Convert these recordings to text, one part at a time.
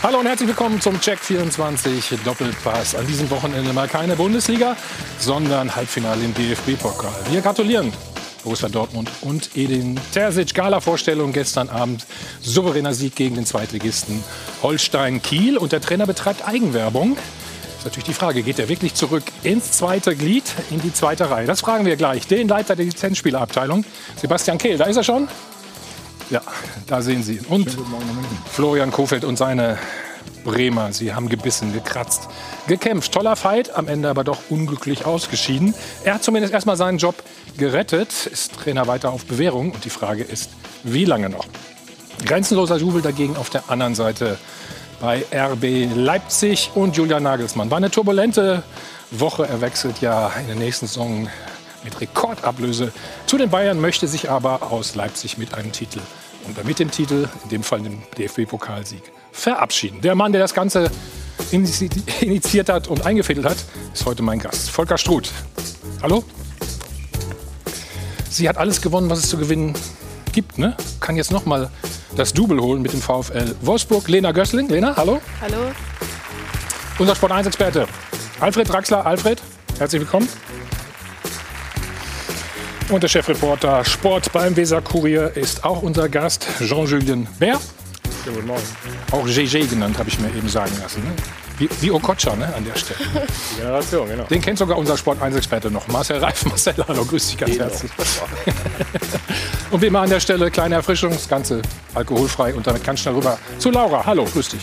Hallo und herzlich willkommen zum Check 24 Doppelpass. An diesem Wochenende mal keine Bundesliga, sondern Halbfinale im DFB-Pokal. Wir gratulieren Borussia Dortmund und Edin Terzic. Gala-Vorstellung gestern Abend. Souveräner Sieg gegen den Zweitligisten Holstein Kiel. Und der Trainer betreibt Eigenwerbung. Ist natürlich die Frage, geht er wirklich zurück ins zweite Glied, in die zweite Reihe? Das fragen wir gleich. Den Leiter der Lizenzspielerabteilung, Sebastian Kehl. Da ist er schon. Ja, da sehen Sie ihn. Und Florian Kofeld und seine Bremer. Sie haben gebissen, gekratzt, gekämpft. Toller Fight, am Ende aber doch unglücklich ausgeschieden. Er hat zumindest erstmal seinen Job gerettet, ist Trainer weiter auf Bewährung. Und die Frage ist, wie lange noch? Grenzenloser Jubel dagegen auf der anderen Seite bei RB Leipzig und Julian Nagelsmann. War eine turbulente Woche. Er wechselt ja in der nächsten Saison mit Rekordablöse zu den Bayern, möchte sich aber aus Leipzig mit einem Titel und mit dem Titel, in dem Fall dem DFB-Pokalsieg, verabschieden. Der Mann, der das Ganze initiiert hat und eingefädelt hat, ist heute mein Gast, Volker Struth. Hallo? Sie hat alles gewonnen, was es zu gewinnen gibt, ne? Kann jetzt noch mal das Double holen mit dem VfL Wolfsburg. Lena Gößling. Lena, hallo. Hallo. Unser Sport 1-Experte Alfred Draxler. Alfred, herzlich willkommen. Und der Chefreporter Sport beim Weser Kurier ist auch unser Gast, Jean-Julien Bär. Ja, guten Morgen. Auch JJ genannt, habe ich mir eben sagen lassen. Ne? Wie, wie Okocha ne, an der Stelle. Die Generation, genau. Den kennt sogar unser Sport 1-Experte noch. Marcel Reif, Marcel, hallo, grüß dich ganz Genau. herzlich. Und wie immer an der Stelle, kleine Erfrischung, das Ganze alkoholfrei. Und damit ganz schnell rüber zu Laura. Hallo, grüß dich.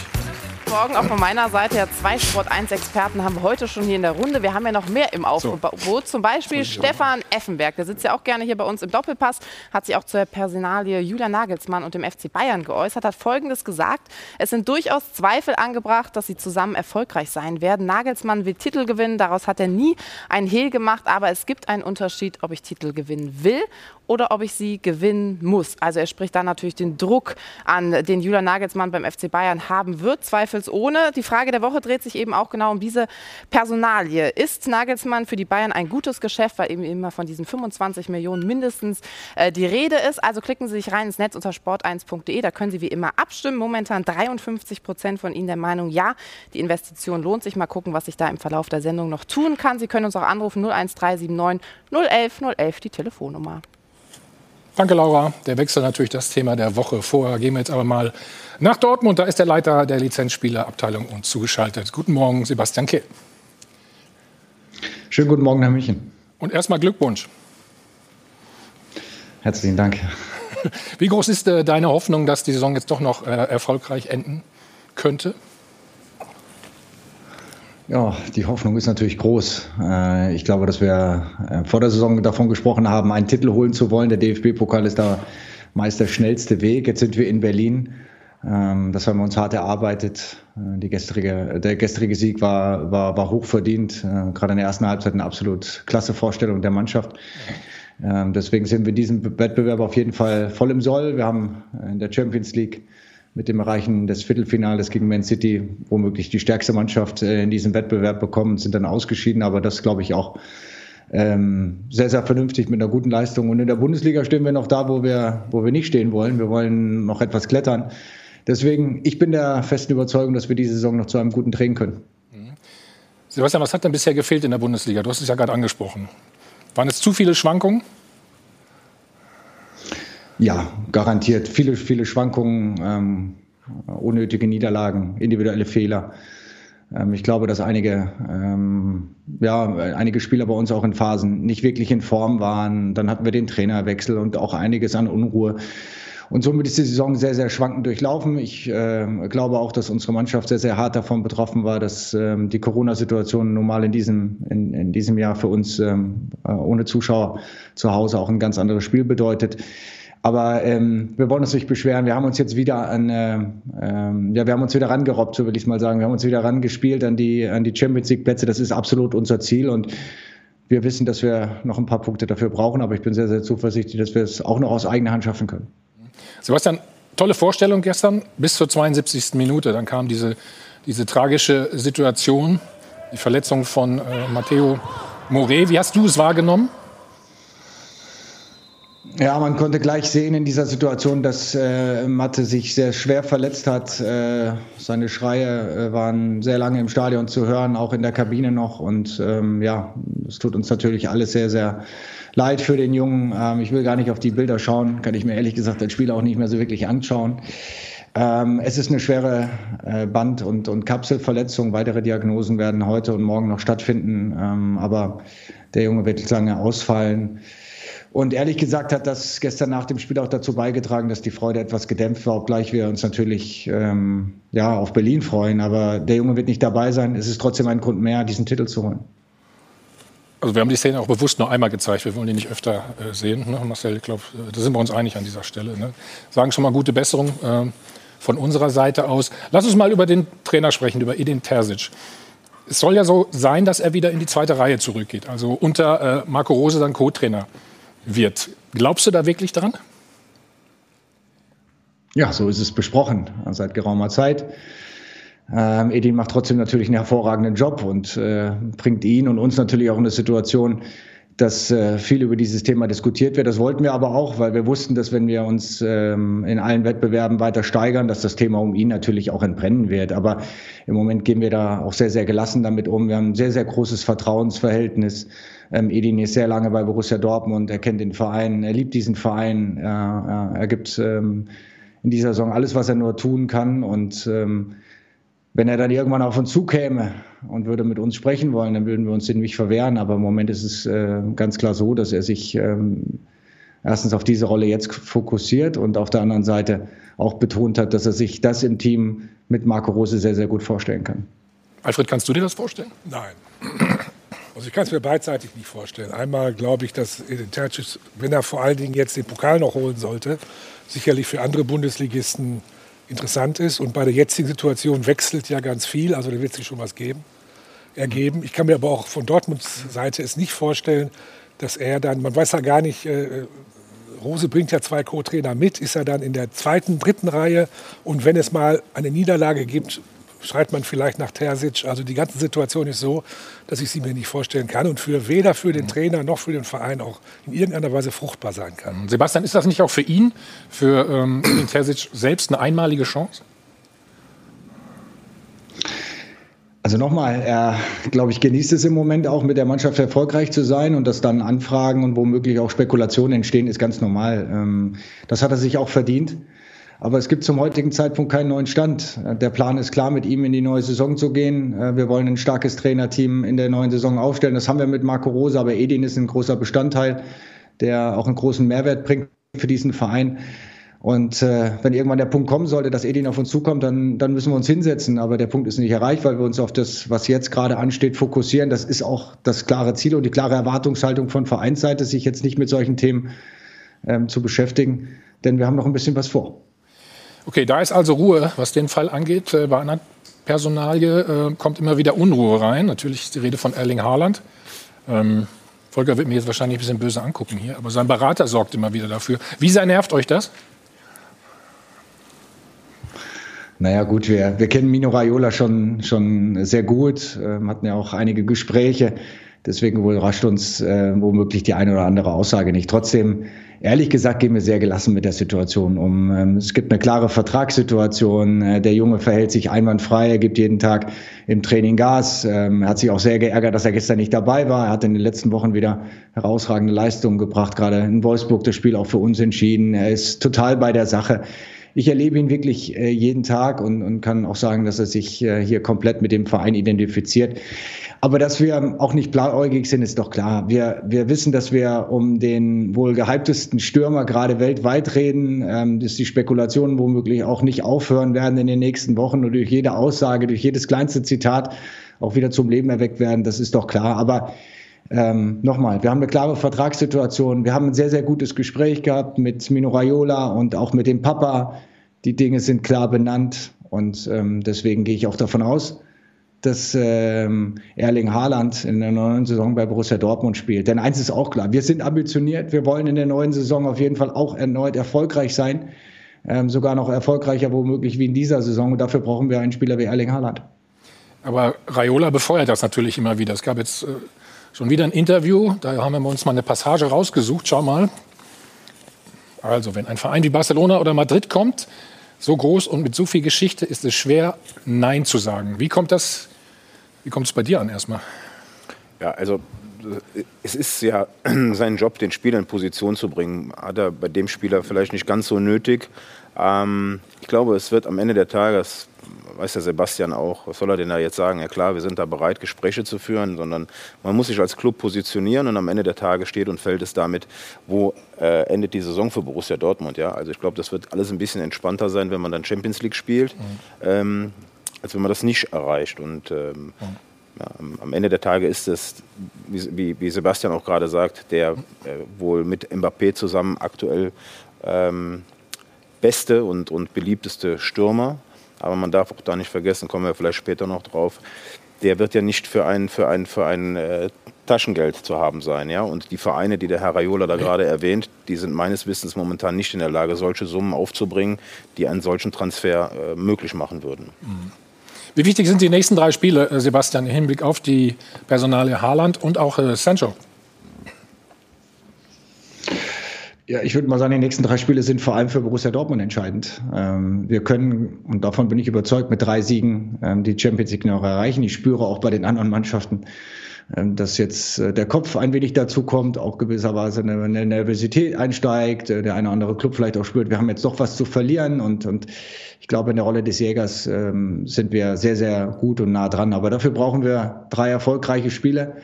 Morgen auch von meiner Seite ja zwei Sport 1 Experten haben wir heute schon hier in der Runde. Wir haben ja noch mehr im Aufgebot. Zum Beispiel Stefan Effenberg. Der sitzt ja auch gerne hier bei uns im Doppelpass. Hat sich auch zur Personalie Julian Nagelsmann und dem FC Bayern geäußert. Hat Folgendes gesagt. Es sind durchaus Zweifel angebracht, dass sie zusammen erfolgreich sein werden. Nagelsmann will Titel gewinnen. Daraus hat er nie ein Hehl gemacht. Aber es gibt einen Unterschied, ob ich Titel gewinnen will oder ob ich sie gewinnen muss. Also er spricht da natürlich den Druck an, den Julian Nagelsmann beim FC Bayern haben wird, zweifelsohne. Die Frage der Woche dreht sich eben auch genau um diese Personalie. Ist Nagelsmann für die Bayern ein gutes Geschäft, weil eben immer von diesen 25 Millionen mindestens äh, die Rede ist. Also klicken Sie sich rein ins Netz unter sport1.de, da können Sie wie immer abstimmen. Momentan 53 Prozent von Ihnen der Meinung, ja, die Investition lohnt sich. Mal gucken, was sich da im Verlauf der Sendung noch tun kann. Sie können uns auch anrufen 01379 011 011, die Telefonnummer. Danke, Laura. Der Wechsel natürlich das Thema der Woche. Vorher gehen wir jetzt aber mal nach Dortmund. Da ist der Leiter der Lizenzspielerabteilung uns zugeschaltet. Guten Morgen, Sebastian Kehl. Schönen guten Morgen, Herr München. Und erstmal Glückwunsch. Herzlichen Dank. Wie groß ist äh, deine Hoffnung, dass die Saison jetzt doch noch äh, erfolgreich enden könnte? Ja, die Hoffnung ist natürlich groß. Äh, Ich glaube, dass wir äh, vor der Saison davon gesprochen haben, einen Titel holen zu wollen. Der DFB-Pokal ist da meist der schnellste Weg. Jetzt sind wir in Berlin. Ähm, Das haben wir uns hart erarbeitet. Äh, gestrige, der gestrige Sieg war, war, war. Äh, Gerade in der ersten Halbzeit eine absolut klasse Vorstellung der Mannschaft. Ähm, Deswegen sind wir in diesem Wettbewerb auf jeden Fall voll im Soll. Wir haben in der Champions League mit dem Erreichen des Viertelfinales gegen Man City womöglich die stärkste Mannschaft äh, in diesem Wettbewerb bekommen, sind dann ausgeschieden, aber das glaube ich auch ähm, sehr, sehr vernünftig mit einer guten Leistung. Und in der Bundesliga stehen wir noch da, wo wir, wo wir nicht stehen wollen. Wir wollen noch etwas klettern. Deswegen, ich bin der festen Überzeugung, dass wir diese Saison noch zu einem guten drehen können. Sebastian, was hat denn bisher gefehlt in der Bundesliga? Du hast es ja gerade angesprochen. Waren es zu viele Schwankungen? Ja, garantiert. Viele, viele Schwankungen, ähm, unnötige Niederlagen, individuelle Fehler. Ähm, ich glaube, dass einige, ähm, ja, einige Spieler bei uns auch in Phasen nicht wirklich in Form waren. Dann hatten wir den Trainerwechsel und auch einiges an Unruhe. Und somit ist die Saison sehr, sehr schwankend durchlaufen. Ich äh, glaube auch, dass unsere Mannschaft sehr, sehr hart davon betroffen war, dass ähm, die Corona-Situation normal in diesem, in, in diesem Jahr für uns ähm, äh, ohne Zuschauer zu Hause auch ein ganz anderes Spiel bedeutet. Aber ähm, wir wollen uns nicht beschweren. Wir haben uns jetzt wieder an, äh, ähm, ja, wir haben uns wieder rangerobbt, so will ich mal sagen. Wir haben uns wieder rangespielt an die, an die Champions League Plätze. Das ist absolut unser Ziel und wir wissen, dass wir noch ein paar Punkte dafür brauchen. Aber ich bin sehr, sehr zuversichtlich, dass wir es auch noch aus eigener Hand schaffen können. Sebastian, tolle Vorstellung gestern bis zur 72. Minute. Dann kam diese, diese tragische Situation, die Verletzung von äh, Matteo Morey. Wie hast du es wahrgenommen? Ja, man konnte gleich sehen in dieser Situation, dass äh, Matte sich sehr schwer verletzt hat. Äh, seine Schreie äh, waren sehr lange im Stadion zu hören, auch in der Kabine noch. Und ähm, ja, es tut uns natürlich alles sehr, sehr leid für den Jungen. Ähm, ich will gar nicht auf die Bilder schauen, kann ich mir ehrlich gesagt als Spieler auch nicht mehr so wirklich anschauen. Ähm, es ist eine schwere äh, Band- und, und Kapselverletzung. Weitere Diagnosen werden heute und morgen noch stattfinden. Ähm, aber der Junge wird lange ausfallen. Und ehrlich gesagt hat das gestern nach dem Spiel auch dazu beigetragen, dass die Freude etwas gedämpft war, obgleich wir uns natürlich ähm, ja, auf Berlin freuen. Aber der Junge wird nicht dabei sein. Es ist trotzdem ein Grund mehr, diesen Titel zu holen. Also wir haben die Szene auch bewusst nur einmal gezeigt. Wir wollen die nicht öfter äh, sehen. Ne? Marcel, ich glaube, da sind wir uns einig an dieser Stelle. Ne? Sagen schon mal gute Besserung äh, von unserer Seite aus. Lass uns mal über den Trainer sprechen, über Edin Terzic. Es soll ja so sein, dass er wieder in die zweite Reihe zurückgeht. Also unter äh, Marco Rose dann Co-Trainer wird. Glaubst du da wirklich dran? Ja, so ist es besprochen seit geraumer Zeit. Ähm, Edin macht trotzdem natürlich einen hervorragenden Job und äh, bringt ihn und uns natürlich auch in eine Situation, dass äh, viel über dieses Thema diskutiert wird. Das wollten wir aber auch, weil wir wussten, dass wenn wir uns ähm, in allen Wettbewerben weiter steigern, dass das Thema um ihn natürlich auch entbrennen wird. Aber im Moment gehen wir da auch sehr, sehr gelassen damit um. Wir haben ein sehr, sehr großes Vertrauensverhältnis. Ähm, Edin ist sehr lange bei Borussia Dortmund, er kennt den Verein, er liebt diesen Verein, er, er gibt ähm, in dieser Saison alles, was er nur tun kann und ähm, wenn er dann irgendwann auf uns zukäme und würde mit uns sprechen wollen, dann würden wir uns den nicht verwehren. Aber im Moment ist es äh, ganz klar so, dass er sich ähm, erstens auf diese Rolle jetzt fokussiert und auf der anderen Seite auch betont hat, dass er sich das im Team mit Marco Rose sehr, sehr gut vorstellen kann. Alfred, kannst du dir das vorstellen? Nein. Also ich kann es mir beidseitig nicht vorstellen. Einmal glaube ich, dass Tercic, wenn er vor allen Dingen jetzt den Pokal noch holen sollte, sicherlich für andere Bundesligisten interessant ist. Und bei der jetzigen Situation wechselt ja ganz viel, also da wird sich schon was geben, ergeben. Ich kann mir aber auch von Dortmunds Seite es nicht vorstellen, dass er dann, man weiß ja gar nicht, äh, Rose bringt ja zwei Co-Trainer mit, ist er dann in der zweiten, dritten Reihe und wenn es mal eine Niederlage gibt, schreit man vielleicht nach Terzic. Also die ganze Situation ist so, dass ich sie mir nicht vorstellen kann und für weder für den Trainer noch für den Verein auch in irgendeiner Weise fruchtbar sein kann. Sebastian, ist das nicht auch für ihn, für ähm, Terzic selbst eine einmalige Chance? Also nochmal, er, glaube ich, genießt es im Moment auch mit der Mannschaft erfolgreich zu sein und dass dann Anfragen und womöglich auch Spekulationen entstehen, ist ganz normal. Ähm, das hat er sich auch verdient. Aber es gibt zum heutigen Zeitpunkt keinen neuen Stand. Der Plan ist klar, mit ihm in die neue Saison zu gehen. Äh, wir wollen ein starkes Trainerteam in der neuen Saison aufstellen. Das haben wir mit Marco Rosa, aber Edin ist ein großer Bestandteil, der auch einen großen Mehrwert bringt für diesen Verein. Und äh, wenn irgendwann der Punkt kommen sollte, dass Edin auf uns zukommt, dann, dann müssen wir uns hinsetzen. Aber der Punkt ist nicht erreicht, weil wir uns auf das, was jetzt gerade ansteht, fokussieren. Das ist auch das klare Ziel und die klare Erwartungshaltung von Vereinsseite, sich jetzt nicht mit solchen Themen ähm, zu beschäftigen. Denn wir haben noch ein bisschen was vor. Okay, da ist also Ruhe, was den Fall angeht. Äh, bei einer Personalie äh, kommt immer wieder Unruhe rein. Natürlich ist die Rede von Erling Haaland. Ähm, Volker wird mir jetzt wahrscheinlich ein bisschen böse angucken hier, aber sein Berater sorgt immer wieder dafür. Wie sehr nervt euch das? Naja gut, wir, wir kennen Mino Raiola schon, schon sehr gut, ähm, hatten ja auch einige Gespräche. Deswegen wohl rascht uns äh, womöglich die eine oder andere Aussage nicht. Trotzdem ehrlich gesagt gehen wir sehr gelassen mit der Situation um. Ähm, es gibt eine klare Vertragssituation. Äh, der Junge verhält sich einwandfrei, er gibt jeden Tag im Training Gas. Ähm, er hat sich auch sehr geärgert, dass er gestern nicht dabei war. Er hat in den letzten Wochen wieder herausragende Leistungen gebracht, gerade in Wolfsburg das Spiel auch für uns entschieden. Er ist total bei der Sache ich erlebe ihn wirklich äh, jeden Tag und, und kann auch sagen, dass er sich äh, hier komplett mit dem Verein identifiziert. Aber dass wir auch nicht blauäugig sind, ist doch klar. Wir, wir wissen, dass wir um den wohl gehyptesten Stürmer gerade weltweit reden, ähm, dass die Spekulationen womöglich auch nicht aufhören werden in den nächsten Wochen und durch jede Aussage, durch jedes kleinste Zitat auch wieder zum Leben erweckt werden. Das ist doch klar. Aber ähm, nochmal, wir haben eine klare Vertragssituation. Wir haben ein sehr, sehr gutes Gespräch gehabt mit Mino Raiola und auch mit dem Papa. Die Dinge sind klar benannt und ähm, deswegen gehe ich auch davon aus, dass ähm, Erling Haaland in der neuen Saison bei Borussia Dortmund spielt. Denn eins ist auch klar, wir sind ambitioniert, wir wollen in der neuen Saison auf jeden Fall auch erneut erfolgreich sein, ähm, sogar noch erfolgreicher womöglich wie in dieser Saison und dafür brauchen wir einen Spieler wie Erling Haaland. Aber Raiola befeuert das natürlich immer wieder. Es gab jetzt äh, schon wieder ein Interview, da haben wir uns mal eine Passage rausgesucht, schau mal. Also, wenn ein Verein wie Barcelona oder Madrid kommt, so groß und mit so viel Geschichte, ist es schwer, Nein zu sagen. Wie kommt das, wie kommt es bei dir an erstmal? Ja, also es ist ja sein Job, den Spieler in Position zu bringen. Hat er bei dem Spieler vielleicht nicht ganz so nötig. Ähm, ich glaube, es wird am Ende der Tage, das weiß der Sebastian auch, was soll er denn da jetzt sagen? Ja klar, wir sind da bereit, Gespräche zu führen, sondern man muss sich als Club positionieren und am Ende der Tage steht und fällt es damit, wo äh, endet die Saison für Borussia Dortmund. Ja? Also ich glaube, das wird alles ein bisschen entspannter sein, wenn man dann Champions League spielt, mhm. ähm, als wenn man das nicht erreicht. Und ähm. Ja, am Ende der Tage ist es, wie, wie Sebastian auch gerade sagt, der äh, wohl mit Mbappé zusammen aktuell ähm, beste und, und beliebteste Stürmer. Aber man darf auch da nicht vergessen, kommen wir vielleicht später noch drauf, der wird ja nicht für ein, für ein, für ein äh, Taschengeld zu haben sein. Ja? Und die Vereine, die der Herr Raiola da gerade erwähnt, die sind meines Wissens momentan nicht in der Lage, solche Summen aufzubringen, die einen solchen Transfer äh, möglich machen würden. Mhm. Wie wichtig sind die nächsten drei Spiele, äh, Sebastian, im Hinblick auf die Personale Haaland und auch äh, Sancho? Ja, ich würde mal sagen, die nächsten drei Spiele sind vor allem für Borussia Dortmund entscheidend. Ähm, wir können, und davon bin ich überzeugt, mit drei Siegen ähm, die Champions League noch erreichen. Ich spüre auch bei den anderen Mannschaften, dass jetzt äh, der Kopf ein wenig dazu kommt, auch gewisserweise eine, eine Nervosität einsteigt, äh, der eine oder andere Club vielleicht auch spürt, wir haben jetzt doch was zu verlieren und, und ich glaube, in der Rolle des Jägers ähm, sind wir sehr, sehr gut und nah dran. Aber dafür brauchen wir drei erfolgreiche Spiele.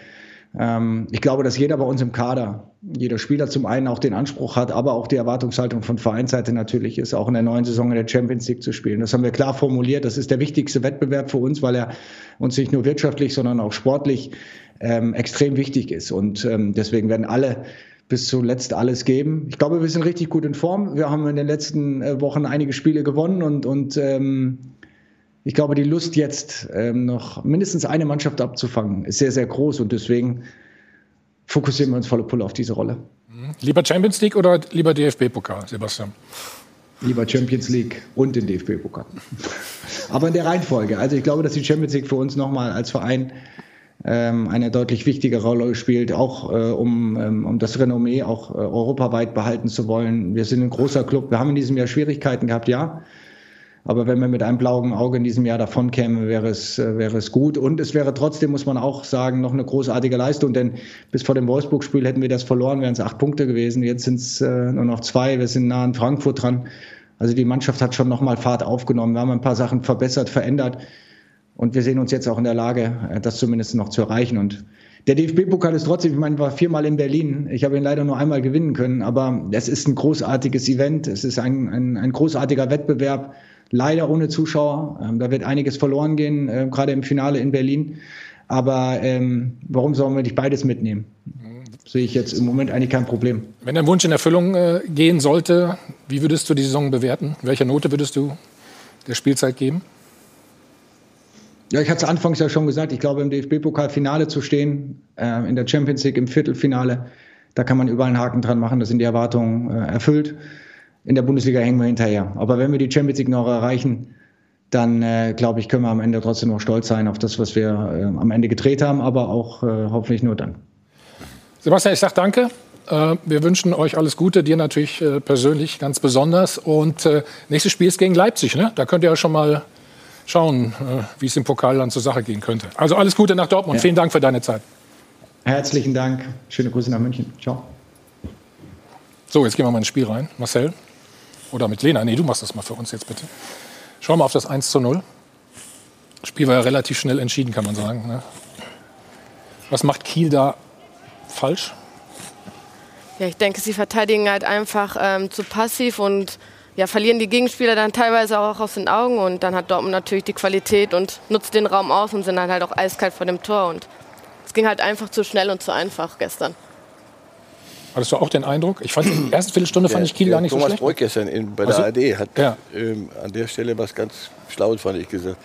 Ähm, ich glaube, dass jeder bei uns im Kader, jeder Spieler zum einen auch den Anspruch hat, aber auch die Erwartungshaltung von Vereinsseite natürlich ist, auch in der neuen Saison in der Champions League zu spielen. Das haben wir klar formuliert. Das ist der wichtigste Wettbewerb für uns, weil er uns nicht nur wirtschaftlich, sondern auch sportlich ähm, extrem wichtig ist. Und ähm, deswegen werden alle bis zuletzt alles geben. Ich glaube, wir sind richtig gut in Form. Wir haben in den letzten äh, Wochen einige Spiele gewonnen und, und ähm, ich glaube, die Lust jetzt ähm, noch mindestens eine Mannschaft abzufangen, ist sehr, sehr groß und deswegen fokussieren wir uns volle Pulle auf diese Rolle. Mhm. Lieber Champions League oder lieber DFB-Pokal, Sebastian? Lieber Champions League und den DFB-Pokal. Aber in der Reihenfolge. Also ich glaube, dass die Champions League für uns nochmal als Verein ähm, eine deutlich wichtige Rolle spielt, auch äh, um, ähm, um das Renommee auch äh, europaweit behalten zu wollen. Wir sind ein großer Club. Wir haben in diesem Jahr Schwierigkeiten gehabt, ja. Aber wenn wir mit einem blauen Auge in diesem Jahr davon kämen, wäre es, äh, wäre es gut. Und es wäre trotzdem, muss man auch sagen, noch eine großartige Leistung. Denn bis vor dem Wolfsburg-Spiel hätten wir das verloren, wären es acht Punkte gewesen. Jetzt sind es äh, nur noch zwei. Wir sind nah an Frankfurt dran. Also die Mannschaft hat schon nochmal Fahrt aufgenommen. Wir haben ein paar Sachen verbessert, verändert. Und wir sehen uns jetzt auch in der Lage, äh, das zumindest noch zu erreichen. Und der DFB-Pokal ist trotzdem, ich meine, war viermal in Berlin. Ich habe ihn leider nur einmal gewinnen können, aber es ist ein großartiges Event. Es ist ein, ein, ein großartiger Wettbewerb, leider ohne Zuschauer. Ähm, da wird einiges verloren gehen, äh, gerade im Finale in Berlin. Aber ähm, warum sollen wir nicht beides mitnehmen? Sehe ich jetzt im Moment eigentlich kein Problem. Wenn dein Wunsch in Erfüllung äh, gehen sollte, wie würdest du die Saison bewerten? Welche Note würdest du der Spielzeit geben? Ja, ich hatte es anfangs ja schon gesagt, ich glaube, im DFB-Pokal-Finale zu stehen, äh, in der Champions League im Viertelfinale, da kann man überall einen Haken dran machen, da sind die Erwartungen äh, erfüllt. In der Bundesliga hängen wir hinterher. Aber wenn wir die Champions League noch erreichen, dann äh, glaube ich, können wir am Ende trotzdem noch stolz sein auf das, was wir äh, am Ende gedreht haben, aber auch äh, hoffentlich nur dann. Sebastian, ich sage danke. Äh, wir wünschen euch alles Gute, dir natürlich persönlich ganz besonders. Und nächstes Spiel ist gegen Leipzig. Ne? Da könnt ihr ja schon mal schauen, äh, wie es im Pokal dann zur Sache gehen könnte. Also alles Gute nach Dortmund. Ja. Vielen Dank für deine Zeit. Herzlichen Dank. Schöne Grüße nach München. Ciao. So, jetzt gehen wir mal ins Spiel rein. Marcel? Oder mit Lena? Nee, du machst das mal für uns jetzt bitte. Schauen wir auf das 1 zu 0. Das Spiel war ja relativ schnell entschieden, kann man sagen. Ne? Was macht Kiel da falsch? Ja, ich denke, sie verteidigen halt einfach ähm, zu passiv und ja, verlieren die Gegenspieler dann teilweise auch aus den Augen und dann hat Dortmund natürlich die Qualität und nutzt den Raum aus und sind dann halt auch eiskalt vor dem Tor und es ging halt einfach zu schnell und zu einfach gestern. Hattest du auch den Eindruck? Ich fand in der ersten Viertelstunde fand ich Kiel gar nicht Thomas so schlecht. Thomas Breuck gestern in, bei der also, ARD hat ja. ähm, an der Stelle was ganz Schlaues, fand ich gesagt.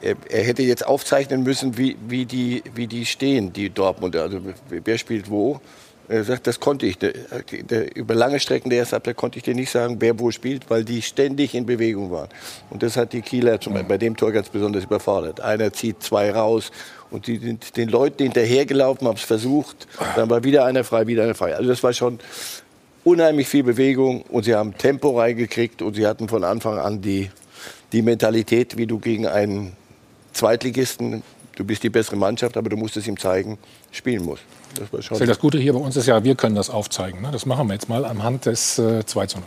Er, er, hätte jetzt aufzeichnen müssen, wie, wie, die, wie die stehen, die Dortmunder. Also wer spielt wo. Er sagt, das konnte ich. Der, der, über lange Strecken der ersten Halbzeit konnte ich dir nicht sagen, wer wo spielt, weil die ständig in Bewegung waren. Und das hat die Kieler zum, bei dem Tor ganz besonders überfordert. Einer zieht zwei raus und die sind den Leuten hinterhergelaufen, haben es versucht. Dann war wieder einer frei, wieder einer frei. Also das war schon unheimlich viel Bewegung und sie haben Tempo reingekriegt und sie hatten von Anfang an die, die Mentalität, wie du gegen einen Zweitligisten, du bist die bessere Mannschaft, aber du musst es ihm zeigen, spielen musst. Das, das Gute hier bei uns ist ja, wir können das aufzeigen. Ne? Das machen wir jetzt mal anhand des äh, 2 zu 0.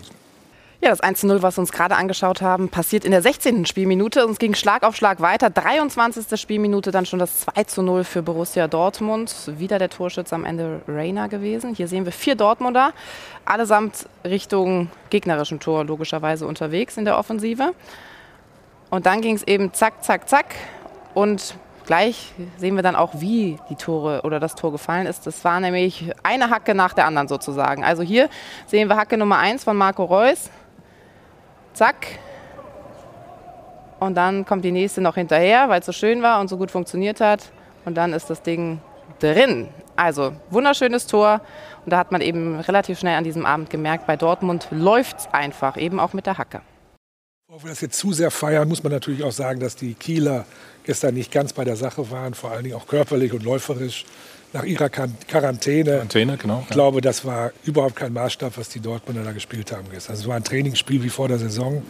Ja, das 1-0, was wir uns gerade angeschaut haben, passiert in der 16. Spielminute. Uns ging Schlag auf Schlag weiter. 23. Spielminute dann schon das 2-0 für Borussia Dortmund. Wieder der Torschütze am Ende Reiner gewesen. Hier sehen wir vier Dortmunder, allesamt Richtung gegnerischen Tor logischerweise unterwegs in der Offensive. Und dann ging es eben zack, zack, zack. Und gleich sehen wir dann auch, wie die Tore oder das Tor gefallen ist. Das war nämlich eine Hacke nach der anderen sozusagen. Also hier sehen wir Hacke Nummer 1 von Marco Reus. Zack. Und dann kommt die nächste noch hinterher, weil es so schön war und so gut funktioniert hat. Und dann ist das Ding drin. Also wunderschönes Tor. Und da hat man eben relativ schnell an diesem Abend gemerkt, bei Dortmund läuft es einfach, eben auch mit der Hacke. Bevor wir das jetzt zu sehr feiern, muss man natürlich auch sagen, dass die Kieler gestern nicht ganz bei der Sache waren, vor allen Dingen auch körperlich und läuferisch nach ihrer Quarantäne. Quarantäne, genau. Ich glaube, das war überhaupt kein Maßstab, was die Dortmunder da gespielt haben gestern. Also es war ein Trainingsspiel wie vor der Saison,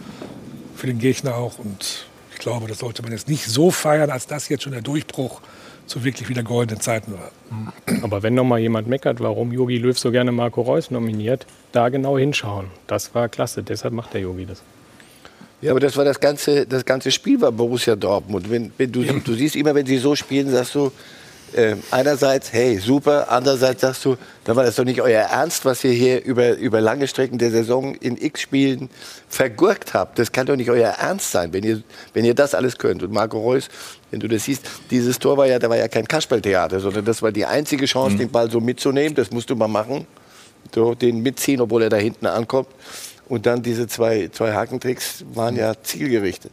für den Gegner auch. Und ich glaube, das sollte man jetzt nicht so feiern, als das jetzt schon der Durchbruch zu wirklich wieder goldenen Zeiten war. Aber wenn noch mal jemand meckert, warum Jogi Löw so gerne Marco Reus nominiert, da genau hinschauen. Das war klasse, deshalb macht der Jogi das. Ja, aber das war das ganze, das ganze Spiel war Borussia Dortmund. Wenn, wenn du, du siehst immer, wenn sie so spielen, sagst du, äh, einerseits, hey, super, andererseits sagst du, dann war das doch nicht euer Ernst, was ihr hier über, über lange Strecken der Saison in x Spielen vergurkt habt. Das kann doch nicht euer Ernst sein, wenn ihr, wenn ihr das alles könnt. Und Marco Reus, wenn du das siehst, dieses Tor war ja, da war ja kein Kasperltheater, sondern das war die einzige Chance, mhm. den Ball so mitzunehmen. Das musst du mal machen. So, den mitziehen, obwohl er da hinten ankommt. Und dann diese zwei, zwei Hakentricks waren ja zielgerichtet.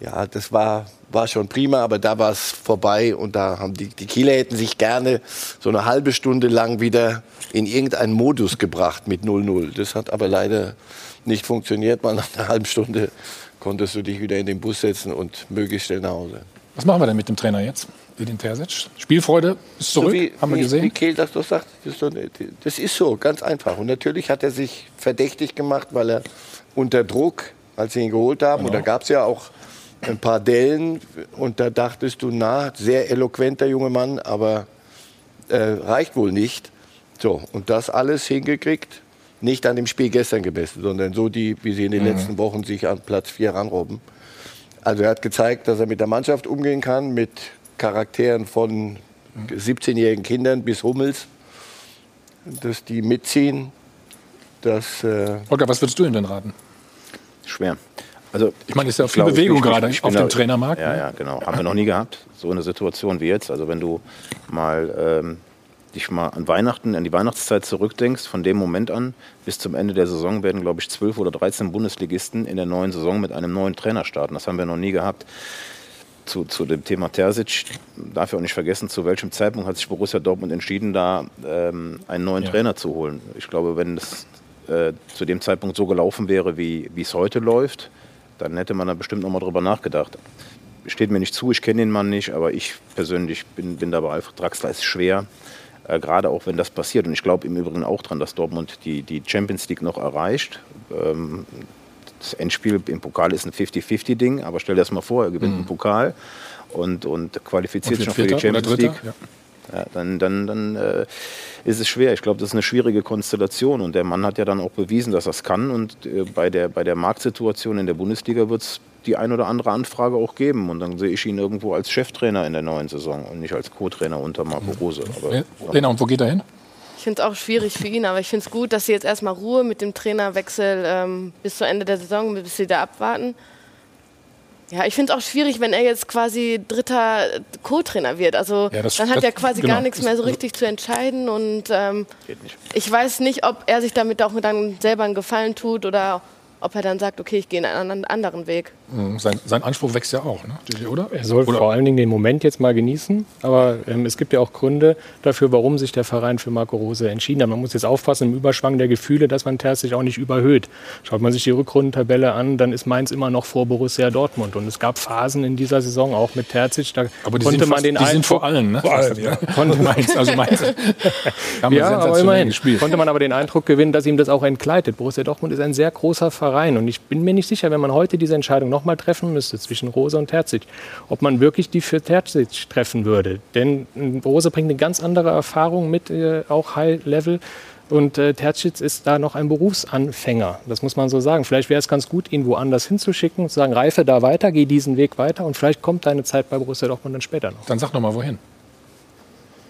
Ja, das war, war schon prima, aber da war es vorbei und da haben die, die Kieler hätten sich gerne so eine halbe Stunde lang wieder in irgendeinen Modus gebracht mit 0-0. Das hat aber leider nicht funktioniert. Mal nach einer halben Stunde konntest du dich wieder in den Bus setzen und möglichst schnell nach Hause. Was machen wir denn mit dem Trainer jetzt? Edin Terzic. Spielfreude ist zurück, so wie, haben wir gesehen. Wie Kehl das doch sagt, das ist, so, das ist so, ganz einfach. Und natürlich hat er sich verdächtig gemacht, weil er unter Druck, als sie ihn geholt haben, genau. und da gab es ja auch ein paar Dellen, und da dachtest du, na, sehr eloquenter junger Mann, aber äh, reicht wohl nicht. So, und das alles hingekriegt, nicht an dem Spiel gestern gemessen, sondern so, die, wie sie in den mhm. letzten Wochen sich an Platz 4 ranrobben. Also er hat gezeigt, dass er mit der Mannschaft umgehen kann, mit Charakteren von 17-jährigen Kindern bis Hummels, dass die mitziehen. Dass, äh Holger, was würdest du ihm denn raten? Schwer. Also, ich meine, es ist ja viel Bewegung gerade auf dem Trainermarkt. Ja, ja, genau. Haben wir noch nie gehabt, so eine Situation wie jetzt. Also wenn du mal ähm, dich mal an Weihnachten, an die Weihnachtszeit zurückdenkst, von dem Moment an bis zum Ende der Saison werden, glaube ich, 12 oder 13 Bundesligisten in der neuen Saison mit einem neuen Trainer starten. Das haben wir noch nie gehabt zu, zu dem Thema Terzic, darf ich auch nicht vergessen, zu welchem Zeitpunkt hat sich Borussia Dortmund entschieden, da ähm, einen neuen ja. Trainer zu holen. Ich glaube, wenn es äh, zu dem Zeitpunkt so gelaufen wäre, wie es heute läuft, dann hätte man da bestimmt noch mal drüber nachgedacht. Steht mir nicht zu, ich kenne den Mann nicht, aber ich persönlich bin, bin dabei, Draxler ist schwer, äh, gerade auch wenn das passiert. Und ich glaube im Übrigen auch daran, dass Dortmund die, die Champions League noch erreicht. Ähm, das Endspiel im Pokal ist ein 50-50-Ding, aber stell dir das mal vor, er gewinnt mhm. einen Pokal und, und qualifiziert sich noch für die Champions League. Ja. Ja, dann, dann, dann äh, ist es schwer. Ich glaube, das ist eine schwierige Konstellation. Und der Mann hat ja dann auch bewiesen, dass er es kann. Und äh, bei, der, bei der Marktsituation in der Bundesliga wird es die ein oder andere Anfrage auch geben. Und dann sehe ich ihn irgendwo als Cheftrainer in der neuen Saison und nicht als Co-Trainer unter Marco mhm. Rose. Aber, Lena, und wo geht er hin? Finde es auch schwierig für ihn, aber ich finde es gut, dass sie jetzt erstmal Ruhe mit dem Trainerwechsel ähm, bis zu Ende der Saison, bis sie da abwarten. Ja, ich finde es auch schwierig, wenn er jetzt quasi dritter Co-Trainer wird. Also ja, das, dann hat das, er quasi genau, gar nichts mehr so richtig zu entscheiden und ähm, ich weiß nicht, ob er sich damit auch dann selber einen Gefallen tut oder ob er dann sagt, okay, ich gehe einen anderen Weg. Mhm, sein, sein, Anspruch wächst ja auch, ne? oder? Er soll oder? vor allen Dingen den Moment jetzt mal genießen. Aber ähm, es gibt ja auch Gründe dafür, warum sich der Verein für Marco Rose entschieden hat. Man muss jetzt aufpassen im Überschwang der Gefühle, dass man Terzic auch nicht überhöht. Schaut man sich die Rückrundentabelle an, dann ist Mainz immer noch vor Borussia Dortmund. Und es gab Phasen in dieser Saison auch mit Terzic, da aber konnte man fast, den sind vor allen, ne? Vor allem, ja. Konnte Mainz, also Mainz. ja, aber immerhin gespielt. konnte man aber den Eindruck gewinnen, dass ihm das auch entgleitet. Borussia Dortmund ist ein sehr großer Verein und ich bin mir nicht sicher, wenn man heute diese Entscheidung nochmal treffen müsste zwischen Rose und Terzic, ob man wirklich die für Terzic treffen würde. Denn äh, Rose bringt eine ganz andere Erfahrung mit, äh, auch High Level. Und äh, Terzic ist da noch ein Berufsanfänger. Das muss man so sagen. Vielleicht wäre es ganz gut, ihn woanders hinzuschicken zu sagen, reife da weiter, geh diesen Weg weiter und vielleicht kommt deine Zeit bei Borussia Dortmund dann später noch. Dann sag noch mal, wohin.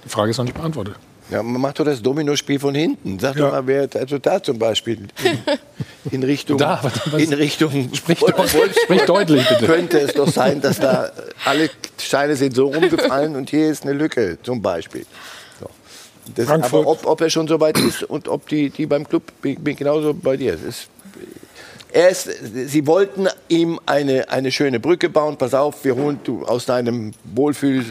Die Frage ist noch nicht beantwortet. Ja, man macht doch das Dominospiel von hinten. Sag ja. doch mal, wer also da zum Beispiel in, Richtung, da, in Richtung sprich, sprich deutlich bitte. Könnte es doch sein, dass da alle Steine sind so rumgefallen und hier ist eine Lücke zum Beispiel. So. Das, aber ob, ob, er schon so weit ist und ob die, die beim Club, bin, bin genauso bei dir. Ist, er ist, sie wollten ihm eine, eine schöne Brücke bauen. Pass auf, wir holen du aus deinem Wohlfühl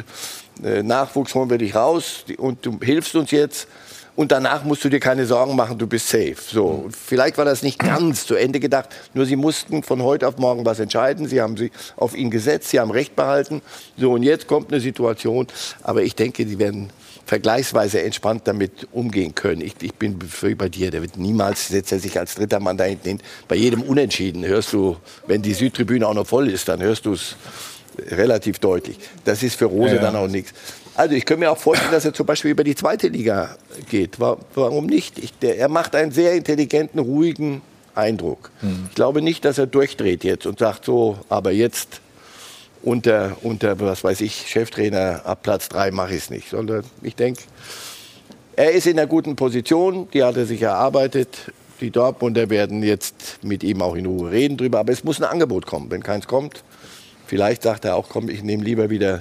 Nachwuchs holen wir dich raus und du hilfst uns jetzt. Und danach musst du dir keine Sorgen machen, du bist safe. So, vielleicht war das nicht ganz zu Ende gedacht. Nur sie mussten von heute auf morgen was entscheiden. Sie haben sie auf ihn gesetzt, sie haben Recht behalten. So, und jetzt kommt eine Situation. Aber ich denke, die werden vergleichsweise entspannt damit umgehen können. Ich, ich bin bei dir, der wird niemals, setzt er sich als dritter Mann da hinten hin. Bei jedem Unentschieden hörst du, wenn die Südtribüne auch noch voll ist, dann hörst du es relativ deutlich. Das ist für Rose ja, dann auch nichts. Also ich könnte mir auch vorstellen, dass er zum Beispiel über die zweite Liga geht. Warum nicht? Ich, der, er macht einen sehr intelligenten, ruhigen Eindruck. Hm. Ich glaube nicht, dass er durchdreht jetzt und sagt so, aber jetzt unter, unter was weiß ich, Cheftrainer ab Platz 3 mache ich es nicht. Sondern ich denke, er ist in einer guten Position, die hat er sich erarbeitet. Die Dortmunder werden jetzt mit ihm auch in Ruhe reden drüber. Aber es muss ein Angebot kommen. Wenn keins kommt, Vielleicht sagt er auch, komm, ich nehme lieber wieder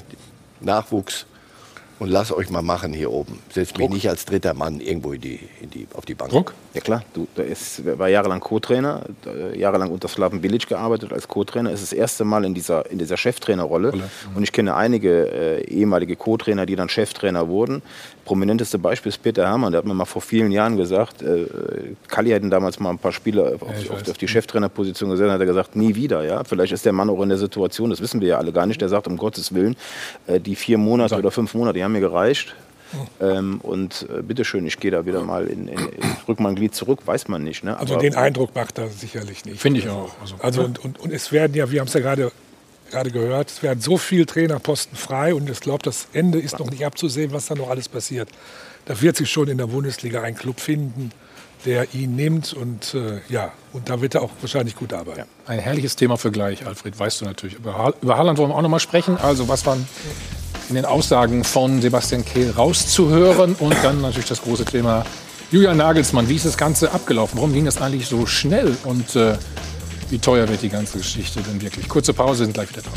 Nachwuchs und lass euch mal machen hier oben. Setz mich nicht als dritter Mann irgendwo in die, in die, auf die Bank. Druck? Ja klar, du, der ist, war jahrelang Co-Trainer, jahrelang unter Slaven Bilic gearbeitet als Co-Trainer. Ist das erste Mal in dieser, in dieser Cheftrainerrolle. Mhm. Und ich kenne einige äh, ehemalige Co-Trainer, die dann Cheftrainer wurden. Prominenteste Beispiel ist Peter Hermann. Der hat mir mal vor vielen Jahren gesagt, äh, Kalli hätten damals mal ein paar Spieler auf, ja, auf, auf die Cheftrainerposition gesetzt. Hat er gesagt, nie wieder. Ja? Vielleicht ist der Mann auch in der Situation, das wissen wir ja alle gar nicht. Der sagt, um Gottes Willen, äh, die vier Monate oder fünf Monate, die haben mir gereicht. Ähm, und äh, bitteschön, ich gehe da wieder mal in, in, in rück mein Glied zurück, weiß man nicht. Ne? Also den Eindruck macht er sicherlich nicht. Finde ich auch. Also, also und, und, und es werden ja, wir haben es ja gerade gerade gehört, es werden so viele Trainerposten frei und ich glaube, das Ende ist noch nicht abzusehen, was da noch alles passiert. Da wird sich schon in der Bundesliga ein Club finden, der ihn nimmt und äh, ja, und da wird er auch wahrscheinlich gut arbeiten. Ja. Ein herrliches Thema für gleich, Alfred, weißt du natürlich. Über, über Haaland wollen wir auch noch mal sprechen. Also was waren in den Aussagen von Sebastian Kehl rauszuhören. Und dann natürlich das große Thema Julian Nagelsmann. Wie ist das Ganze abgelaufen? Warum ging das eigentlich so schnell? Und äh, wie teuer wird die ganze Geschichte denn wirklich? Kurze Pause, sind gleich wieder dran.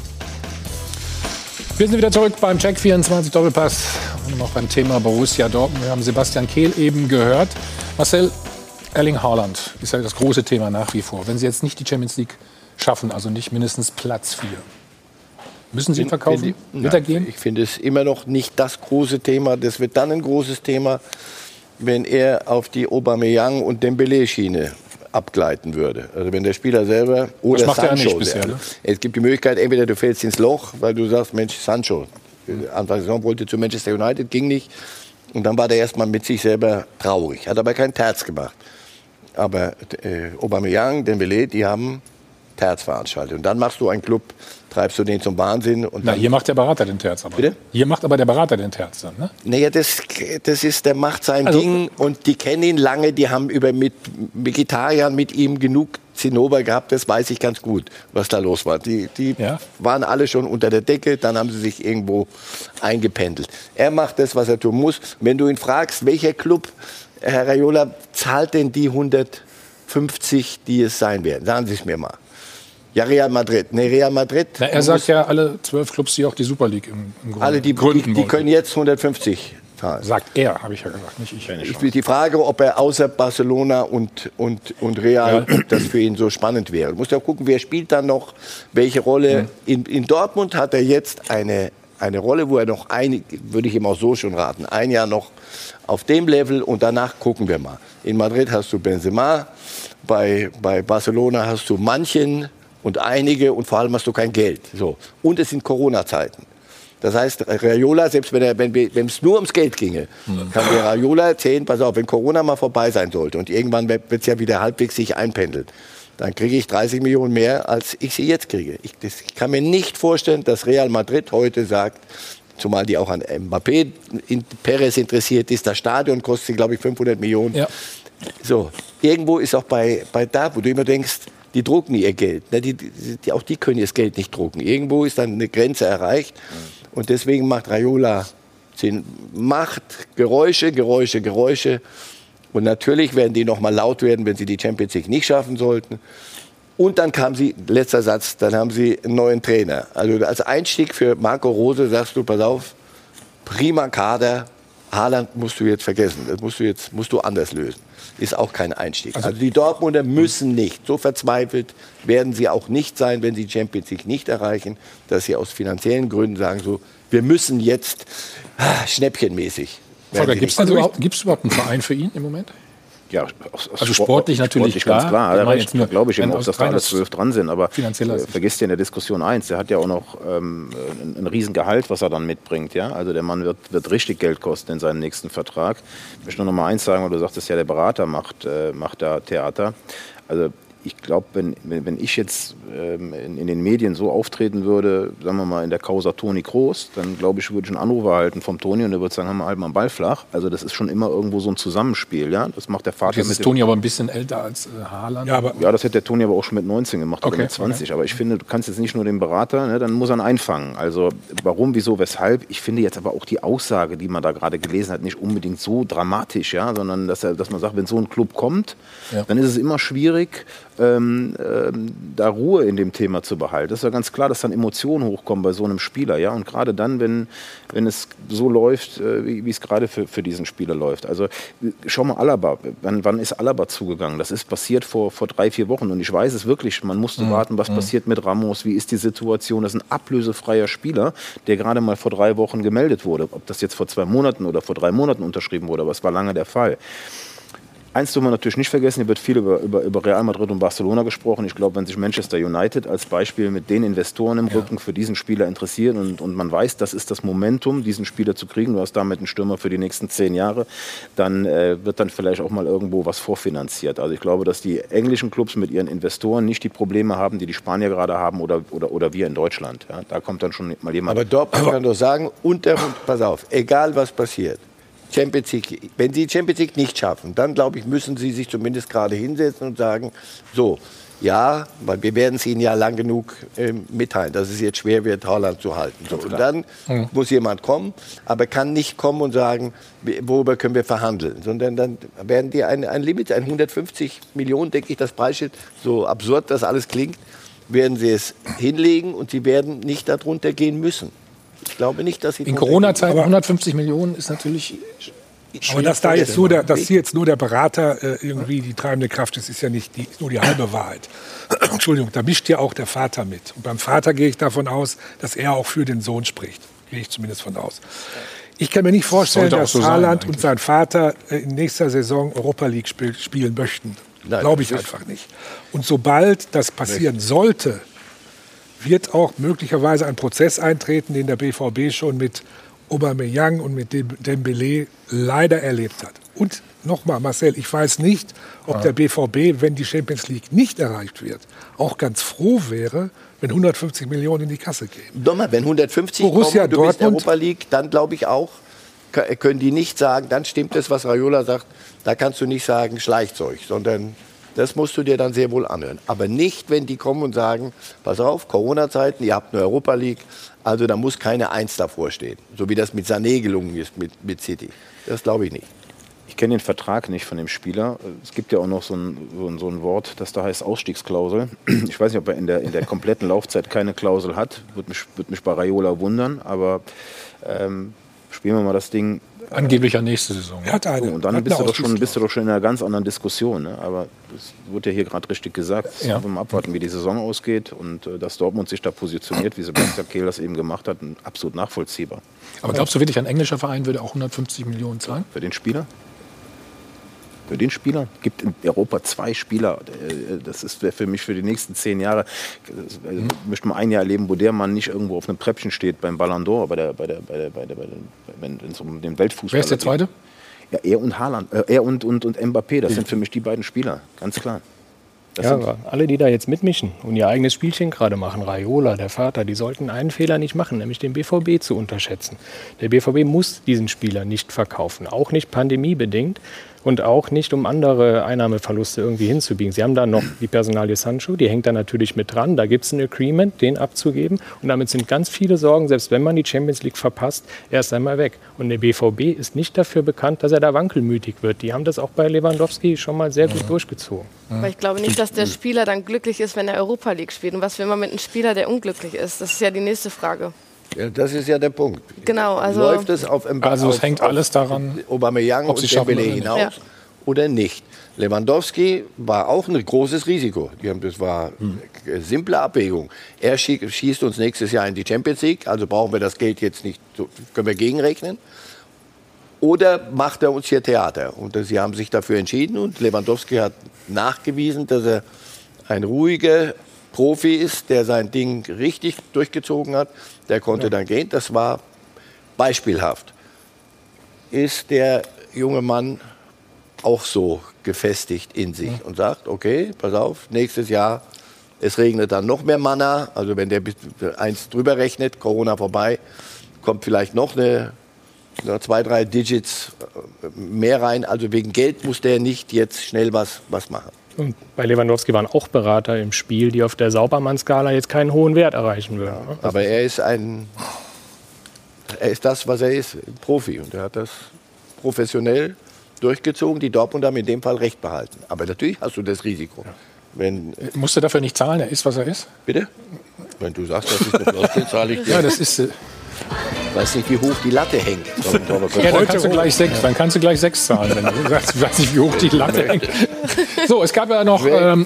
Wir sind wieder zurück beim Check 24 Doppelpass und noch beim Thema Borussia Dortmund. Wir haben Sebastian Kehl eben gehört. Marcel Erling Haaland ist ja das große Thema nach wie vor. Wenn Sie jetzt nicht die Champions League schaffen, also nicht mindestens Platz 4, Müssen Sie ihn verkaufen? Wird er gehen? Ich finde es immer noch nicht das große Thema. Das wird dann ein großes Thema, wenn er auf die Aubameyang und Dembele-Schiene abgleiten würde. Also wenn der Spieler selber oder das macht Sancho, er nicht bisher, ne? es gibt die Möglichkeit, entweder du fällst ins Loch, weil du sagst, Mensch, Sancho, Anfang der Saison wollte zu Manchester United, ging nicht. Und dann war der erstmal mit sich selber traurig, hat aber kein Terz gemacht. Aber äh, Aubameyang, Dembele, die haben Terz veranstaltet. Und dann machst du einen Club treibst du den zum Wahnsinn. Und Na, hier macht der Berater den Terz aber. Bitte? Hier macht aber der Berater den Terz dann, ne? Naja, das, das ist, der macht sein also, Ding und die kennen ihn lange, die haben über mit Vegetariern mit ihm genug Zinnober gehabt, das weiß ich ganz gut, was da los war. Die, die ja? waren alle schon unter der Decke, dann haben sie sich irgendwo eingependelt. Er macht das, was er tun muss. Wenn du ihn fragst, welcher Club, Herr Raiola, zahlt denn die 150, die es sein werden? Sagen Sie es mir mal. Ja, Real Madrid. Nee, Real Madrid. Na, er sagt ja, alle zwölf Clubs, die auch die Super League im, im Grunde alle, die, gründen die, die können jetzt 150 zahlen. Sagt er, habe ich ja gesagt, nicht ich. ich die Frage, ob er außer Barcelona und, und, und Real, ja. das für ihn so spannend wäre. Du musst ja gucken, wer spielt dann noch, welche Rolle. Mhm. In, in Dortmund hat er jetzt eine, eine Rolle, wo er noch ein, würde ich ihm auch so schon raten, ein Jahr noch auf dem Level und danach gucken wir mal. In Madrid hast du Benzema, bei, bei Barcelona hast du manchen und einige und vor allem hast du kein Geld. So. Und es sind Corona-Zeiten. Das heißt, Raiola, selbst wenn, er, wenn, es nur ums Geld ginge, mhm. kann der Raiola erzählen, pass auf, wenn Corona mal vorbei sein sollte und irgendwann wird es ja wieder halbwegs sich einpendeln, dann kriege ich 30 Millionen mehr, als ich sie jetzt kriege. Ich, das, ich kann mir nicht vorstellen, dass Real Madrid heute sagt, zumal die auch an Mbappé in Perez interessiert ist, das Stadion kostet, glaube ich, 500 Millionen. Ja. So, irgendwo ist auch bei, bei da, wo du immer denkst, die drucken ihr Geld. Ne? Die, die, auch die können ihr Geld nicht drucken. Irgendwo ist dann eine Grenze erreicht. Und deswegen macht Raiola Sinn. Macht Geräusche, Geräusche, Geräusche. Und natürlich werden die noch mal laut werden, wenn sie die Champions League nicht schaffen sollten. Und dann kam sie, letzter Satz, dann haben sie einen neuen Trainer. Also als Einstieg für Marco Rose sagst du, pass auf, prima Kader, Haaland musst du jetzt vergessen, das musst du jetzt musst du anders lösen ist auch kein Einstieg. Also, also die Dortmunder müssen nicht, so verzweifelt werden sie auch nicht sein, wenn sie Champions League nicht erreichen, dass sie aus finanziellen Gründen sagen, so, wir müssen jetzt ah, schnäppchenmäßig. Gibt es also überhaupt, überhaupt einen Verein für ihn im Moment? Ja, aus, aus also sportlich natürlich sportlich klar. ganz klar. Da recht, jetzt glaube ich eben auch, dass da alle zwölf dran sind. Aber äh, vergisst ja in der Diskussion eins, der hat ja auch noch ähm, ein, ein Riesengehalt, was er dann mitbringt. Ja? Also der Mann wird, wird richtig Geld kosten in seinem nächsten Vertrag. Ich möchte nur noch mal eins sagen, weil du sagtest ja, der Berater macht, äh, macht da Theater. Also ich glaube, wenn, wenn ich jetzt ähm, in, in, den Medien so auftreten würde, sagen wir mal in der Causa Toni Kroos, dann glaube ich, würde ich einen Anruf erhalten vom Toni und der würde sagen, haben wir halt mal einen Ball flach. Also das ist schon immer irgendwo so ein Zusammenspiel, ja. Das macht der Vater Jetzt ist Toni aber ein bisschen älter als äh, Haaland. Ja, aber ja, das hätte der Toni aber auch schon mit 19 gemacht okay, oder mit 20. Okay. Aber ich finde, du kannst jetzt nicht nur den Berater, ne, dann muss er ihn einfangen. Also warum, wieso, weshalb? Ich finde jetzt aber auch die Aussage, die man da gerade gelesen hat, nicht unbedingt so dramatisch, ja, sondern dass, er, dass man sagt, wenn so ein Club kommt, ja. dann ist es immer schwierig, ähm, ähm, da Ruhe in dem Thema zu behalten. Das ist ja ganz klar, dass dann Emotionen hochkommen bei so einem Spieler. Ja? Und gerade dann, wenn, wenn es so läuft, äh, wie, wie es gerade für, für diesen Spieler läuft. Also schau mal, Alaba, wann, wann ist Alaba zugegangen? Das ist passiert vor, vor drei, vier Wochen. Und ich weiß es wirklich, man musste mhm. warten, was mhm. passiert mit Ramos, wie ist die Situation. Das ist ein ablösefreier Spieler, der gerade mal vor drei Wochen gemeldet wurde. Ob das jetzt vor zwei Monaten oder vor drei Monaten unterschrieben wurde, aber es war lange der Fall. Eins dürfen wir natürlich nicht vergessen, hier wird viel über, über, über Real Madrid und Barcelona gesprochen. Ich glaube, wenn sich Manchester United als Beispiel mit den Investoren im ja. Rücken für diesen Spieler interessiert und, und man weiß, das ist das Momentum, diesen Spieler zu kriegen, du hast damit einen Stürmer für die nächsten zehn Jahre, dann äh, wird dann vielleicht auch mal irgendwo was vorfinanziert. Also ich glaube, dass die englischen Clubs mit ihren Investoren nicht die Probleme haben, die die Spanier gerade haben oder, oder, oder wir in Deutschland. Ja, da kommt dann schon mal jemand. Aber Dortmund kann doch sagen, und pass auf, egal was passiert, Champions League, wenn sie Champions League nicht schaffen, dann glaube ich, müssen sie sich zumindest gerade hinsetzen und sagen, so, ja, weil wir werden es ihnen ja lang genug äh, mitteilen, dass es jetzt schwer wird, Holland zu halten. So, und dann mhm. muss jemand kommen, aber kann nicht kommen und sagen, worüber können wir verhandeln, sondern dann werden die ein, ein Limit, ein 150 Millionen, denke ich, das Preisschild, so absurd das alles klingt, werden sie es hinlegen und sie werden nicht darunter gehen müssen. Ich glaube nicht, dass sie. In Corona-Zeiten 150 Millionen ist natürlich. Aber dass da jetzt nur der, dass hier jetzt nur der Berater äh, irgendwie die treibende Kraft ist, ist ja nicht die, nur die halbe Wahrheit. Entschuldigung, da mischt ja auch der Vater mit. Und beim Vater gehe ich davon aus, dass er auch für den Sohn spricht. Gehe ich zumindest von aus. Ich kann mir nicht vorstellen, dass so Haaland und sein Vater äh, in nächster Saison Europa League spiel, spielen möchten. Glaube ich einfach nicht. Und sobald das passieren sollte, wird auch möglicherweise ein Prozess eintreten, den der BVB schon mit Aubameyang und mit Dembele leider erlebt hat. Und nochmal, Marcel, ich weiß nicht, ob der BVB, wenn die Champions League nicht erreicht wird, auch ganz froh wäre, wenn 150 Millionen in die Kasse gehen. Dummer, wenn 150 Borussia kommen, du Dortmund, bist Europa League, dann glaube ich auch, können die nicht sagen, dann stimmt es, was Raiola sagt, da kannst du nicht sagen Schleichzeug, sondern das musst du dir dann sehr wohl anhören. Aber nicht, wenn die kommen und sagen, pass auf, Corona-Zeiten, ihr habt eine Europa League, also da muss keine Eins davor stehen. So wie das mit Sané gelungen ist mit, mit City. Das glaube ich nicht. Ich kenne den Vertrag nicht von dem Spieler. Es gibt ja auch noch so ein, so ein, so ein Wort, das da heißt Ausstiegsklausel. Ich weiß nicht, ob er in der, in der kompletten Laufzeit keine Klausel hat. Würde mich, würd mich bei Raiola wundern. Aber ähm, spielen wir mal das Ding Angeblich ja nächste Saison. Er hat eine. Und dann bist, du doch schon, bist du doch schon in einer ganz anderen Diskussion. Ne? Aber das wurde ja hier gerade richtig gesagt. Ja. Mal abwarten, wie die Saison ausgeht. Und äh, dass Dortmund sich da positioniert, wie Sebastian Kehl das eben gemacht hat, absolut nachvollziehbar. Aber glaubst du wirklich, ein englischer Verein würde auch 150 Millionen zahlen? Für den Spieler? Für den Spieler? Es gibt in Europa zwei Spieler. Äh, das ist für mich für die nächsten zehn Jahre. Mhm. Ich möchte mal ein Jahr erleben, wo der Mann nicht irgendwo auf einem Treppchen steht beim Ballon d'Or, bei der, bei der, bei der, bei der, bei der, wenn es um den Weltfußball geht. Wer ist der Zweite? Ja, er und Haaland, äh, er und, und, und Mbappé, das sind für mich die beiden Spieler, ganz klar. Das ja, alle, die da jetzt mitmischen und ihr eigenes Spielchen gerade machen, Raiola, der Vater, die sollten einen Fehler nicht machen, nämlich den BVB zu unterschätzen. Der BVB muss diesen Spieler nicht verkaufen, auch nicht pandemiebedingt und auch nicht, um andere Einnahmeverluste irgendwie hinzubiegen. Sie haben da noch die Personalie Sancho, die hängt da natürlich mit dran. Da gibt es ein Agreement, den abzugeben. Und damit sind ganz viele Sorgen, selbst wenn man die Champions League verpasst, erst einmal weg. Und der BVB ist nicht dafür bekannt, dass er da wankelmütig wird. Die haben das auch bei Lewandowski schon mal sehr gut ja. durchgezogen. Aber ich glaube nicht, dass der Spieler dann glücklich ist, wenn er Europa League spielt. Und was will man mit einem Spieler, der unglücklich ist? Das ist ja die nächste Frage. Ja, das ist ja der Punkt. Genau, also läuft es auf Mbappé, Also es hängt alles daran, Aubameyang ob sie und Dembélé hinaus ja. oder nicht. Lewandowski war auch ein großes Risiko. Das war eine simple Abwägung. Er schießt uns nächstes Jahr in die Champions League, also brauchen wir das Geld jetzt nicht, können wir gegenrechnen. Oder macht er uns hier Theater? Und sie haben sich dafür entschieden und Lewandowski hat nachgewiesen, dass er ein ruhiger, Profi ist, der sein Ding richtig durchgezogen hat, der konnte ja. dann gehen. Das war beispielhaft. Ist der junge Mann auch so gefestigt in sich ja. und sagt, okay, pass auf, nächstes Jahr, es regnet dann noch mehr Manna, also wenn der eins drüber rechnet, Corona vorbei, kommt vielleicht noch eine, zwei, drei Digits äh, mehr rein. Also wegen Geld muss der nicht jetzt schnell was, was machen. Und bei Lewandowski waren auch Berater im Spiel, die auf der Saubermann-Skala jetzt keinen hohen Wert erreichen würden. Ja, aber er ist ein, er ist das, was er ist, ein Profi. Und er hat das professionell durchgezogen. Die Dortmund haben in dem Fall recht behalten. Aber natürlich hast du das Risiko. Ja. Wenn, Musst du dafür nicht zahlen? Er ist, was er ist? Bitte? Wenn du sagst, das ist eine Floskel, zahle ich dir. Ja, das ist... Ich weiß nicht, wie hoch die Latte hängt. ja, dann kannst, du gleich sechs, dann kannst du gleich sechs zahlen, wenn du sagst, ich weiß nicht, wie hoch die Latte hängt. So, es gab ja noch, ähm,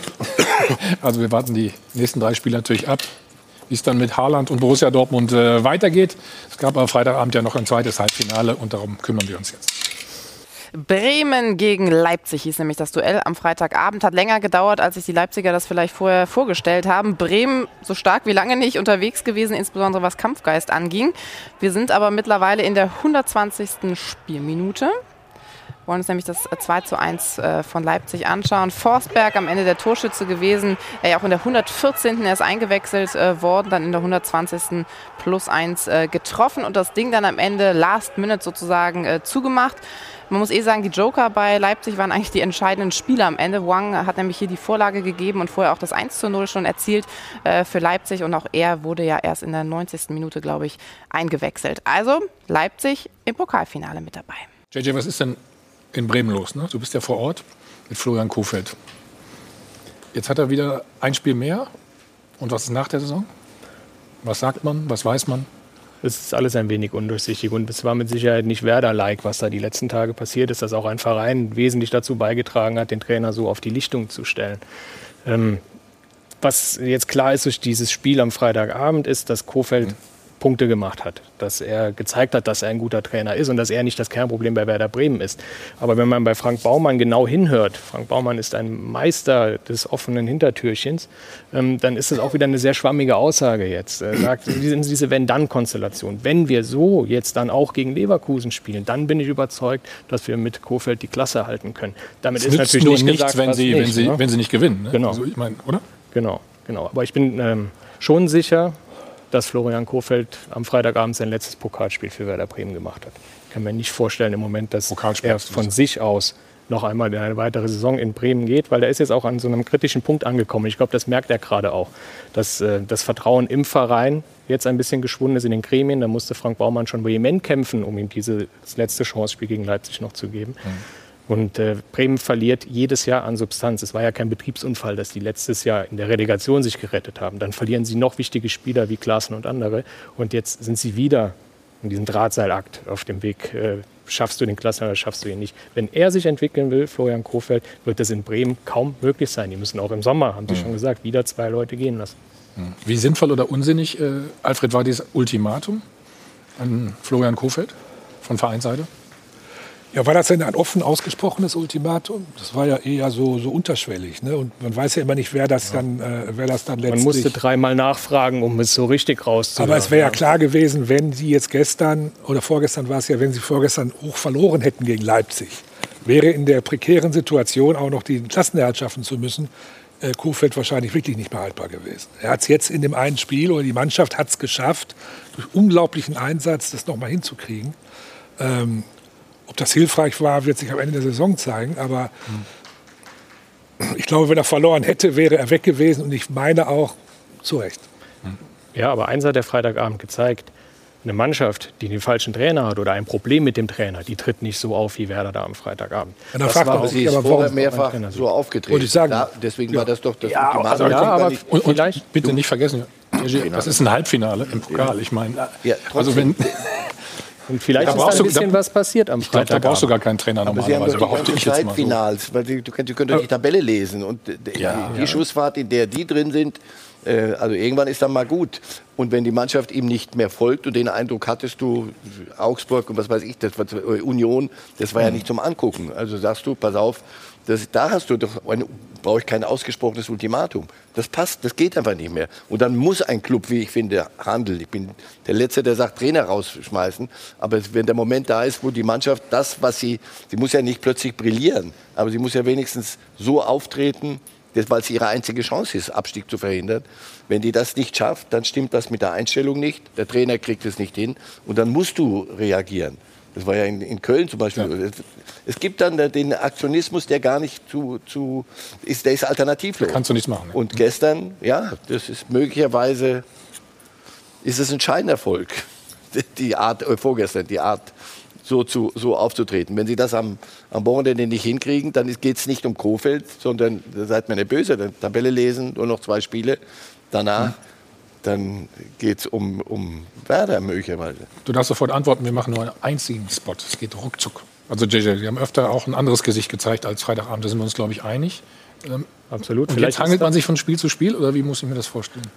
also wir warten die nächsten drei Spiele natürlich ab, wie es dann mit Haaland und Borussia Dortmund äh, weitergeht. Es gab aber Freitagabend ja noch ein zweites Halbfinale und darum kümmern wir uns jetzt. Bremen gegen Leipzig hieß nämlich das Duell am Freitagabend. Hat länger gedauert, als sich die Leipziger das vielleicht vorher vorgestellt haben. Bremen so stark wie lange nicht unterwegs gewesen, insbesondere was Kampfgeist anging. Wir sind aber mittlerweile in der 120. Spielminute wollen uns nämlich das 2 zu 1 äh, von Leipzig anschauen. Forsberg am Ende der Torschütze gewesen, er auch in der 114. erst eingewechselt äh, worden, dann in der 120. plus 1 äh, getroffen und das Ding dann am Ende last minute sozusagen zugemacht. Man muss eh sagen, die Joker bei Leipzig waren eigentlich die entscheidenden Spieler am Ende. Wang hat nämlich hier die Vorlage gegeben und vorher auch das 1 zu 0 schon erzielt äh, für Leipzig. Und auch er wurde ja erst in der 90. Minute, glaube ich, eingewechselt. Also Leipzig im Pokalfinale mit dabei. JJ, was ist denn in Bremen los? Ne? Du bist ja vor Ort mit Florian Kofeld. Jetzt hat er wieder ein Spiel mehr. Und was ist nach der Saison? Was sagt man? Was weiß man? Es ist alles ein wenig undurchsichtig und es war mit Sicherheit nicht Werder-like, was da die letzten Tage passiert ist, dass auch ein Verein wesentlich dazu beigetragen hat, den Trainer so auf die Lichtung zu stellen. Ähm, was jetzt klar ist durch dieses Spiel am Freitagabend, ist, dass Kofeld mhm. Punkte gemacht hat, dass er gezeigt hat, dass er ein guter Trainer ist und dass er nicht das Kernproblem bei Werder Bremen ist. Aber wenn man bei Frank Baumann genau hinhört, Frank Baumann ist ein Meister des offenen Hintertürchens, ähm, dann ist es auch wieder eine sehr schwammige Aussage jetzt. Er sagt, diese Wenn-Dann-Konstellation. Wenn wir so jetzt dann auch gegen Leverkusen spielen, dann bin ich überzeugt, dass wir mit Kofeld die Klasse halten können. Damit es ist natürlich nur nicht nichts, gesagt, wenn sie, nicht, wenn, sie, ne? wenn sie nicht gewinnen. Ne? Genau. Also ich mein, oder? Genau, genau. Aber ich bin ähm, schon sicher, dass Florian Kofeld am Freitagabend sein letztes Pokalspiel für Werder Bremen gemacht hat. Ich kann mir nicht vorstellen im Moment, dass er von sich aus noch einmal in eine weitere Saison in Bremen geht, weil er ist jetzt auch an so einem kritischen Punkt angekommen. Ich glaube, das merkt er gerade auch, dass äh, das Vertrauen im Verein jetzt ein bisschen geschwunden ist in den Gremien. Da musste Frank Baumann schon vehement kämpfen, um ihm dieses letzte Chancespiel gegen Leipzig noch zu geben. Mhm. Und äh, Bremen verliert jedes Jahr an Substanz. Es war ja kein Betriebsunfall, dass die letztes Jahr in der Relegation sich gerettet haben. Dann verlieren sie noch wichtige Spieler wie Klaassen und andere. Und jetzt sind sie wieder in diesem Drahtseilakt auf dem Weg, äh, schaffst du den Klassen oder schaffst du ihn nicht. Wenn er sich entwickeln will, Florian Kofeld, wird das in Bremen kaum möglich sein. Die müssen auch im Sommer, haben Sie mhm. schon gesagt, wieder zwei Leute gehen lassen. Mhm. Wie sinnvoll oder unsinnig, äh, Alfred, war dieses Ultimatum an Florian Kofeld von Vereinsseite? Ja, war das denn ein offen ausgesprochenes Ultimatum? Das war ja eher so, so unterschwellig. Ne? Und man weiß ja immer nicht, wer das, ja. dann, äh, wer das dann letztlich... Man musste dreimal nachfragen, um es so richtig rauszuholen. Aber es wäre ja klar gewesen, wenn Sie jetzt gestern, oder vorgestern war es ja, wenn Sie vorgestern hoch verloren hätten gegen Leipzig, wäre in der prekären Situation auch noch die Klassenerhalt schaffen zu müssen, äh, Kofeld wahrscheinlich wirklich nicht mehr haltbar gewesen. Er hat es jetzt in dem einen Spiel, oder die Mannschaft hat es geschafft, durch unglaublichen Einsatz das nochmal hinzukriegen. Ähm, ob das hilfreich war, wird sich am Ende der Saison zeigen. Aber mhm. ich glaube, wenn er verloren hätte, wäre er weg gewesen. Und ich meine auch zu Recht. Ja, aber eins hat der Freitagabend gezeigt. Eine Mannschaft, die den falschen Trainer hat oder ein Problem mit dem Trainer, die tritt nicht so auf wie Werder da am Freitagabend. Ja, das war aber sie ist aber vorher mehrfach so aufgetreten. Und ich sagen, da, deswegen ja. war das doch das ja, also, ja, aber und, und bitte nicht vergessen, das ist ein Halbfinale im Pokal. Ich meine, ja, also wenn und vielleicht da ist da ein bisschen da, was passiert am Freitag. da brauchst du gar keinen Trainer Aber normalerweise. Sie haben doch die Zeitfinals, so. weil Sie, du, könnt, könnt doch die Tabelle lesen. Und die, ja, die ja. Schussfahrt, in der die drin sind, äh, also irgendwann ist dann mal gut. Und wenn die Mannschaft ihm nicht mehr folgt und den Eindruck hattest du, Augsburg und was weiß ich, das war, Union, das war ja mhm. nicht zum Angucken. Also sagst du, pass auf, das, da hast du doch, brauche ich kein ausgesprochenes Ultimatum. Das passt, das geht einfach nicht mehr. Und dann muss ein Club, wie ich finde, handeln. Ich bin der Letzte, der sagt, Trainer rausschmeißen. Aber wenn der Moment da ist, wo die Mannschaft das, was sie, sie muss ja nicht plötzlich brillieren, aber sie muss ja wenigstens so auftreten, weil es ihre einzige Chance ist, Abstieg zu verhindern. Wenn die das nicht schafft, dann stimmt das mit der Einstellung nicht. Der Trainer kriegt es nicht hin. Und dann musst du reagieren. Das war ja in, in Köln zum Beispiel. Ja. Es gibt dann den Aktionismus, der gar nicht zu, zu ist, der ist alternativlos. Da kannst du nichts machen. Ne? Und gestern, ja, das ist möglicherweise, ist es ein Scheinerfolg, die Art, äh, vorgestern, die Art, so, zu, so aufzutreten. Wenn Sie das am, am Wochenende nicht hinkriegen, dann geht es nicht um Kofeld, sondern, seid mir nicht böse, dann Tabelle lesen, nur noch zwei Spiele danach. Mhm dann geht es um, um Werder möglicherweise. Du darfst sofort antworten, wir machen nur einen einzigen Spot. Es geht ruckzuck. Also JJ, wir haben öfter auch ein anderes Gesicht gezeigt als Freitagabend, da sind wir uns, glaube ich, einig. Ähm, Absolut. Und Vielleicht jetzt hangelt man sich von Spiel zu Spiel oder wie muss ich mir das vorstellen?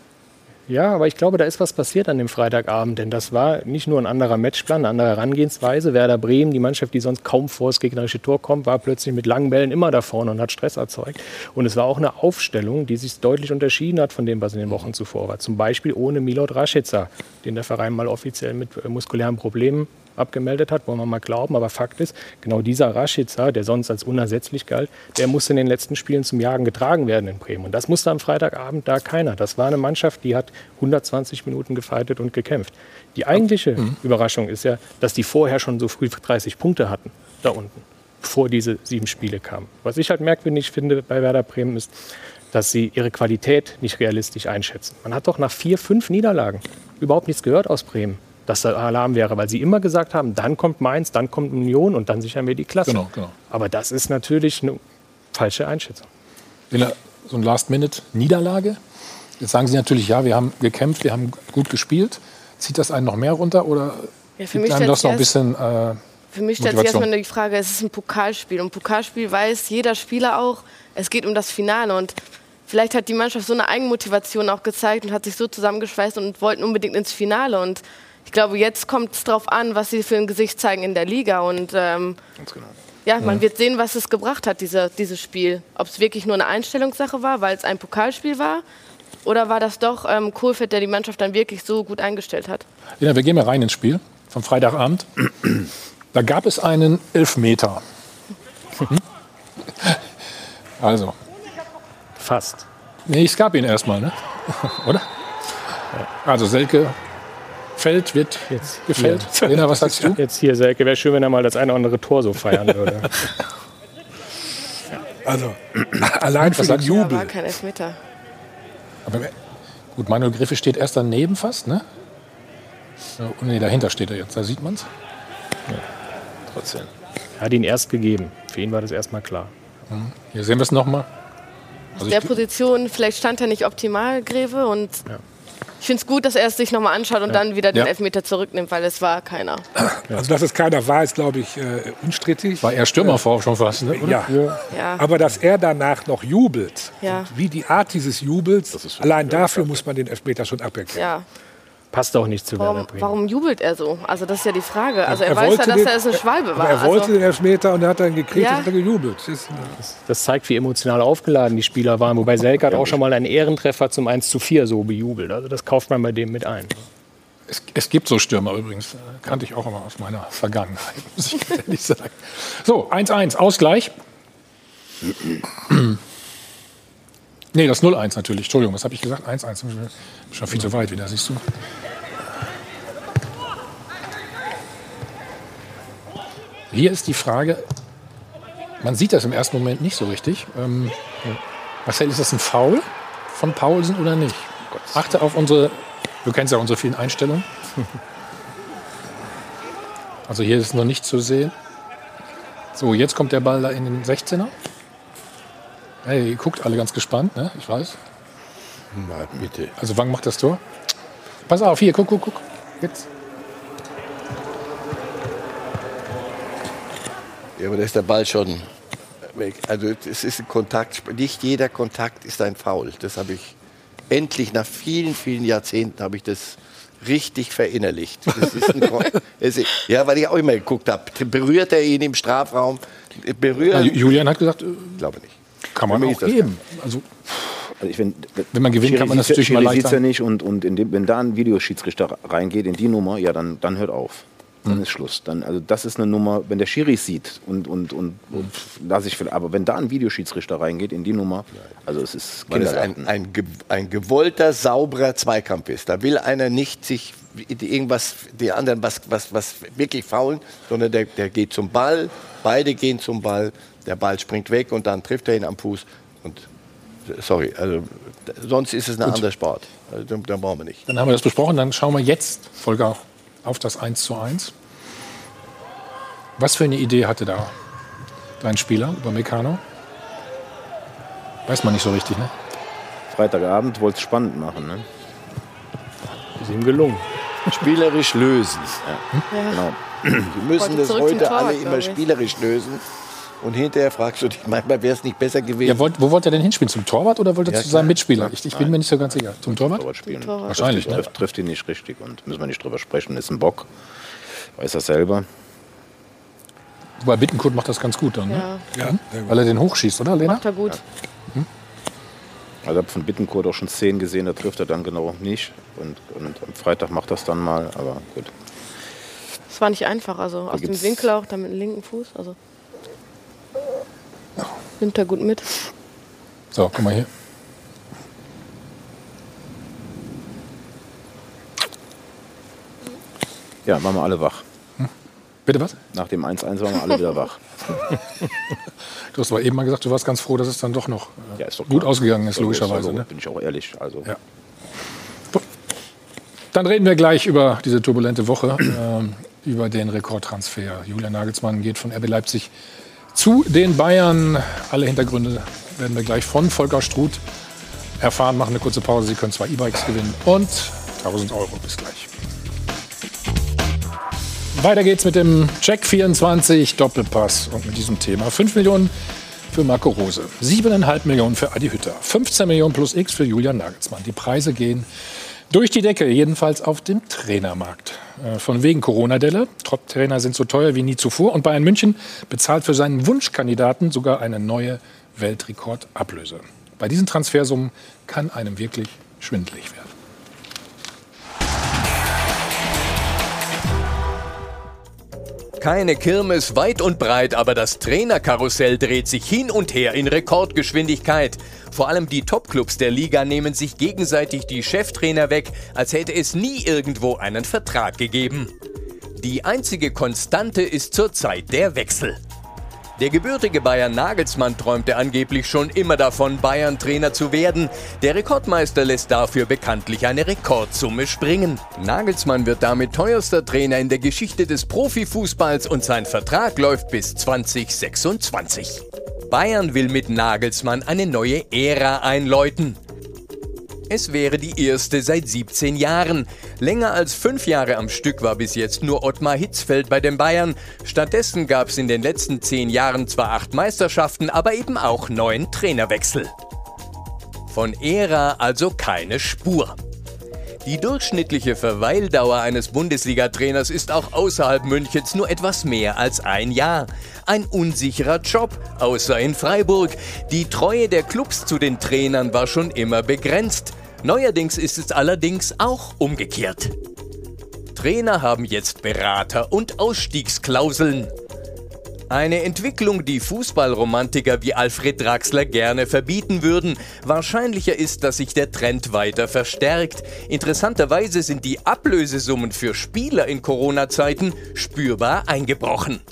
Ja, aber ich glaube, da ist was passiert an dem Freitagabend, denn das war nicht nur ein anderer Matchplan, eine andere Herangehensweise. Werder Bremen, die Mannschaft, die sonst kaum vor das gegnerische Tor kommt, war plötzlich mit langen Bällen immer da vorne und hat Stress erzeugt. Und es war auch eine Aufstellung, die sich deutlich unterschieden hat von dem, was in den Wochen zuvor war. Zum Beispiel ohne Milot Rashica, den der Verein mal offiziell mit äh, muskulären Problemen abgemeldet hat, wollen wir mal glauben. Aber Fakt ist, genau dieser Rashica, der sonst als unersetzlich galt, der musste in den letzten Spielen zum Jagen getragen werden in Bremen. Und das musste am Freitagabend da keiner. Das war eine Mannschaft, die hat 120 Minuten gefeitet und gekämpft. Die eigentliche mhm. Überraschung ist ja, dass die vorher schon so früh 30 Punkte hatten, da unten, bevor diese sieben Spiele kamen. Was ich halt merkwürdig finde bei Werder Bremen ist, dass sie ihre Qualität nicht realistisch einschätzen. Man hat doch nach vier, fünf Niederlagen überhaupt nichts gehört aus Bremen dass da Alarm wäre, weil sie immer gesagt haben, dann kommt Mainz, dann kommt Union und dann sichern wir die Klasse. Genau, genau. Aber das ist natürlich eine falsche Einschätzung. So eine Last-Minute-Niederlage. Jetzt sagen Sie natürlich, ja, wir haben gekämpft, wir haben gut gespielt. Zieht das einen noch mehr runter oder ja, für mich einem das noch ein bisschen äh, Für mich stellt sich erstmal die Frage, es ist ein Pokalspiel. Und Pokalspiel weiß jeder Spieler auch, es geht um das Finale. Und vielleicht hat die Mannschaft so eine Eigenmotivation auch gezeigt und hat sich so zusammengeschweißt und wollten unbedingt ins Finale. Und ich glaube, jetzt kommt es darauf an, was sie für ein Gesicht zeigen in der Liga. Und ähm, genau. ja, man ja. wird sehen, was es gebracht hat, diese, dieses Spiel. Ob es wirklich nur eine Einstellungssache war, weil es ein Pokalspiel war, oder war das doch ähm, Kohlfeld, der die Mannschaft dann wirklich so gut eingestellt hat? Ja, wir gehen mal rein ins Spiel vom Freitagabend. Da gab es einen Elfmeter. Hm? Also. Fast. Nee, es gab ihn erstmal, ne? Oder? Also Selke fällt, wird jetzt gefällt. Lena, was sagst du? Jetzt hier, Selke, wäre schön, wenn er mal das eine oder andere Tor so feiern würde. also, allein für den Jubel. war kein Elfmeter. Aber gut, Manuel Griffe steht erst daneben fast, ne? Oh, nee, dahinter steht er jetzt, da sieht man es. Ja, trotzdem. Er hat ihn erst gegeben. Für ihn war das erstmal klar. Mhm. Hier sehen wir es nochmal. Also der Position, vielleicht stand er nicht optimal, Greve, und ja. Ich finde es gut, dass er es sich nochmal anschaut und ja. dann wieder den ja. Elfmeter zurücknimmt, weil es war keiner. Also, dass es keiner war, ist, glaube ich, äh, unstrittig. War er Stürmer vor schon fast, ne? Ja. ja. Aber dass er danach noch jubelt, wie die Art dieses Jubels, allein dafür muss man den Elfmeter schon aberkennen. Passt auch nicht zu warum, Werder Bremen. Warum jubelt er so? Also das ist ja die Frage. Also er, er weiß ja, dass den, er es eine Schwalbe war. Er wollte also. den Elfmeter und er hat dann gekriegt ja. und hat gejubelt. Das, das, zeigt, wie emotional aufgeladen die Spieler waren. Wobei Selke hat auch schon mal einen Ehrentreffer zum 1 zu 4 so bejubelt. Also das kauft man bei dem mit ein. Es, es, gibt so Stürmer übrigens, kannte ich auch immer aus meiner Vergangenheit, muss ich ehrlich sagen. So, 1-1, Ausgleich. Nee, das 0-1 natürlich. Entschuldigung, was habe ich gesagt? 1-1. Schon viel zu weit wieder, siehst du. Hier ist die Frage, man sieht das im ersten Moment nicht so richtig. Ähm, Marcel, ist das ein Foul von Paulsen oder nicht? Achte auf unsere, du kennst ja unsere vielen Einstellungen. Also hier ist noch nicht zu sehen. So, jetzt kommt der Ball da in den 16er. Hey, ihr guckt alle ganz gespannt, ne? Ich weiß. Mal bitte. Also Wang macht das Tor. Pass auf, hier, guck, guck, guck. Jetzt. Ja, aber da ist der Ball schon weg. Also es ist ein Kontakt. Nicht jeder Kontakt ist ein Foul. Das habe ich endlich nach vielen, vielen Jahrzehnten habe ich das richtig verinnerlicht. ist, ja, weil ich auch immer geguckt habe. Berührt er ihn im Strafraum? Berührt? Ja, Julian hat gesagt, ich glaube nicht. Kann man auch geben. Also, also ich find, wenn man gewinnt, kann man das natürlich mal leichter. ja nicht und, und dem, wenn da ein Videoschiedsrichter reingeht in die Nummer, ja, dann, dann hört auf dann ist Schluss. Dann, also das ist eine Nummer, wenn der Schiri sieht und, und, und, und lasse ich aber wenn da ein Videoschiedsrichter reingeht in die Nummer, also es ist Weil es ein, ein, ein gewollter, sauberer Zweikampf ist. Da will einer nicht sich irgendwas, die anderen was, was, was wirklich faulen, sondern der, der geht zum Ball, beide gehen zum Ball, der Ball springt weg und dann trifft er ihn am Fuß und sorry, also sonst ist es ein anderer Sport. Also, dann brauchen wir nicht. Dann haben wir das besprochen, dann schauen wir jetzt, Volker, auf das 1 zu 1. Was für eine Idee hatte da dein Spieler über Meccano? Weiß man nicht so richtig, ne? Freitagabend wollte es spannend machen, ne? Ist ihm gelungen. Spielerisch lösen. Ja. Ja. Genau. Wir müssen das heute alle immer spielerisch lösen. Und hinterher fragst du dich manchmal, wäre es nicht besser gewesen. Ja, wollt, wo wollte er denn hinspielen? Zum Torwart oder wollte er ja, zu seinem Mitspieler? Ich, ich bin mir nicht so ganz sicher. Zum Torwart? Torwart spielen. Torwart. Wahrscheinlich. Trifft, ne? trifft, trifft ihn nicht richtig und müssen wir nicht drüber sprechen. Ist ein Bock. Weiß er selber. Wobei Bittenkurt macht das ganz gut dann, ne? Ja. ja Weil er den hochschießt, oder, Lena? Macht er gut. Ja. Hm? Also ich habe von Bittenkurt auch schon Szenen gesehen, da trifft er dann genau nicht. Und, und am Freitag macht das dann mal, aber gut. Es war nicht einfach, also aus dem Winkel auch, dann mit dem linken Fuß. Also. Nimmt er gut mit. So, guck mal hier. Ja, waren wir alle wach. Hm? Bitte was? Nach dem 1-1 waren wir alle wieder wach. du hast aber eben mal gesagt, du warst ganz froh, dass es dann doch noch äh, ja, doch gut klar. ausgegangen ist, logischerweise. Ne? Bin ich auch ehrlich. Also. Ja. Dann reden wir gleich über diese turbulente Woche, äh, über den Rekordtransfer. Julian Nagelsmann geht von RB Leipzig zu den Bayern. Alle Hintergründe werden wir gleich von Volker Struth erfahren. Machen eine kurze Pause. Sie können zwei E-Bikes gewinnen und 1000 Euro. Bis gleich. Weiter geht's mit dem Check 24 Doppelpass und mit diesem Thema 5 Millionen für Marco Rose, 7,5 Millionen für Adi Hütter, 15 Millionen plus X für Julian Nagelsmann. Die Preise gehen durch die Decke, jedenfalls auf dem Trainermarkt. Äh, von wegen Corona-Delle. Top-Trainer sind so teuer wie nie zuvor. Und Bayern München bezahlt für seinen Wunschkandidaten sogar eine neue Weltrekordablöse. Bei diesen Transfersummen kann einem wirklich schwindlig werden. Keine Kirmes weit und breit, aber das Trainerkarussell dreht sich hin und her in Rekordgeschwindigkeit. Vor allem die Topclubs der Liga nehmen sich gegenseitig die Cheftrainer weg, als hätte es nie irgendwo einen Vertrag gegeben. Die einzige Konstante ist zurzeit der Wechsel. Der gebürtige Bayern Nagelsmann träumte angeblich schon immer davon, Bayern-Trainer zu werden. Der Rekordmeister lässt dafür bekanntlich eine Rekordsumme springen. Nagelsmann wird damit teuerster Trainer in der Geschichte des Profifußballs und sein Vertrag läuft bis 2026. Bayern will mit Nagelsmann eine neue Ära einläuten. Es wäre die erste seit 17 Jahren. Länger als fünf Jahre am Stück war bis jetzt nur Ottmar Hitzfeld bei den Bayern. Stattdessen gab es in den letzten zehn Jahren zwar acht Meisterschaften, aber eben auch neun Trainerwechsel. Von Ära also keine Spur. Die durchschnittliche Verweildauer eines Bundesliga-Trainers ist auch außerhalb Münchens nur etwas mehr als ein Jahr. Ein unsicherer Job, außer in Freiburg. Die Treue der Clubs zu den Trainern war schon immer begrenzt. Neuerdings ist es allerdings auch umgekehrt. Trainer haben jetzt Berater und Ausstiegsklauseln. Eine Entwicklung, die Fußballromantiker wie Alfred Draxler gerne verbieten würden. Wahrscheinlicher ist, dass sich der Trend weiter verstärkt. Interessanterweise sind die Ablösesummen für Spieler in Corona-Zeiten spürbar eingebrochen.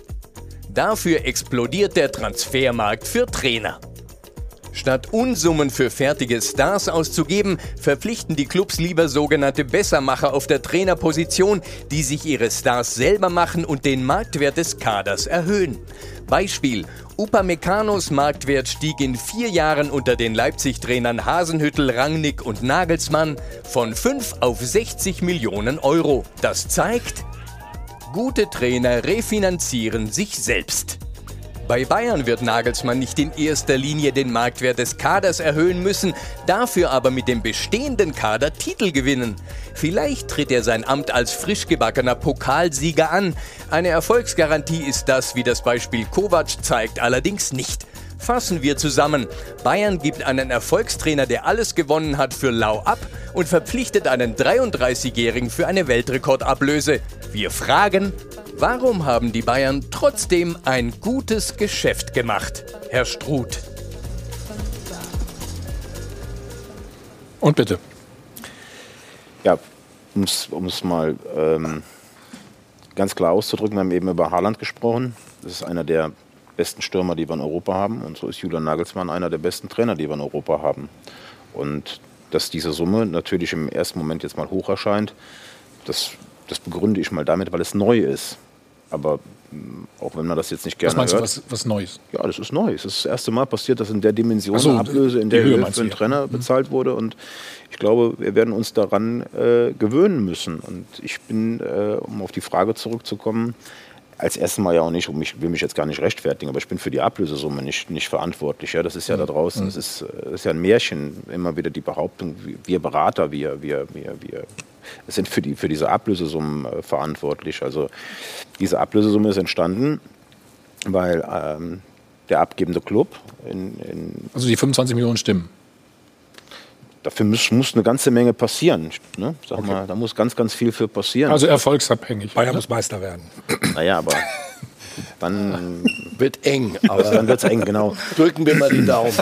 Dafür explodiert der Transfermarkt für Trainer. Statt Unsummen für fertige Stars auszugeben, verpflichten die Clubs lieber sogenannte Bessermacher auf der Trainerposition, die sich ihre Stars selber machen und den Marktwert des Kaders erhöhen. Beispiel: Upameccanos Marktwert stieg in vier Jahren unter den Leipzig-Trainern Hasenhüttel, Rangnick und Nagelsmann von 5 auf 60 Millionen Euro. Das zeigt, gute Trainer refinanzieren sich selbst. Bei Bayern wird Nagelsmann nicht in erster Linie den Marktwert des Kaders erhöhen müssen, dafür aber mit dem bestehenden Kader Titel gewinnen. Vielleicht tritt er sein Amt als frisch gebackener Pokalsieger an. Eine Erfolgsgarantie ist das, wie das Beispiel Kovac zeigt, allerdings nicht. Fassen wir zusammen. Bayern gibt einen Erfolgstrainer, der alles gewonnen hat, für lau ab und verpflichtet einen 33-Jährigen für eine Weltrekordablöse. Wir fragen, warum haben die Bayern trotzdem ein gutes Geschäft gemacht? Herr Struth. Und bitte. Ja, um es mal ähm, ganz klar auszudrücken, wir haben eben über Haaland gesprochen. Das ist einer der besten Stürmer, die wir in Europa haben. Und so ist Julian Nagelsmann einer der besten Trainer, die wir in Europa haben. Und dass diese Summe natürlich im ersten Moment jetzt mal hoch erscheint, das, das begründe ich mal damit, weil es neu ist. Aber mm, auch wenn man das jetzt nicht gerne was meinst hört. Du, was, was Neues? Ja, das ist neu. Es ist das erste Mal passiert, dass in der Dimension so, eine Ablöse in der Höhe für einen Trainer mhm. bezahlt wurde. Und ich glaube, wir werden uns daran äh, gewöhnen müssen. Und ich bin, äh, um auf die Frage zurückzukommen, als erstes Mal ja auch nicht, um mich, will mich jetzt gar nicht rechtfertigen, aber ich bin für die Ablösesumme nicht, nicht verantwortlich. Ja, das ist ja da draußen, das ist, das ist ja ein Märchen, immer wieder die Behauptung, wir Berater, wir, wir, wir, wir sind für, die, für diese Ablösesummen äh, verantwortlich. Also diese Ablösesumme ist entstanden, weil ähm, der abgebende Club in, in Also die 25 Millionen stimmen dafür muss, muss, eine ganze Menge passieren. Ne? Sag okay. mal, da muss ganz, ganz viel für passieren. Also erfolgsabhängig. Bayern muss Meister werden. Naja, aber dann wird eng. Aber dann wird es eng, genau. Drücken wir mal die Daumen.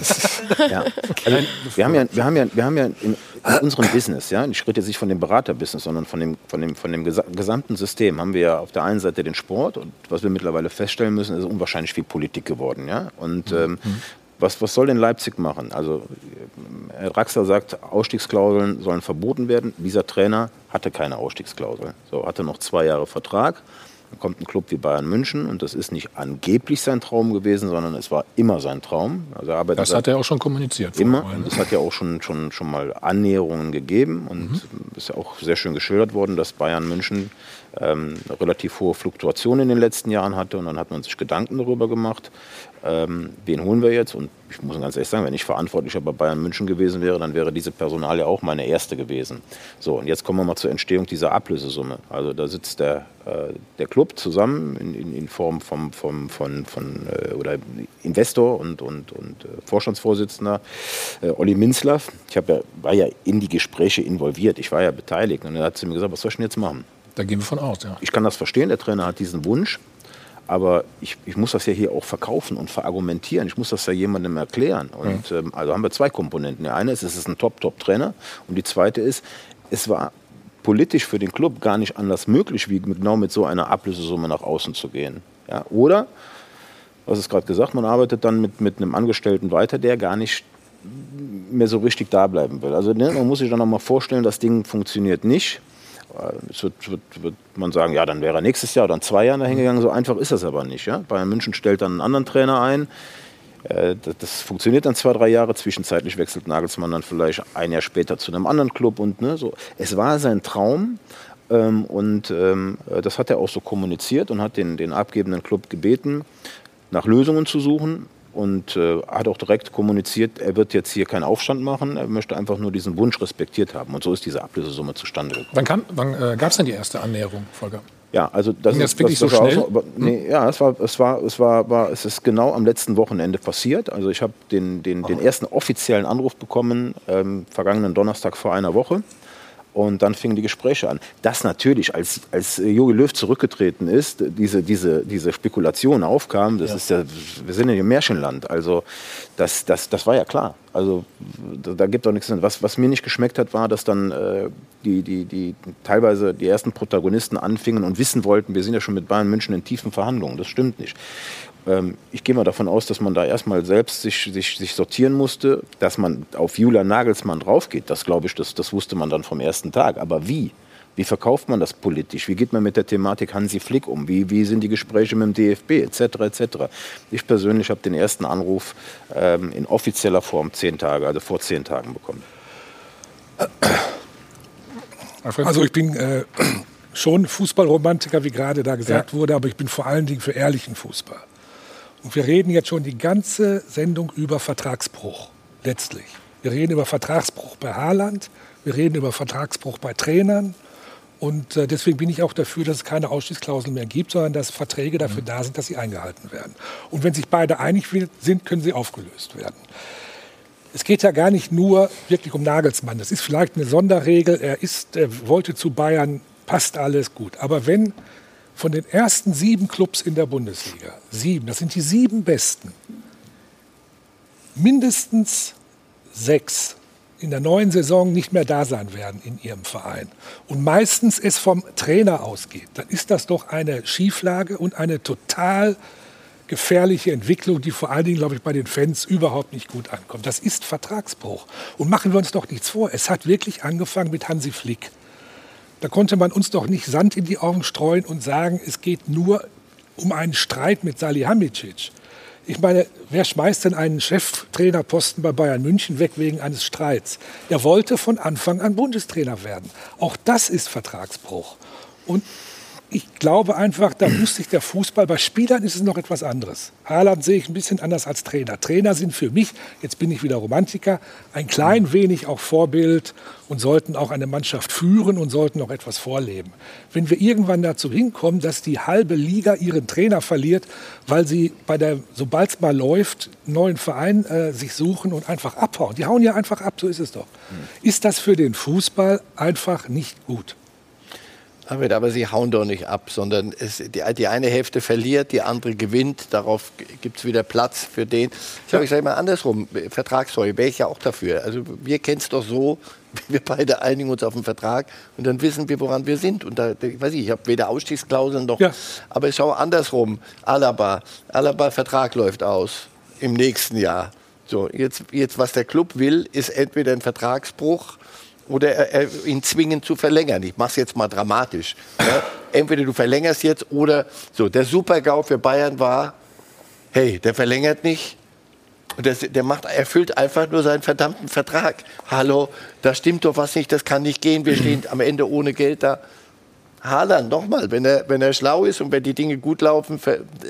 Ja. Also, wir, haben ja, wir, haben ja, wir haben ja in, in unserem Business, ja, ich rede jetzt nicht von dem Beraterbusiness, sondern von dem, von, dem, von dem gesamten System, haben wir ja auf der einen Seite den Sport und was wir mittlerweile feststellen müssen, ist unwahrscheinlich viel Politik geworden. Ja? Und ähm, mhm. Was, was soll denn Leipzig machen? Also Herr Draxler sagt, Ausstiegsklauseln sollen verboten werden. Dieser Trainer hatte keine Ausstiegsklausel. So, hatte noch zwei Jahre Vertrag. Dann kommt ein Club wie Bayern München und das ist nicht angeblich sein Traum gewesen, sondern es war immer sein Traum. Also er das hat er auch schon kommuniziert. Immer. Und es hat ja auch schon, schon, schon mal Annäherungen gegeben und mhm. ist ja auch sehr schön geschildert worden, dass Bayern München ähm, relativ hohe Fluktuation in den letzten Jahren hatte und dann hat man sich Gedanken darüber gemacht, ähm, wen holen wir jetzt? Und ich muss ganz ehrlich sagen, wenn ich Verantwortlicher bei Bayern München gewesen wäre, dann wäre diese Personal ja auch meine erste gewesen. So, und jetzt kommen wir mal zur Entstehung dieser Ablösesumme. Also da sitzt der, äh, der Club zusammen in, in, in Form vom, vom, von, von äh, oder Investor und, und, und äh, Vorstandsvorsitzender äh, Olli Minzlaff. Ich ja, war ja in die Gespräche involviert, ich war ja beteiligt. Und er hat zu mir gesagt, was soll ich denn jetzt machen? Da gehen wir von aus, ja. Ich kann das verstehen, der Trainer hat diesen Wunsch. Aber ich, ich, muss das ja hier auch verkaufen und verargumentieren. Ich muss das ja jemandem erklären. Und ähm, also haben wir zwei Komponenten. Der eine ist, es ist ein Top-Top-Trainer. Und die zweite ist, es war politisch für den Club gar nicht anders möglich, wie genau mit so einer Ablösesumme nach außen zu gehen. Ja, oder, was ist gerade gesagt, man arbeitet dann mit, mit einem Angestellten weiter, der gar nicht mehr so richtig da bleiben will. Also ne, man muss sich dann noch mal vorstellen, das Ding funktioniert nicht. Es wird, wird, wird, man sagen, ja, dann wäre er nächstes Jahr oder in zwei Jahren dahin gegangen. So einfach ist das aber nicht. Ja? Bayern München stellt dann einen anderen Trainer ein. Äh, das, das, funktioniert dann zwei, drei Jahre. Zwischenzeitlich wechselt Nagelsmann dann vielleicht ein Jahr später zu einem anderen Club. Und ne, so. Es war sein Traum. Ähm, und ähm, das hat er auch so kommuniziert und hat den, den abgebenden Club gebeten, nach Lösungen zu suchen und äh, hat auch direkt kommuniziert, er wird jetzt hier keinen Aufstand machen, er möchte einfach nur diesen Wunsch respektiert haben. Und so ist diese Ablösesumme zustande gekommen. Wann, wann äh, gab es denn die erste Annäherung, Volker? Ja, also das Ging das ist wirklich das, das so schnell. So, aber, nee, ja, es war, es war, es war, war, es ist genau am letzten Wochenende passiert. Also ich habe den, den, den ersten offiziellen Anruf bekommen ähm, vergangenen Donnerstag vor einer Woche. Und dann fingen die Gespräche an. Dass natürlich, als, als Jogi Löw zurückgetreten ist, diese, diese, diese Spekulation aufkam, das ja. ist ja, wir sind ja im Märchenland. Also das, das, das war ja klar. Also da, da gibt auch nichts. Was, was mir nicht geschmeckt hat, war, dass dann äh, die, die, die teilweise die ersten Protagonisten anfingen und wissen wollten, wir sind ja schon mit Bayern München in tiefen Verhandlungen. Das stimmt nicht. Ähm, ich gehe mal davon aus, dass man da erstmal selbst sich, sich, sich sortieren musste, dass man auf Julian Nagelsmann draufgeht. Das glaube ich, das, das wusste man dann vom ersten Tag. Aber wie? Wie verkauft man das politisch? Wie geht man mit der Thematik Hansi Flick um? Wie, wie sind die Gespräche mit dem DFB etc. etc. Ich persönlich habe den ersten Anruf ähm, in offizieller Form zehn Tage, also vor zehn Tagen bekommen. Also ich bin äh, schon Fußballromantiker, wie gerade da gesagt ja. wurde, aber ich bin vor allen Dingen für ehrlichen Fußball. Und wir reden jetzt schon die ganze Sendung über Vertragsbruch, letztlich. Wir reden über Vertragsbruch bei Haaland, wir reden über Vertragsbruch bei Trainern. Und äh, deswegen bin ich auch dafür, dass es keine Ausstiegsklausel mehr gibt, sondern dass Verträge dafür da sind, dass sie eingehalten werden. Und wenn sich beide einig sind, können sie aufgelöst werden. Es geht ja gar nicht nur wirklich um Nagelsmann. Das ist vielleicht eine Sonderregel. Er, ist, er wollte zu Bayern, passt alles gut. Aber wenn von den ersten sieben Clubs in der Bundesliga, sieben, das sind die sieben besten, mindestens sechs in der neuen Saison nicht mehr da sein werden in ihrem Verein und meistens es vom Trainer ausgeht, dann ist das doch eine Schieflage und eine total gefährliche Entwicklung, die vor allen Dingen, glaube ich, bei den Fans überhaupt nicht gut ankommt. Das ist Vertragsbruch. Und machen wir uns doch nichts vor. Es hat wirklich angefangen mit Hansi Flick. Da konnte man uns doch nicht Sand in die Augen streuen und sagen, es geht nur um einen Streit mit Salihamidzic. Ich meine, wer schmeißt denn einen Cheftrainerposten bei Bayern München weg wegen eines Streits? Er wollte von Anfang an Bundestrainer werden. Auch das ist Vertragsbruch. Und ich glaube einfach, da muss sich der Fußball, bei Spielern ist es noch etwas anderes. Haaland sehe ich ein bisschen anders als Trainer. Trainer sind für mich, jetzt bin ich wieder Romantiker, ein klein wenig auch Vorbild und sollten auch eine Mannschaft führen und sollten auch etwas vorleben. Wenn wir irgendwann dazu hinkommen, dass die halbe Liga ihren Trainer verliert, weil sie bei der, sobald es mal läuft, einen neuen Verein äh, sich suchen und einfach abhauen. Die hauen ja einfach ab, so ist es doch. Ist das für den Fußball einfach nicht gut? Ahmed, aber Sie hauen doch nicht ab, sondern es, die, die, eine Hälfte verliert, die andere gewinnt. Darauf gibt es wieder Platz für den. Ich sage ja. mal andersrum, Vertragssäule, wäre ich ja auch dafür. Also wir kennen es doch so, wir beide einigen uns auf einen Vertrag und dann wissen wir, woran wir sind. Und da, ich weiß nicht, ich habe weder Ausstiegsklauseln noch, ja. aber ich schaue andersrum. Alaba, Alaba Vertrag läuft aus im nächsten Jahr. So, jetzt, jetzt, was der Club will, ist entweder ein Vertragsbruch oder äh, ihn zwingen zu verlängern. Ich mache es jetzt mal dramatisch. Ja? Entweder du verlängerst jetzt oder so. Der Super-GAU für Bayern war, hey, der verlängert nicht. Und das, der macht, erfüllt einfach nur seinen verdammten Vertrag. Hallo, da stimmt doch was nicht, das kann nicht gehen. Wir stehen am Ende ohne Geld da. Haaland, nochmal, wenn er, wenn er schlau ist und wenn die Dinge gut laufen,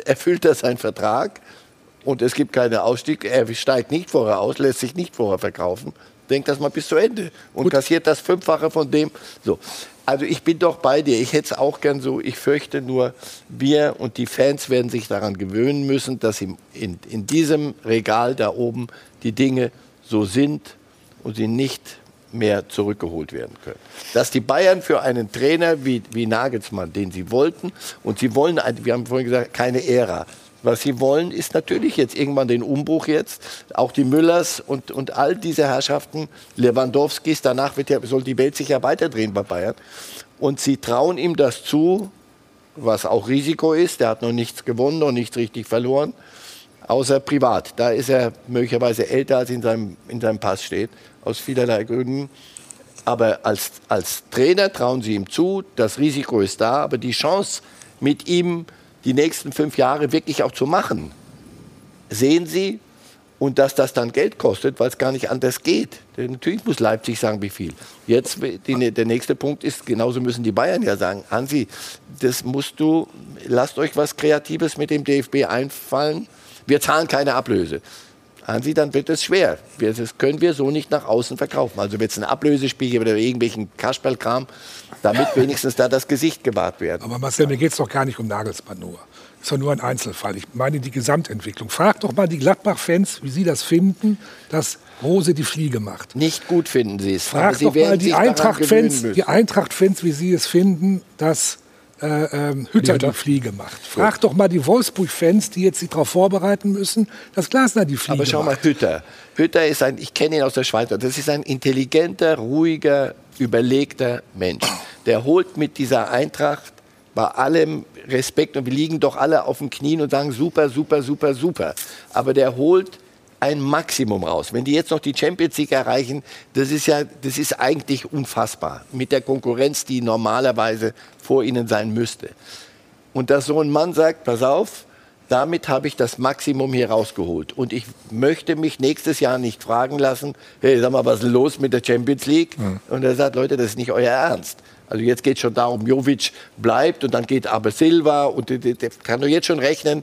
erfüllt er seinen Vertrag und es gibt keine Ausstieg. Er steigt nicht vorher aus, lässt sich nicht vorher verkaufen denkt das mal bis zu Ende und Gut. kassiert das Fünffache von dem. So. Also ich bin doch bei dir. Ich hätte es auch gern so. Ich fürchte nur, wir und die Fans werden sich daran gewöhnen müssen, dass in, in, in diesem Regal da oben die Dinge so sind und sie nicht mehr zurückgeholt werden können. Dass die Bayern für einen Trainer wie, wie Nagelsmann, den sie wollten, und sie wollen, wir haben vorhin gesagt, keine Ära, was sie wollen, ist natürlich jetzt irgendwann den Umbruch jetzt. Auch die Müllers und, und all diese Herrschaften, Lewandowskis, danach wird ja, soll die Welt sich ja weiterdrehen bei Bayern. Und sie trauen ihm das zu, was auch Risiko ist. Der hat noch nichts gewonnen, noch nichts richtig verloren, außer privat. Da ist er möglicherweise älter, als in seinem, in seinem Pass steht, aus vielerlei Gründen. Aber als, als Trainer trauen sie ihm zu, das Risiko ist da, aber die Chance, mit ihm die nächsten fünf Jahre wirklich auch zu machen, sehen Sie und dass das dann Geld kostet, weil es gar nicht anders geht. Denn natürlich muss Leipzig sagen, wie viel. Jetzt die, der nächste Punkt ist, genauso müssen die Bayern ja sagen, Hansi, das musst du, lasst euch was Kreatives mit dem DFB einfallen. Wir zahlen keine Ablöse. Hansi, dann wird es schwer. das können wir so nicht nach außen verkaufen. Also wird es ein Ablösespiel oder irgendwelchen Kasperlkram, damit wenigstens da das Gesicht gewahrt wird. Aber Marcel, mir geht es doch gar nicht um Nagelsmann nur ist doch nur ein Einzelfall. Ich meine die Gesamtentwicklung. Frag doch mal die Gladbach-Fans, wie sie das finden, dass Rose die Fliege macht. Nicht gut finden sie es. Frag doch mal die Eintracht-Fans, die Eintracht-Fans, wie sie es finden, dass äh, ähm, Hütter die Fliege macht. Frag doch mal die Wolfsburg-Fans, die jetzt sich darauf vorbereiten müssen, dass Glasner die Fliege macht. Aber schau macht. mal, Hütter. Hütter ist ein, ich kenne ihn aus der Schweiz, das ist ein intelligenter, ruhiger, überlegter Mensch. Der holt mit dieser Eintracht bei allem Respekt und wir liegen doch alle auf den Knien und sagen super, super, super, super. Aber der holt ein Maximum raus. Wenn die jetzt noch die Champions League erreichen, das ist ja, das ist eigentlich unfassbar mit der Konkurrenz, die normalerweise vor ihnen sein müsste. Und dass so ein Mann sagt, pass auf, damit habe ich das Maximum hier rausgeholt. Und ich möchte mich nächstes Jahr nicht fragen lassen, hey, sag mal, was ist los mit der Champions League? Mhm. Und er sagt, Leute, das ist nicht euer Ernst. Also jetzt geht es schon darum, Jovic bleibt und dann geht aber Silva und der, der kann doch jetzt schon rechnen.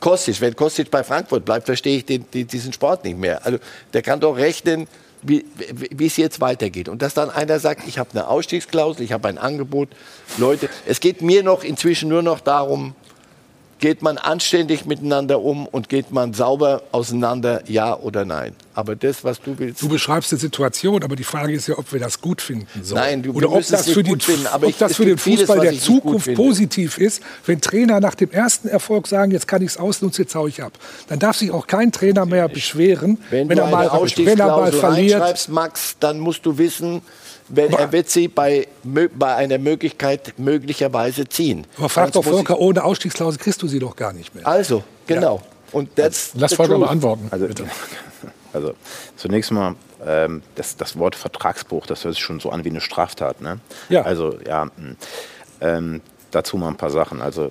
Kostic, wenn Kostic bei Frankfurt bleibt, verstehe ich den, den, diesen Sport nicht mehr. Also der kann doch rechnen, wie, wie es jetzt weitergeht. Und dass dann einer sagt, ich habe eine Ausstiegsklausel, ich habe ein Angebot. Leute, es geht mir noch inzwischen nur noch darum, Geht man anständig miteinander um und geht man sauber auseinander, ja oder nein? Aber das, was du willst. Du beschreibst die Situation, aber die Frage ist ja, ob wir das gut finden sollen. Nein, du, oder ob das für, den, finden, ob ich, das für den Fußball vieles, der Zukunft positiv ist, wenn Trainer nach dem ersten Erfolg sagen, jetzt kann ich es ausnutzen, jetzt haue ich ab. Dann darf sich auch kein Trainer mehr beschweren, wenn, wenn er mal, wenn er mal verliert. Max, dann musst du wissen, wenn, er wird sie bei, bei einer Möglichkeit möglicherweise ziehen. Aber frag doch Volker, ohne Ausstiegsklausel kriegst du sie doch gar nicht mehr. Also, genau. Ja. Und that's Lass Volker mal antworten. Also, also zunächst mal, ähm, das, das Wort Vertragsbruch, das hört sich schon so an wie eine Straftat. Ne? Ja. Also, ja, hm. ähm, dazu mal ein paar Sachen. Also,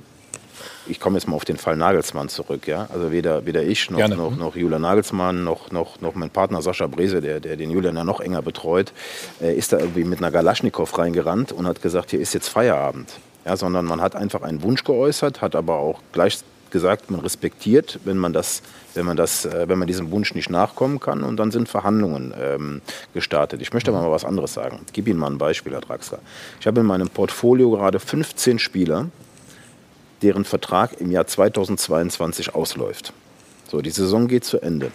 ich komme jetzt mal auf den Fall Nagelsmann zurück. Ja? Also weder, weder ich noch, noch, mhm. noch Julian Nagelsmann noch, noch, noch mein Partner Sascha Brese, der, der den Julian ja noch enger betreut, äh, ist da irgendwie mit einer Galaschnikow reingerannt und hat gesagt, hier ist jetzt Feierabend. Ja, sondern man hat einfach einen Wunsch geäußert, hat aber auch gleich gesagt, man respektiert, wenn man das, wenn man das, äh, wenn man diesem Wunsch nicht nachkommen kann, und dann sind Verhandlungen ähm, gestartet. Ich möchte aber mal was anderes sagen. Ich gebe Ihnen mal ein Beispiel, Herr Draxler. Ich habe in meinem Portfolio gerade 15 Spieler, deren Vertrag im Jahr 2022 ausläuft. So, die Saison geht zu Ende.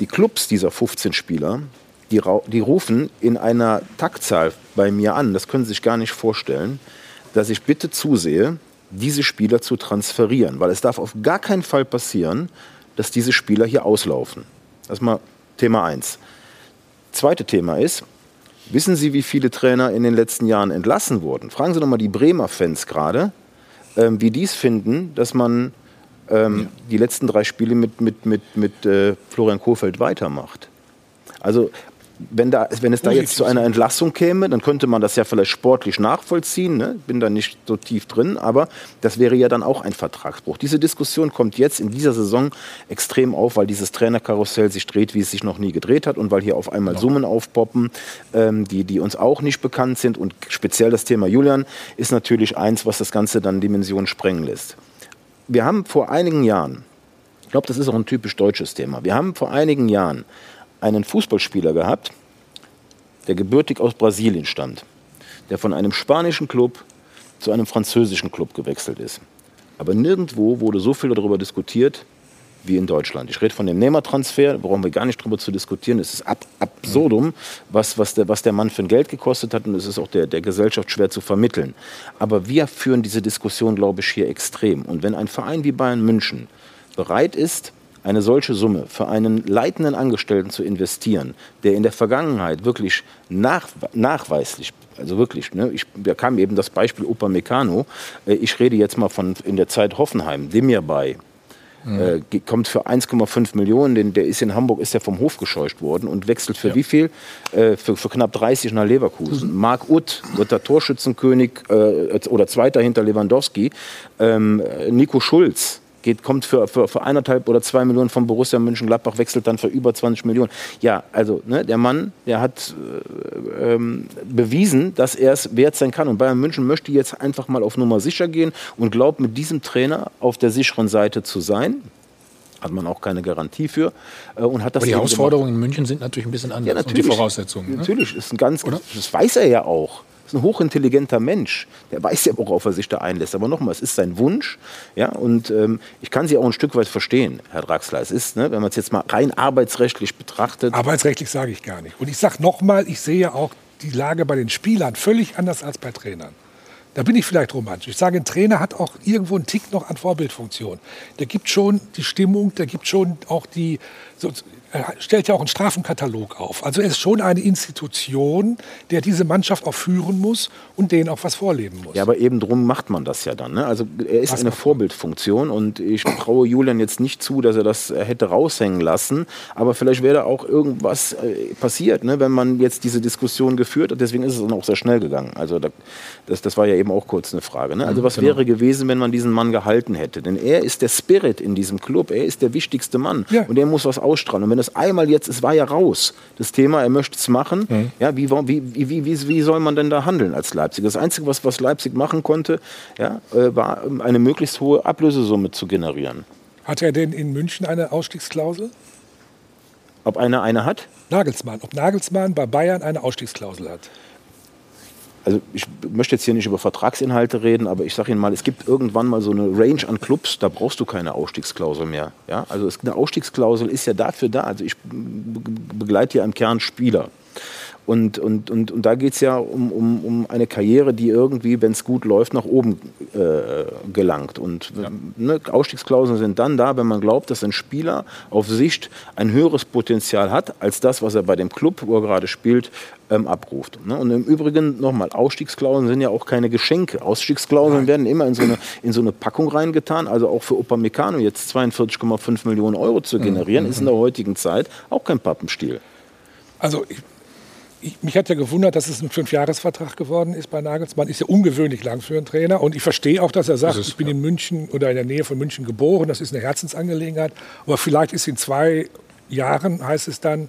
Die Clubs dieser 15 Spieler, die, die rufen in einer Taktzahl bei mir an, das können Sie sich gar nicht vorstellen, dass ich bitte zusehe, diese Spieler zu transferieren, weil es darf auf gar keinen Fall passieren, dass diese Spieler hier auslaufen. Das ist mal Thema 1. Zweite Thema ist, wissen Sie, wie viele Trainer in den letzten Jahren entlassen wurden? Fragen Sie doch mal die Bremer Fans gerade, ähm, wie die es finden, dass man ähm, ja. die letzten drei Spiele mit, mit, mit, mit äh, Florian Kohfeldt weitermacht. Also wenn, da, wenn es da jetzt zu einer Entlassung käme, dann könnte man das ja vielleicht sportlich nachvollziehen. Ne? Bin da nicht so tief drin, aber das wäre ja dann auch ein Vertragsbruch. Diese Diskussion kommt jetzt in dieser Saison extrem auf, weil dieses Trainerkarussell sich dreht, wie es sich noch nie gedreht hat und weil hier auf einmal genau. Summen aufpoppen, ähm, die, die uns auch nicht bekannt sind. Und speziell das Thema Julian ist natürlich eins, was das Ganze dann Dimensionen sprengen lässt. Wir haben vor einigen Jahren, ich glaube, das ist auch ein typisch deutsches Thema, wir haben vor einigen Jahren einen Fußballspieler gehabt, der gebürtig aus Brasilien stammt, der von einem spanischen Club zu einem französischen Club gewechselt ist. Aber nirgendwo wurde so viel darüber diskutiert wie in Deutschland. Ich rede von dem Neymar-Transfer, brauchen wir gar nicht darüber zu diskutieren. Es ist ab, absurdum, was, was, der, was der Mann für ein Geld gekostet hat und es ist auch der, der Gesellschaft schwer zu vermitteln. Aber wir führen diese Diskussion, glaube ich, hier extrem. Und wenn ein Verein wie Bayern München bereit ist, eine solche Summe für einen leitenden Angestellten zu investieren, der in der Vergangenheit wirklich nach, nachweislich also wirklich, ne, ich, da kam eben das Beispiel Upamecano. Äh, ich rede jetzt mal von in der Zeit Hoffenheim, dem mir bei. Mhm. Äh, kommt für 1,5 Millionen, denn der ist in Hamburg ist ja vom Hof gescheucht worden und wechselt für ja. wie viel? Äh, für, für, knapp 30 nach Leverkusen. Mhm. Marc Utt wird der Torschützenkönig äh, oder Zweiter hinter Lewandowski. Ähm, Nico Schulz geht, kommt für, für, für eineinhalb oder zwei Millionen von Borussia Mönchengladbach, wechselt dann für über 20 Millionen. Ja, also ne, der Mann, der hat äh, ähm, bewiesen, dass er es wert sein kann. Und Bayern München möchte jetzt einfach mal auf Nummer sicher gehen und glaubt, mit diesem Trainer auf der sicheren Seite zu sein hat man auch keine Garantie für. Äh, und hat das Aber die Herausforderungen in München sind natürlich ein bisschen anders. Ja, natürlich. Und die Voraussetzungen. Ne? Natürlich, ist ein ganz, Oder? das weiß er ja auch. Ist ein hochintelligenter Mensch. Der weiß ja, worauf er sich da einlässt. Aber nochmal, es ist sein Wunsch. Ja, und ähm, ich kann Sie auch ein Stück weit verstehen, Herr Draxler. Es ist, ne, wenn man es jetzt mal rein arbeitsrechtlich betrachtet. Arbeitsrechtlich sage ich gar nicht. Und ich sage nochmal, ich sehe auch die Lage bei den Spielern völlig anders als bei Trainern. Da bin ich vielleicht romantisch. Ich sage, ein Trainer hat auch irgendwo einen Tick noch an Vorbildfunktion. Der gibt schon die Stimmung, der gibt schon auch die, so, er stellt ja auch einen Strafenkatalog auf. Also er ist schon eine Institution, der diese Mannschaft auch führen muss und denen auch was vorleben muss. Ja, aber eben drum macht man das ja dann. Ne? Also er ist was eine Vorbildfunktion und ich traue Julian jetzt nicht zu, dass er das hätte raushängen lassen. Aber vielleicht wäre da auch irgendwas äh, passiert, ne? wenn man jetzt diese Diskussion geführt hat. Deswegen ist es dann auch sehr schnell gegangen. Also das, das war ja eben auch kurz eine Frage. Ne? Also was genau. wäre gewesen, wenn man diesen Mann gehalten hätte? Denn er ist der Spirit in diesem Club. Er ist der wichtigste Mann ja. und er muss was ausstrahlen. Und wenn es einmal jetzt, es war ja raus, das Thema, er möchte es machen, mhm. ja, wie, wie, wie, wie, wie soll man denn da handeln als Leipzig? Das Einzige, was, was Leipzig machen konnte, ja, äh, war eine möglichst hohe Ablösesumme zu generieren. Hat er denn in München eine Ausstiegsklausel? Ob einer eine hat? Nagelsmann. Ob Nagelsmann bei Bayern eine Ausstiegsklausel hat also ich möchte jetzt hier nicht über Vertragsinhalte reden, aber ich sage Ihnen mal, es gibt irgendwann mal so eine Range an Clubs, da brauchst du keine Ausstiegsklausel mehr. Ja? Also es, eine Ausstiegsklausel ist ja dafür da. Also ich begleite ja im Kern Spieler. Und, und, und, und da geht es ja um, um, um eine Karriere, die irgendwie, wenn es gut läuft, nach oben äh, gelangt. Und ja. ne, Ausstiegsklauseln sind dann da, wenn man glaubt, dass ein Spieler auf Sicht ein höheres Potenzial hat, als das, was er bei dem Club, wo er gerade spielt, ähm, abruft. Ne? Und im Übrigen nochmal, Ausstiegsklauseln sind ja auch keine Geschenke. Ausstiegsklauseln Nein. werden immer in so, eine, in so eine Packung reingetan. Also auch für Upamecano jetzt 42,5 Millionen Euro zu generieren, mhm. ist in der heutigen Zeit auch kein Pappenstiel. Also ich ich, mich hat ja gewundert, dass es ein Fünfjahresvertrag geworden ist bei Nagelsmann. Ist ja ungewöhnlich lang für einen Trainer. Und ich verstehe auch, dass er sagt, ist, ich bin ja. in München oder in der Nähe von München geboren. Das ist eine Herzensangelegenheit. Aber vielleicht ist in zwei Jahren, heißt es dann,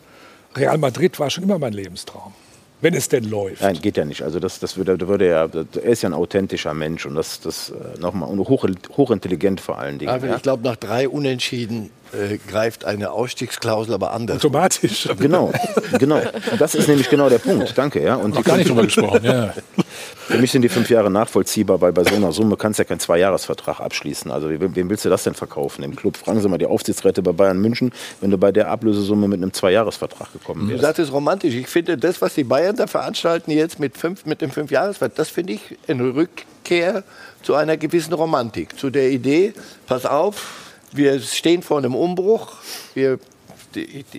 Real Madrid war schon immer mein Lebenstraum. Wenn es denn läuft. Nein, geht ja nicht. Also das, das würde, würde ja, er ist ja ein authentischer Mensch und das, das äh, nochmal und hoch, hochintelligent vor allen Dingen. Aber ja. ich glaube, nach drei Unentschieden äh, greift eine Ausstiegsklausel aber anders. Automatisch. Genau, genau. Das ist nämlich genau der Punkt. Danke. Ja. Und Noch gar nicht drüber gesprochen. Ja. Für mich sind die fünf Jahre nachvollziehbar, weil bei so einer Summe kannst du ja keinen Zweijahresvertrag abschließen. Also wem willst du das denn verkaufen? Im Club fragen Sie mal die Aufsichtsräte bei Bayern München, wenn du bei der Ablösesumme mit einem Zweijahresvertrag gekommen wärst. Du sagst es romantisch. Ich finde, das, was die Bayern da veranstalten jetzt mit, fünf, mit dem Fünfjahresvertrag, das finde ich eine Rückkehr zu einer gewissen Romantik. Zu der Idee, pass auf, wir stehen vor einem Umbruch. Wir,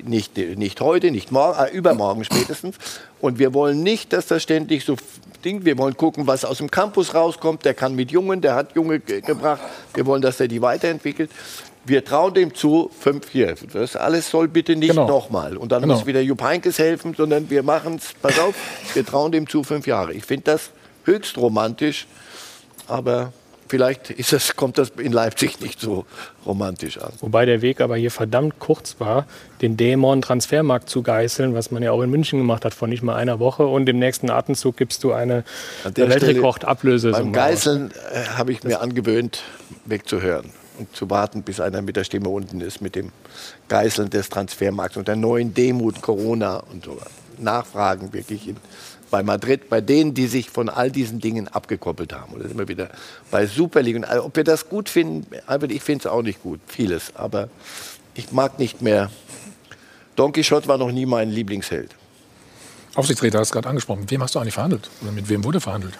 nicht, nicht heute, nicht morgen, äh, übermorgen spätestens. Und wir wollen nicht, dass das ständig so Ding. Wir wollen gucken, was aus dem Campus rauskommt. Der kann mit Jungen, der hat Junge ge gebracht. Wir wollen, dass er die weiterentwickelt. Wir trauen dem zu, fünf hier. Das alles soll bitte nicht genau. nochmal. Und dann genau. muss wieder Jupp Heynckes helfen, sondern wir machen es, pass auf, wir trauen dem zu, fünf Jahre. Ich finde das höchst romantisch, aber Vielleicht ist das, kommt das in Leipzig nicht so romantisch an. Wobei der Weg aber hier verdammt kurz war, den Dämon Transfermarkt zu geißeln, was man ja auch in München gemacht hat vor nicht mal einer Woche. Und im nächsten Atemzug gibst du eine Weltrekordablöse. Beim Geißeln äh, habe ich mir angewöhnt, wegzuhören und zu warten, bis einer mit der Stimme unten ist, mit dem Geißeln des Transfermarkts und der neuen Demut Corona und so. Nachfragen wirklich in bei Madrid, bei denen, die sich von all diesen Dingen abgekoppelt haben. Und das immer wieder bei Super League. Und also, ob wir das gut finden, ich finde es auch nicht gut, vieles. Aber ich mag nicht mehr. Don Quixote war noch nie mein Lieblingsheld. Aufsichtsräter hast du gerade angesprochen. Mit wem hast du eigentlich verhandelt? Oder mit wem wurde verhandelt?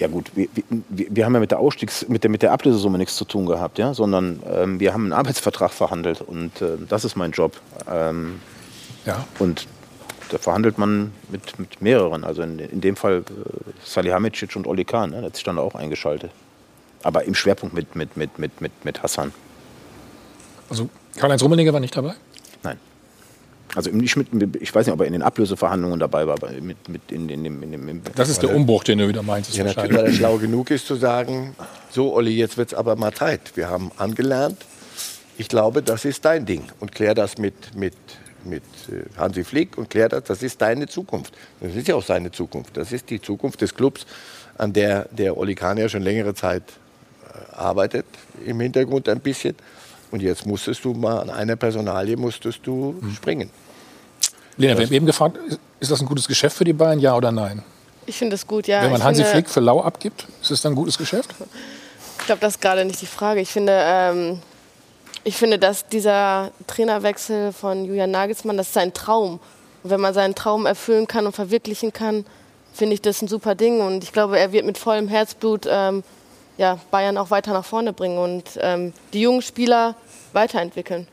Ja gut, wir, wir, wir, haben ja mit der Ausstiegs-, mit der, mit der Ablösesumme nichts zu tun gehabt, ja, sondern ähm, wir haben einen Arbeitsvertrag verhandelt und äh, das ist mein Job. Ähm, ja. Und da verhandelt man mit, mit mehreren. Also in, in dem Fall äh, Salihamidzic und Oli Kahn, ne? der hat sich dann auch eingeschaltet. Aber im Schwerpunkt mit, mit, mit, mit, mit, mit Hassan. Also Karl-Heinz Rummenigge war nicht dabei? Nein. Also nicht mit, ich weiß nicht, ob er in den Ablöseverhandlungen dabei war, mit, mit in, in, in, in, in Das ist der Umbruch, den du wieder meinst. Ja, natürlich, weil er schlau genug ist zu sagen, so Olli, jetzt wird es aber mal Zeit. Wir haben angelernt, ich glaube, das ist dein Ding. Und klär das mit, mit, mit äh, Hansi Flick und klär das, das ist deine Zukunft. Das ist ja auch seine Zukunft. Das ist die Zukunft des Clubs, an der der Oli Kahn ja schon längere Zeit äh, arbeitet, im Hintergrund ein bisschen. Und jetzt musstest du mal an einer Personalie musstest du mhm. springen. Lena, wir haben eben gefragt, ist das ein gutes Geschäft für die Bayern, ja oder nein? Ich finde es gut, ja. Wenn man Hansi Flick für lau abgibt, ist es dann ein gutes Geschäft? Ich glaube, das ist gerade nicht die Frage. Ich finde, ähm, ich finde, dass dieser Trainerwechsel von Julian Nagelsmann, das ist sein Traum. Und wenn man seinen Traum erfüllen kann und verwirklichen kann, finde ich das ein super Ding. Und ich glaube, er wird mit vollem Herzblut ähm, ja, Bayern auch weiter nach vorne bringen und ähm, die jungen Spieler weiterentwickeln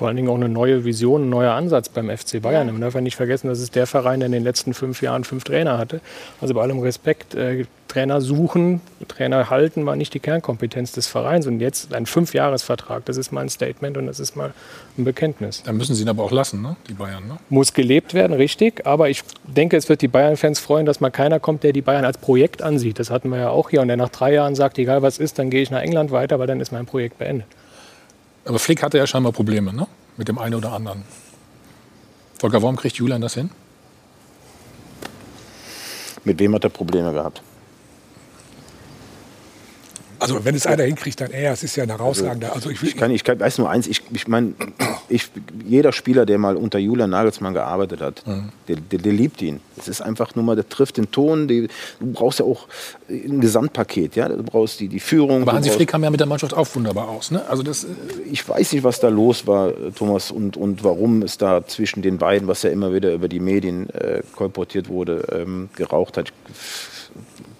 vor allen Dingen auch eine neue Vision, ein neuer Ansatz beim FC Bayern. Man darf ja nicht vergessen, das ist der Verein, der in den letzten fünf Jahren fünf Trainer hatte. Also bei allem Respekt, äh, Trainer suchen, Trainer halten war nicht die Kernkompetenz des Vereins. Und jetzt ein Fünfjahresvertrag, das ist mal ein Statement und das ist mal ein Bekenntnis. Dann müssen sie ihn aber auch lassen, ne? die Bayern. Ne? Muss gelebt werden, richtig. Aber ich denke, es wird die Bayern-Fans freuen, dass mal keiner kommt, der die Bayern als Projekt ansieht. Das hatten wir ja auch hier. Und der nach drei Jahren sagt, egal was ist, dann gehe ich nach England weiter, weil dann ist mein Projekt beendet. Aber Flick hatte ja scheinbar Probleme, ne? Mit dem einen oder anderen. Volker, warum kriegt Julian das hin? Mit wem hat er Probleme gehabt? Also wenn es einer hinkriegt, dann er. Es ist ja ein herausragender. Also ich, ich, kann, ich kann, weiß nur eins. Ich, ich meine, jeder Spieler, der mal unter Julian Nagelsmann gearbeitet hat, mhm. der, der, der, liebt ihn. Es ist einfach nur mal, der trifft den Ton. Die, du brauchst ja auch ein Gesamtpaket. Ja, du brauchst die, die Führung. Aber Hansi Flick kam ja mit der Mannschaft auch wunderbar aus. Ne? Also das. Äh, ich weiß nicht, was da los war, Thomas, und, und warum es da zwischen den beiden, was ja immer wieder über die Medien äh, kolportiert wurde, ähm, geraucht hat.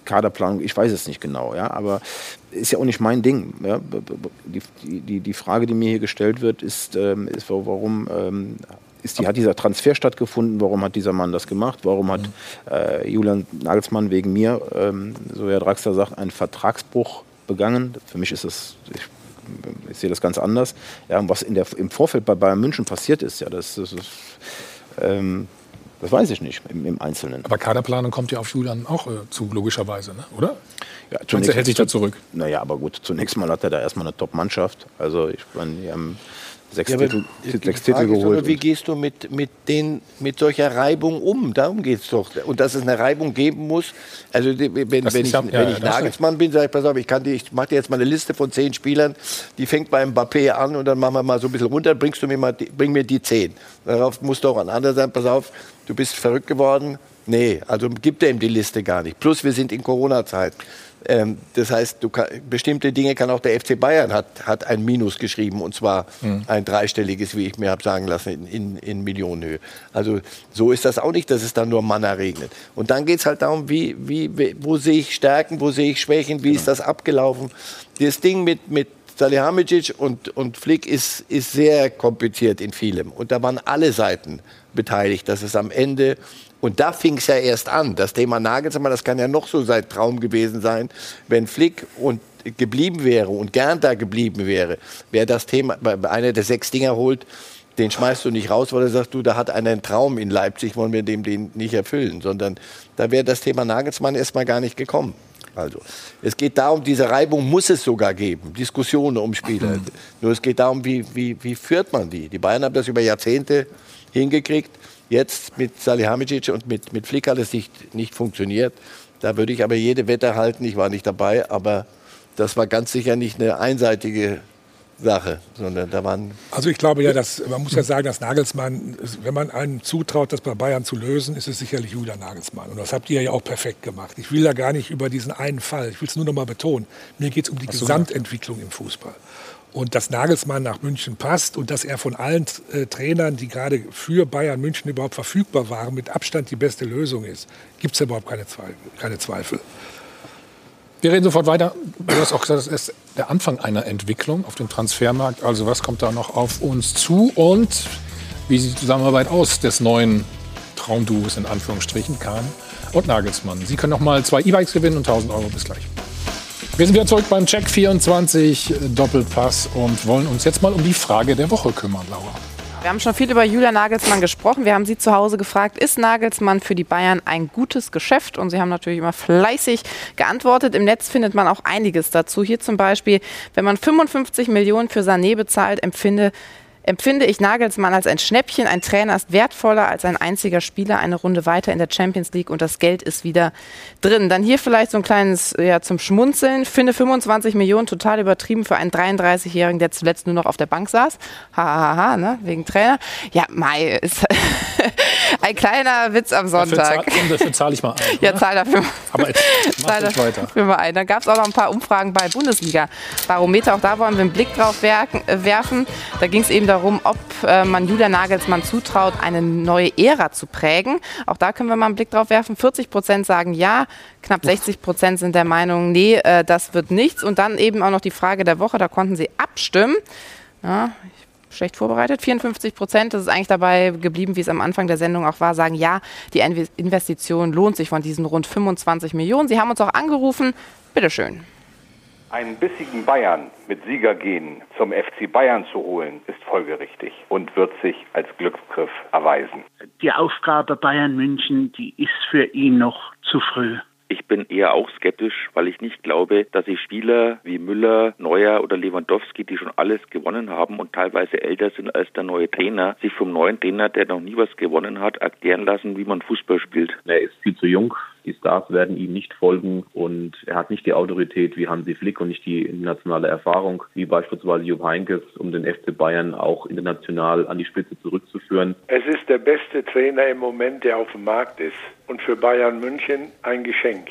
Kaderplanung, ich weiß es nicht genau, ja, aber ist ja auch nicht mein Ding. Ja. Die, die, die Frage, die mir hier gestellt wird, ist, ähm, ist warum ähm, ist die, hat dieser Transfer stattgefunden? Warum hat dieser Mann das gemacht? Warum hat äh, Julian Nagelsmann wegen mir, ähm, so wie Herr Draxler sagt, einen Vertragsbruch begangen? Für mich ist das, ich, ich sehe das ganz anders. Ja, was in der, im Vorfeld bei Bayern München passiert ist, ja, das, das ist, ähm, das weiß ich nicht im, im, Einzelnen. Aber Kaderplanung kommt ja auf Julian auch äh, zu, logischerweise, ne? oder? Ja, zunächst, er hält sich da zurück. Naja, aber gut, zunächst mal hat er da erstmal eine Top-Mannschaft. Also ich meine, die haben sechs ja, Titel, sechs Titel geholt. Aber wie gehst du mit, mit, den, mit solcher Reibung um? Darum geht es doch. Und dass es eine Reibung geben muss. Also wenn, wenn ich, ja, wenn ich Nagelsmann bin, sage ich, pass auf, ich, ich mache dir jetzt mal eine Liste von zehn Spielern, die fängt beim Mbappé an und dann machen wir mal so ein bisschen runter, bringst du mir mal, bring mir die zehn. Darauf muss doch ein anderer sein, pass auf, du bist verrückt geworden. Nee, also gibt er ihm die Liste gar nicht. Plus wir sind in Corona-Zeit. Ähm, das heißt, kann, bestimmte Dinge kann auch der FC Bayern hat, hat ein Minus geschrieben und zwar mhm. ein dreistelliges, wie ich mir habe sagen lassen, in, in, in, Millionenhöhe. Also so ist das auch nicht, dass es dann nur Manna regnet. Und dann geht es halt darum, wie, wie, wo sehe ich Stärken, wo sehe ich Schwächen, wie genau. ist das abgelaufen. Das Ding mit, mit Salihamidzic und, und Flick ist, ist sehr kompliziert in vielem. Und da waren alle Seiten beteiligt, dass es am Ende und da fing es ja erst an. Das Thema Nagelsmann, das kann ja noch so sein Traum gewesen sein, wenn Flick und geblieben wäre und gern da geblieben wäre, wäre das Thema, einer der sechs Dinger holt, den schmeißt du nicht raus, weil er sagt, du, da hat einer einen Traum in Leipzig, wollen wir dem den nicht erfüllen, sondern da wäre das Thema Nagelsmann erstmal gar nicht gekommen. Also, es geht darum, diese Reibung muss es sogar geben, Diskussionen um Spieler. Nur es geht darum, wie, wie, wie führt man die? Die Bayern haben das über Jahrzehnte hingekriegt. Jetzt mit Salihamidzic und mit, mit Flick hat es nicht, nicht funktioniert. Da würde ich aber jede Wette halten. Ich war nicht dabei, aber das war ganz sicher nicht eine einseitige Sache, sondern da waren. Also ich glaube ja, dass man muss ja sagen, dass Nagelsmann, wenn man einem zutraut, das bei Bayern zu lösen, ist es sicherlich Julian Nagelsmann. Und das habt ihr ja auch perfekt gemacht. Ich will da gar nicht über diesen einen Fall. Ich will es nur noch mal betonen. Mir geht es um die Gesamtentwicklung im Fußball und dass Nagelsmann nach München passt und dass er von allen äh, Trainern, die gerade für Bayern München überhaupt verfügbar waren, mit Abstand die beste Lösung ist, gibt es überhaupt keine Zweifel, keine Zweifel. Wir reden sofort weiter. Du hast auch gesagt, das ist der Anfang einer Entwicklung auf dem Transfermarkt. Also was kommt da noch auf uns zu und wie sieht die Zusammenarbeit aus des neuen Traumduos in Anführungsstrichen, Kahn und Nagelsmann? Sie können noch mal zwei E-Bikes gewinnen und 1000 Euro. Bis gleich. Wir sind wieder zurück beim Check 24 Doppelpass und wollen uns jetzt mal um die Frage der Woche kümmern, Laura. Wir haben schon viel über Julia Nagelsmann gesprochen. Wir haben Sie zu Hause gefragt, ist Nagelsmann für die Bayern ein gutes Geschäft? Und Sie haben natürlich immer fleißig geantwortet. Im Netz findet man auch einiges dazu. Hier zum Beispiel, wenn man 55 Millionen für Sané bezahlt, empfinde empfinde ich Nagelsmann als ein Schnäppchen. Ein Trainer ist wertvoller als ein einziger Spieler. Eine Runde weiter in der Champions League und das Geld ist wieder drin. Dann hier vielleicht so ein kleines ja, zum Schmunzeln. Finde 25 Millionen total übertrieben für einen 33-Jährigen, der zuletzt nur noch auf der Bank saß. Hahaha, ha, ha, ne? wegen Trainer. Ja, Mai ist ein kleiner Witz am Sonntag. Dafür, zahl, dafür zahle ich mal ein. Ja, zahl dafür, Aber jetzt, zahl dafür mal ein. Dann gab es auch noch ein paar Umfragen bei Bundesliga-Barometer. Auch da wollen wir einen Blick drauf werfen. Da ging es eben darum, ob äh, man Julia Nagelsmann zutraut, eine neue Ära zu prägen. Auch da können wir mal einen Blick drauf werfen. 40 Prozent sagen ja, knapp 60 Prozent sind der Meinung, nee, äh, das wird nichts. Und dann eben auch noch die Frage der Woche, da konnten sie abstimmen. Ja, schlecht vorbereitet. 54 Prozent, das ist eigentlich dabei geblieben, wie es am Anfang der Sendung auch war, sagen ja, die Investition lohnt sich von diesen rund 25 Millionen. Sie haben uns auch angerufen. Bitteschön. Einen bissigen Bayern mit Siegergehen zum FC Bayern zu holen, ist folgerichtig und wird sich als Glücksgriff erweisen. Die Aufgabe Bayern München, die ist für ihn noch zu früh. Ich bin eher auch skeptisch, weil ich nicht glaube, dass sich Spieler wie Müller, Neuer oder Lewandowski, die schon alles gewonnen haben und teilweise älter sind als der neue Trainer, sich vom neuen Trainer, der noch nie was gewonnen hat, erklären lassen, wie man Fußball spielt. Er ist viel zu jung die Stars werden ihm nicht folgen und er hat nicht die Autorität wie Hansi Flick und nicht die internationale Erfahrung wie beispielsweise Jupp Heynckes, um den FC Bayern auch international an die Spitze zurückzuführen. Es ist der beste Trainer im Moment, der auf dem Markt ist und für Bayern München ein Geschenk.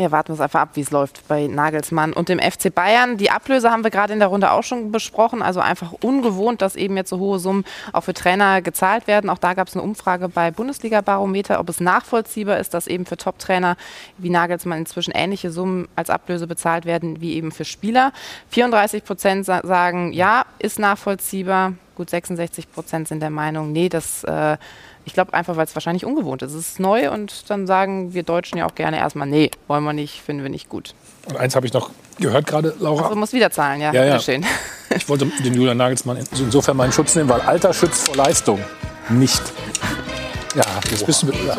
Ja, warten wir es einfach ab, wie es läuft bei Nagelsmann und dem FC Bayern. Die Ablöse haben wir gerade in der Runde auch schon besprochen. Also einfach ungewohnt, dass eben jetzt so hohe Summen auch für Trainer gezahlt werden. Auch da gab es eine Umfrage bei Bundesliga-Barometer, ob es nachvollziehbar ist, dass eben für Top-Trainer wie Nagelsmann inzwischen ähnliche Summen als Ablöse bezahlt werden wie eben für Spieler. 34 Prozent sagen, ja, ist nachvollziehbar. Gut 66 Prozent sind der Meinung, nee, das äh, ich glaube einfach, weil es wahrscheinlich ungewohnt ist. Es ist neu und dann sagen wir Deutschen ja auch gerne erstmal, nee, wollen wir nicht, finden wir nicht gut. Und eins habe ich noch gehört gerade, Laura. Also muss wieder zahlen, ja. ja, ja. Ich wollte den Julian Nagelsmann insofern meinen Schutz nehmen, weil Alter schützt vor Leistung. Nicht. Ja, das bist du, ja,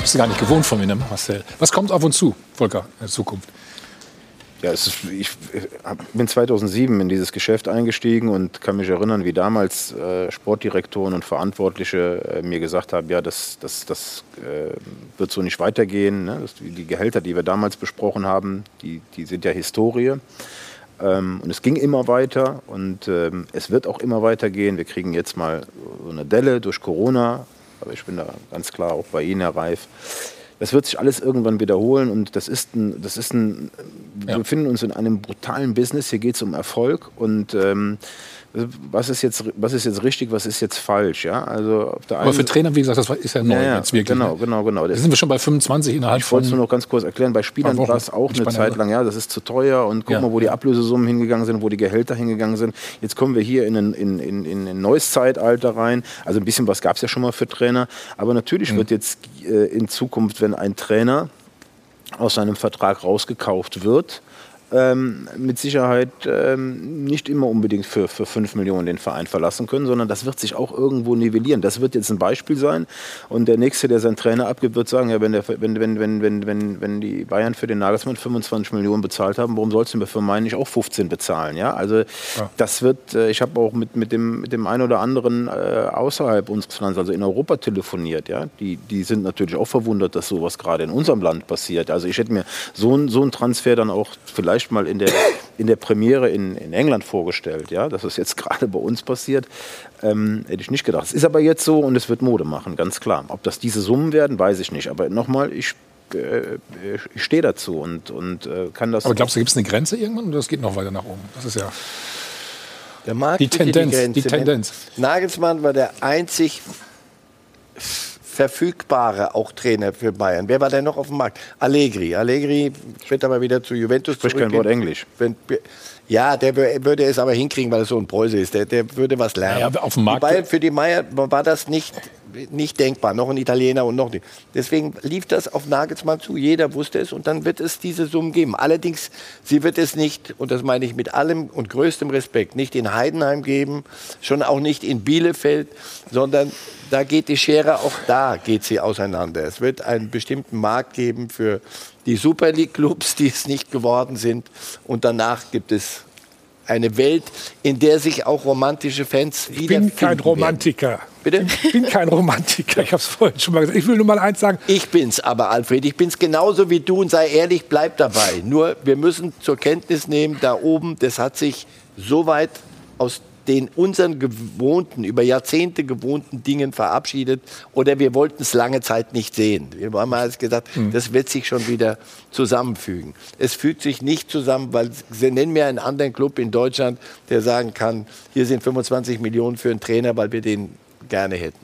bist du gar nicht gewohnt von mir, ne, Marcel. Was kommt auf uns zu, Volker, in der Zukunft? Ja, ist, ich bin 2007 in dieses Geschäft eingestiegen und kann mich erinnern, wie damals äh, Sportdirektoren und Verantwortliche äh, mir gesagt haben, ja, das, das, das äh, wird so nicht weitergehen. Ne? Das, die Gehälter, die wir damals besprochen haben, die, die sind ja Historie. Ähm, und es ging immer weiter und ähm, es wird auch immer weitergehen. Wir kriegen jetzt mal so eine Delle durch Corona, aber ich bin da ganz klar auch bei Ihnen, Herr Reif das wird sich alles irgendwann wiederholen und das ist ein, das ist ein, ja. wir befinden uns in einem brutalen Business, hier geht es um Erfolg und ähm, was ist jetzt, was ist jetzt richtig, was ist jetzt falsch, ja? Also Aber für Trainer, wie gesagt, das ist ja neu ja, ja, jetzt wirklich. Genau, ne? genau, genau. Da sind wir schon bei 25 innerhalb Ich wollte es nur noch ganz kurz erklären. Bei Spielern war es auch eine Zeit lang, ja, das ist zu teuer und guck ja. mal, wo die Ablösesummen hingegangen sind, wo die Gehälter hingegangen sind. Jetzt kommen wir hier in ein, in, in, in ein neues Zeitalter rein. Also ein bisschen was gab es ja schon mal für Trainer. Aber natürlich mhm. wird jetzt äh, in Zukunft, wenn ein Trainer aus seinem Vertrag rausgekauft wird, ähm, mit Sicherheit ähm, nicht immer unbedingt für, für 5 Millionen den Verein verlassen können, sondern das wird sich auch irgendwo nivellieren. Das wird jetzt ein Beispiel sein. Und der Nächste, der seinen Trainer abgibt, wird sagen, ja, wenn, der, wenn, wenn, wenn, wenn, wenn, wenn die Bayern für den Nagelsmann 25 Millionen bezahlt haben, warum sollst du mir für meinen nicht auch 15 bezahlen? Ja? Also ja. das wird, äh, ich habe auch mit, mit, dem, mit dem einen oder anderen äh, außerhalb unseres Landes, also in Europa telefoniert. Ja? Die, die sind natürlich auch verwundert, dass sowas gerade in unserem Land passiert. Also ich hätte mir so, so einen Transfer dann auch vielleicht vielleicht mal in der, in der Premiere in, in England vorgestellt. Ja? Dass das jetzt gerade bei uns passiert, ähm, hätte ich nicht gedacht. Es ist aber jetzt so und es wird Mode machen, ganz klar. Ob das diese Summen werden, weiß ich nicht. Aber nochmal, ich äh, ich stehe dazu und, und äh, kann das. Aber glaubst du, gibt es eine Grenze irgendwann oder das geht noch weiter nach oben? Das ist ja. Der Markt die Tendenz, die, Grenze, die Tendenz. Nagelsmann war der einzig verfügbare auch Trainer für Bayern. Wer war denn noch auf dem Markt? Allegri. Allegri wird aber wieder zu Juventus Spricht kein Wort Englisch. Ja, der würde es aber hinkriegen, weil er so ein Preuße ist. Der, der würde was lernen. Ja, auf dem Markt. Bayern für die Meier war das nicht nicht denkbar. Noch ein Italiener und noch nicht. Deswegen lief das auf Nagelsmann zu. Jeder wusste es und dann wird es diese Summen geben. Allerdings, sie wird es nicht, und das meine ich mit allem und größtem Respekt, nicht in Heidenheim geben, schon auch nicht in Bielefeld, sondern da geht die Schere, auch da geht sie auseinander. Es wird einen bestimmten Markt geben für die Super League-Clubs, die es nicht geworden sind. Und danach gibt es eine Welt, in der sich auch romantische Fans Ich bin kein Romantiker. Werden. Bitte? Ich bin kein Romantiker. Ich habe es vorhin schon mal gesagt. Ich will nur mal eins sagen. Ich bin's aber, Alfred. Ich bin's genauso wie du und sei ehrlich, bleib dabei. Nur wir müssen zur Kenntnis nehmen, da oben, das hat sich so weit aus den unseren gewohnten, über Jahrzehnte gewohnten Dingen verabschiedet oder wir wollten es lange Zeit nicht sehen. Wir haben alles gesagt, mhm. das wird sich schon wieder zusammenfügen. Es fügt sich nicht zusammen, weil sie nennen mir einen anderen Club in Deutschland, der sagen kann, hier sind 25 Millionen für einen Trainer, weil wir den gerne hätten.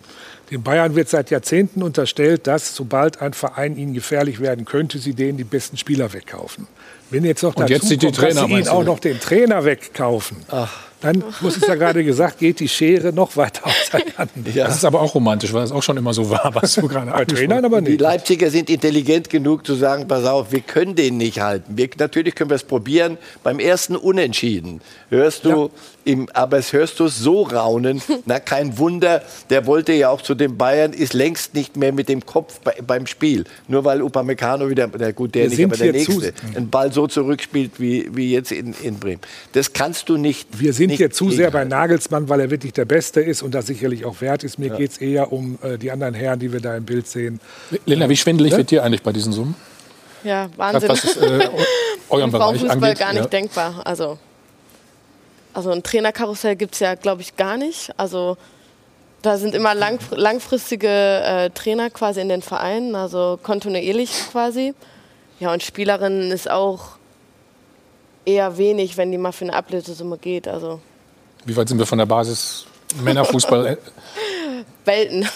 Den Bayern wird seit Jahrzehnten unterstellt, dass sobald ein Verein ihnen gefährlich werden könnte, sie denen die besten Spieler wegkaufen. Wenn jetzt noch dazu jetzt kommt, die Trainer, dass sie ihnen auch noch den Trainer wegkaufen, Ach dann, muss ich ja gerade gesagt, geht die Schere noch weiter auseinander. Ja. Das ist aber auch romantisch, weil es auch schon immer so war, was du gerade Nein, aber nicht. Die Leipziger sind intelligent genug zu sagen, pass auf, wir können den nicht halten. Wir, natürlich können wir es probieren. Beim ersten Unentschieden hörst du, ja. im, aber es hörst du so raunen. Na, kein Wunder, der wollte ja auch zu den Bayern, ist längst nicht mehr mit dem Kopf bei, beim Spiel. Nur weil Upamecano wieder, na gut, der wir nicht, aber der Nächste, einen Ball so zurückspielt wie, wie jetzt in, in Bremen. Das kannst du nicht. Wir sind hier zu sehr bei Nagelsmann, weil er wirklich der Beste ist und das sicherlich auch wert ist. Mir ja. geht es eher um äh, die anderen Herren, die wir da im Bild sehen. Lena, wie schwindelig ne? wird dir eigentlich bei diesen Summen? Ja, Wahnsinn. Was ist äh, euren Bereich angeht? gar nicht ja. denkbar. Also, also ein Trainerkarussell gibt es ja, glaube ich, gar nicht. Also da sind immer lang, langfristige äh, Trainer quasi in den Vereinen, also kontinuierlich quasi. Ja, und Spielerinnen ist auch eher wenig, wenn die mal für eine Ablösesumme geht. Also. Wie weit sind wir von der Basis Männerfußball? Welten.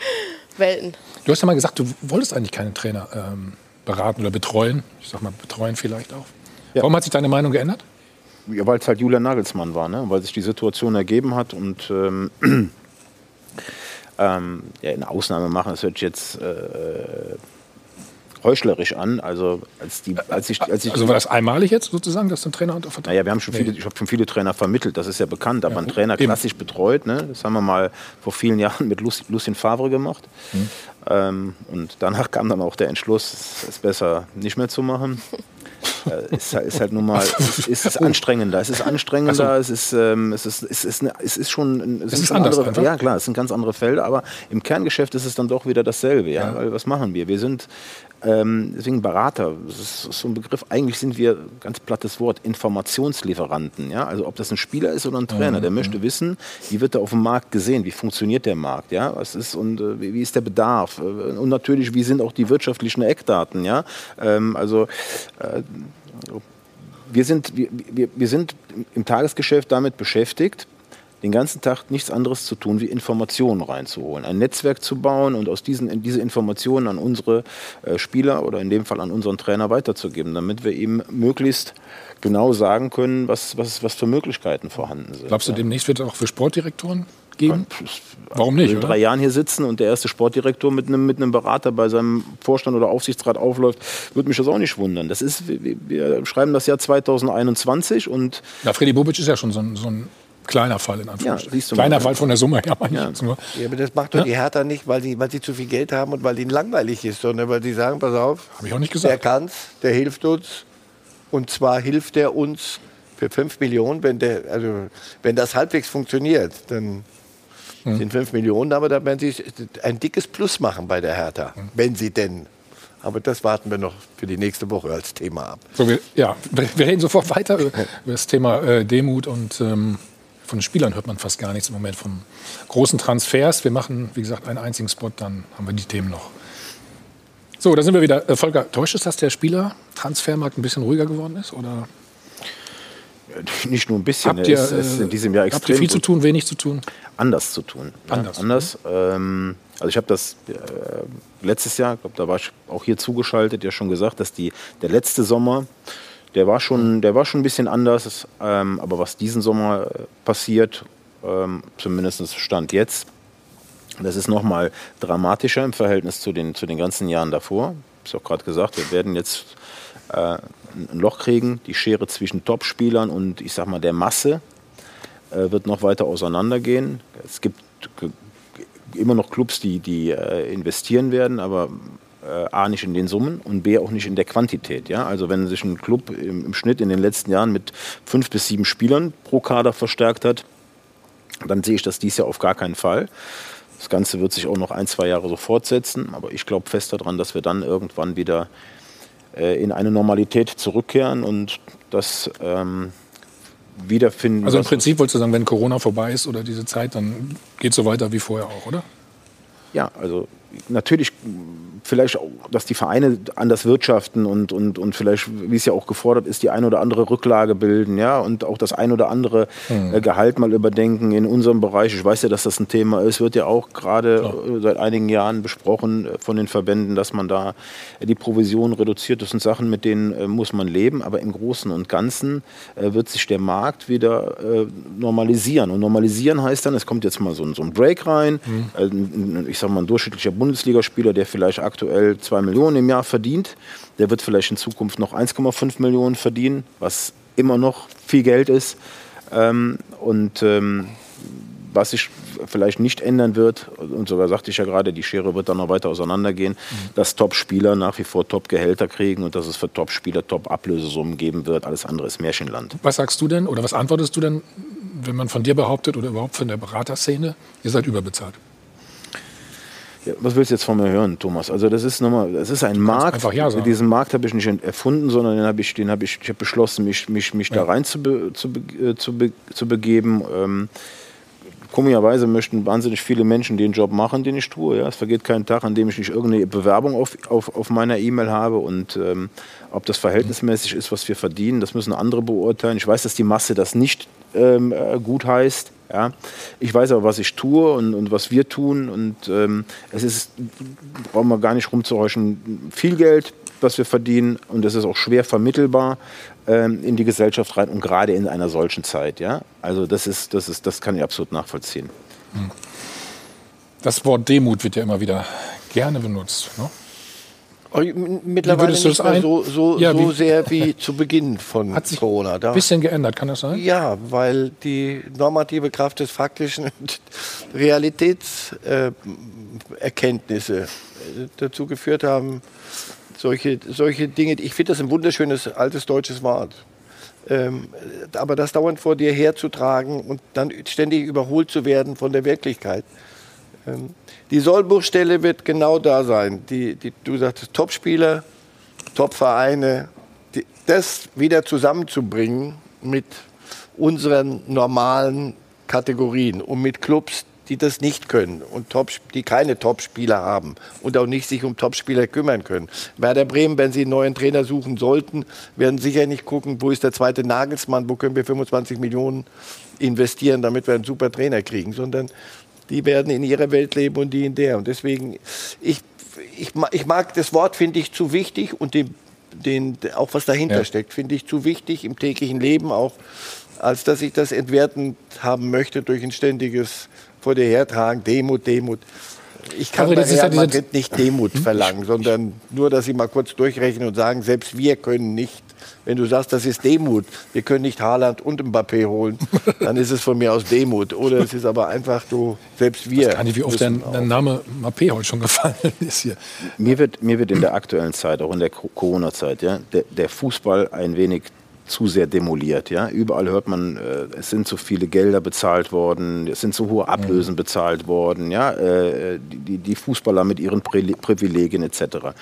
Welten. Du hast ja mal gesagt, du wolltest eigentlich keinen Trainer ähm, beraten oder betreuen. Ich sag mal, betreuen vielleicht auch. Ja. Warum hat sich deine Meinung geändert? Ja, weil es halt Julian Nagelsmann war, ne? weil sich die Situation ergeben hat und ähm, ähm, ja, eine Ausnahme machen. Das hört jetzt äh, heuchlerisch an. Also als die, als ich, als ich also war das einmalig jetzt sozusagen, dass einen Trainer unter Vertrag? Naja, wir haben schon viele, ich habe schon viele Trainer vermittelt. Das ist ja bekannt. Aber ja, einen Trainer klassisch eben. betreut, ne? das haben wir mal vor vielen Jahren mit Lucien Favre gemacht. Mhm. Ähm, und danach kam dann auch der Entschluss, es besser nicht mehr zu machen. äh, ist, ist, halt nun mal, ist, ist, anstrengender. Es ist anstrengender, so. es, ist, ähm, es, ist, es, ist, es ist schon. Es, es ist anders. Andere, ja, klar, es sind ganz andere Felder, aber im Kerngeschäft ist es dann doch wieder dasselbe. Ja? ja. Weil was machen wir? Wir sind ähm, deswegen Berater, das ist so ein Begriff. Eigentlich sind wir, ganz plattes Wort, Informationslieferanten. Ja? Also ob das ein Spieler ist oder ein Trainer, mhm. der möchte wissen, wie wird er auf dem Markt gesehen, wie funktioniert der Markt, ja? was ist und äh, wie, ist der Bedarf äh, und natürlich, wie sind auch die wirtschaftlichen Eckdaten. Ja? Ähm, also äh, wir sind, wir, wir, wir sind im Tagesgeschäft damit beschäftigt, den ganzen Tag nichts anderes zu tun, wie Informationen reinzuholen, ein Netzwerk zu bauen und aus diesen diese Informationen an unsere äh, Spieler oder in dem Fall an unseren Trainer weiterzugeben, damit wir ihm möglichst genau sagen können, was, was, was für Möglichkeiten vorhanden sind. Glaubst du, demnächst wird es auch für Sportdirektoren geben? Warum nicht? In drei Jahren hier sitzen und der erste Sportdirektor mit einem, mit einem Berater bei seinem Vorstand oder Aufsichtsrat aufläuft, würde mich das auch nicht wundern. Das ist, wir, wir schreiben das Jahr 2021 und. Ja, Freddy Bobic ist ja schon so ein, so ein kleiner Fall in Anführungsstrichen. Ja, kleiner Fall von der Summe her. Ja. Nur. ja, aber das macht doch die Hertha nicht, weil, die, weil sie zu viel Geld haben und weil ihnen langweilig ist, sondern weil sie sagen, pass auf, Hab ich auch nicht gesagt. der kann's, der hilft uns. Und zwar hilft er uns für 5 Millionen, wenn, der, also, wenn das halbwegs funktioniert, dann hm. sind 5 Millionen, aber da werden sie ein dickes Plus machen bei der Hertha, hm. wenn sie denn aber das warten wir noch für die nächste Woche als Thema ab. So, wir, ja, wir reden sofort weiter über das Thema äh, Demut und ähm, von den Spielern hört man fast gar nichts im Moment von großen Transfers. Wir machen, wie gesagt, einen einzigen Spot, dann haben wir die Themen noch. So, da sind wir wieder. Äh, Volker, täuscht es, dass der Spieler-Transfermarkt ein bisschen ruhiger geworden ist? Oder? Nicht nur ein bisschen. Habt ihr, ist, ist in diesem Jahr extrem habt ihr viel zu tun, wenig zu tun? Anders zu tun. Anders. Ja, anders. Ähm, also ich habe das äh, letztes Jahr, glaube da war ich auch hier zugeschaltet, ja schon gesagt, dass die, der letzte Sommer der war schon, der war schon ein bisschen anders. Ähm, aber was diesen Sommer äh, passiert, ähm, zumindest Stand jetzt, Das ist nochmal dramatischer im Verhältnis zu den, zu den ganzen Jahren davor. Ich habe auch gerade gesagt, wir werden jetzt äh, ein Loch kriegen. Die Schere zwischen Topspielern und ich sag mal der Masse äh, wird noch weiter auseinandergehen. Es gibt immer noch Clubs, die, die äh, investieren werden, aber A nicht in den Summen und B auch nicht in der Quantität. Ja? Also wenn sich ein Club im, im Schnitt in den letzten Jahren mit fünf bis sieben Spielern pro Kader verstärkt hat, dann sehe ich das dies Jahr auf gar keinen Fall. Das Ganze wird sich auch noch ein, zwei Jahre so fortsetzen, aber ich glaube fest daran, dass wir dann irgendwann wieder äh, in eine Normalität zurückkehren und das ähm, wiederfinden. Also im Prinzip wolltest du sagen, wenn Corona vorbei ist oder diese Zeit, dann geht es so weiter wie vorher auch, oder? Ja, also natürlich vielleicht auch, dass die Vereine anders wirtschaften und, und, und vielleicht, wie es ja auch gefordert ist, die eine oder andere Rücklage bilden, ja, und auch das ein oder andere mhm. äh, Gehalt mal überdenken in unserem Bereich. Ich weiß ja, dass das ein Thema ist, wird ja auch gerade ja. seit einigen Jahren besprochen äh, von den Verbänden, dass man da äh, die Provision reduziert. Das sind Sachen, mit denen äh, muss man leben, aber im Großen und Ganzen äh, wird sich der Markt wieder äh, normalisieren. Und normalisieren heißt dann, es kommt jetzt mal so, so ein Break rein, mhm. ich sag mal, ein durchschnittlicher Bundesligaspieler, der vielleicht aktuell 2 Millionen im Jahr verdient, der wird vielleicht in Zukunft noch 1,5 Millionen verdienen, was immer noch viel Geld ist. Ähm, und ähm, was sich vielleicht nicht ändern wird, und sogar sagte ich ja gerade, die Schere wird dann noch weiter auseinandergehen, mhm. dass Top-Spieler nach wie vor Top-Gehälter kriegen und dass es für Top-Spieler Top-Ablösesummen geben wird. Alles andere ist Märchenland. Was sagst du denn oder was antwortest du denn, wenn man von dir behauptet oder überhaupt von der Beraterszene, ihr seid überbezahlt? Was willst du jetzt von mir hören, Thomas? Also das ist nochmal, das ist ein Markt. Einfach ja sagen. Diesen Markt habe ich nicht erfunden, sondern den habe ich, den habe ich, ich habe beschlossen, mich, mich, mich ja. da rein zu, be, zu, be, zu, be, zu begeben. Ähm, komischerweise möchten wahnsinnig viele Menschen den Job machen, den ich tue. Ja. Es vergeht kein Tag, an dem ich nicht irgendeine Bewerbung auf, auf, auf meiner E-Mail habe. Und ähm, ob das verhältnismäßig ist, was wir verdienen, das müssen andere beurteilen. Ich weiß, dass die Masse das nicht ähm, äh, gut heißt. Ja? Ich weiß aber, was ich tue und, und was wir tun. Und ähm, es ist, brauchen wir gar nicht rumzuhäuschen, viel Geld, was wir verdienen. Und es ist auch schwer vermittelbar ähm, in die Gesellschaft rein und gerade in einer solchen Zeit. Ja? Also das, ist, das, ist, das kann ich absolut nachvollziehen. Das Wort Demut wird ja immer wieder gerne benutzt. Ne? Mittlerweile nicht mehr so, so, ja, so sehr wie zu Beginn von Hat sich Corona. Ein bisschen geändert, kann das sein? Ja, weil die normative Kraft des Faktischen Realitätserkenntnisse äh, dazu geführt haben, solche, solche Dinge. Ich finde das ein wunderschönes altes deutsches Wort. Ähm, aber das dauernd vor dir herzutragen und dann ständig überholt zu werden von der Wirklichkeit. Ähm, die Sollbruchstelle wird genau da sein. Die, die, du sagtest Topspieler, Topvereine, das wieder zusammenzubringen mit unseren normalen Kategorien und mit Clubs, die das nicht können und Top, die keine Topspieler haben und auch nicht sich um Topspieler kümmern können. Werder Bremen, wenn sie einen neuen Trainer suchen sollten, werden sicher nicht gucken, wo ist der zweite Nagelsmann, wo können wir 25 Millionen investieren, damit wir einen super Trainer kriegen, sondern die werden in ihrer Welt leben und die in der. Und deswegen, ich, ich, ich mag das Wort, finde ich zu wichtig und den, den, auch was dahinter ja. steckt, finde ich zu wichtig im täglichen Leben auch, als dass ich das entwertend haben möchte durch ein ständiges vor dir hertragen, Demut, Demut. Ich kann bei Real Madrid nicht Demut verlangen, sondern nur, dass sie mal kurz durchrechnen und sagen, selbst wir können nicht wenn du sagst, das ist Demut, wir können nicht Haaland und Mbappé holen, dann ist es von mir aus Demut. Oder es ist aber einfach, du, selbst wir. Ich weiß gar nicht, wie oft der, der Name Mbappé heute schon gefallen ist hier. Mir wird, mir wird in der aktuellen Zeit, auch in der Corona-Zeit, ja, der, der Fußball ein wenig zu sehr demoliert. Ja? Überall hört man, äh, es sind zu viele Gelder bezahlt worden, es sind zu hohe Ablösen mhm. bezahlt worden, ja? Äh, die, die Fußballer mit ihren Privilegien etc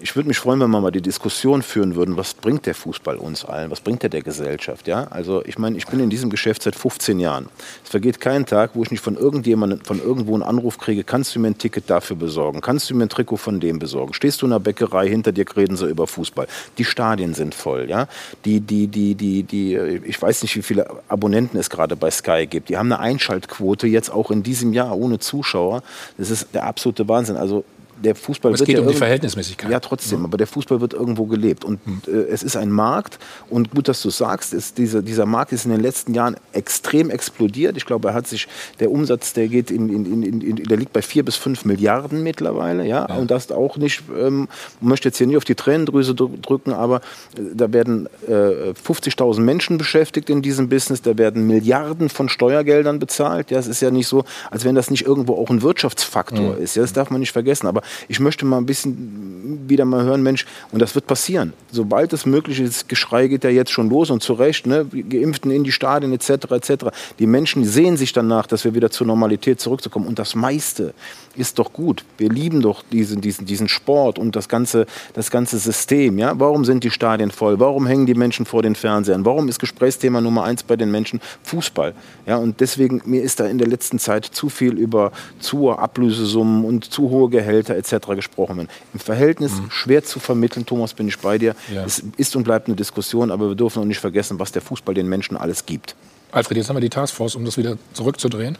ich würde mich freuen, wenn wir mal die Diskussion führen würden, was bringt der Fußball uns allen, was bringt er der Gesellschaft. Ja? Also ich meine, ich bin in diesem Geschäft seit 15 Jahren. Es vergeht kein Tag, wo ich nicht von irgendjemandem, von irgendwo einen Anruf kriege, kannst du mir ein Ticket dafür besorgen, kannst du mir ein Trikot von dem besorgen, stehst du in der Bäckerei, hinter dir reden sie über Fußball. Die Stadien sind voll. Ja? Die, die, die, die, die, ich weiß nicht, wie viele Abonnenten es gerade bei Sky gibt. Die haben eine Einschaltquote jetzt auch in diesem Jahr ohne Zuschauer. Das ist der absolute Wahnsinn. Also der Fußball aber es geht ja um die Verhältnismäßigkeit. Ja, trotzdem, ja. aber der Fußball wird irgendwo gelebt und hm. äh, es ist ein Markt und gut, dass du sagst, ist dieser, dieser Markt ist in den letzten Jahren extrem explodiert. Ich glaube, er hat sich der Umsatz, der geht in, in, in, in der liegt bei vier bis fünf Milliarden mittlerweile, ja, ja. und das auch nicht. Ähm, möchte jetzt hier nicht auf die Tränendrüse drücken, aber äh, da werden äh, 50.000 Menschen beschäftigt in diesem Business, da werden Milliarden von Steuergeldern bezahlt. Ja, es ist ja nicht so, als wenn das nicht irgendwo auch ein Wirtschaftsfaktor mhm. ist. Ja, das darf man nicht vergessen. Aber ich möchte mal ein bisschen wieder mal hören, Mensch, und das wird passieren. Sobald es möglich ist, Geschrei geht ja jetzt schon los und zu Recht, ne, Geimpften in die Stadien etc. etc. Die Menschen sehen sich danach, dass wir wieder zur Normalität zurückzukommen. Und das meiste ist doch gut. Wir lieben doch diesen, diesen, diesen Sport und das ganze, das ganze System. Ja? Warum sind die Stadien voll? Warum hängen die Menschen vor den Fernsehern? Warum ist Gesprächsthema Nummer eins bei den Menschen Fußball? Ja, und deswegen, mir ist da in der letzten Zeit zu viel über zu hohe Ablösesummen und zu hohe Gehälter etc. gesprochen. Im Verhältnis mhm. schwer zu vermitteln, Thomas, bin ich bei dir. Ja. Es ist und bleibt eine Diskussion, aber wir dürfen auch nicht vergessen, was der Fußball den Menschen alles gibt. Alfred, jetzt haben wir die Taskforce, um das wieder zurückzudrehen.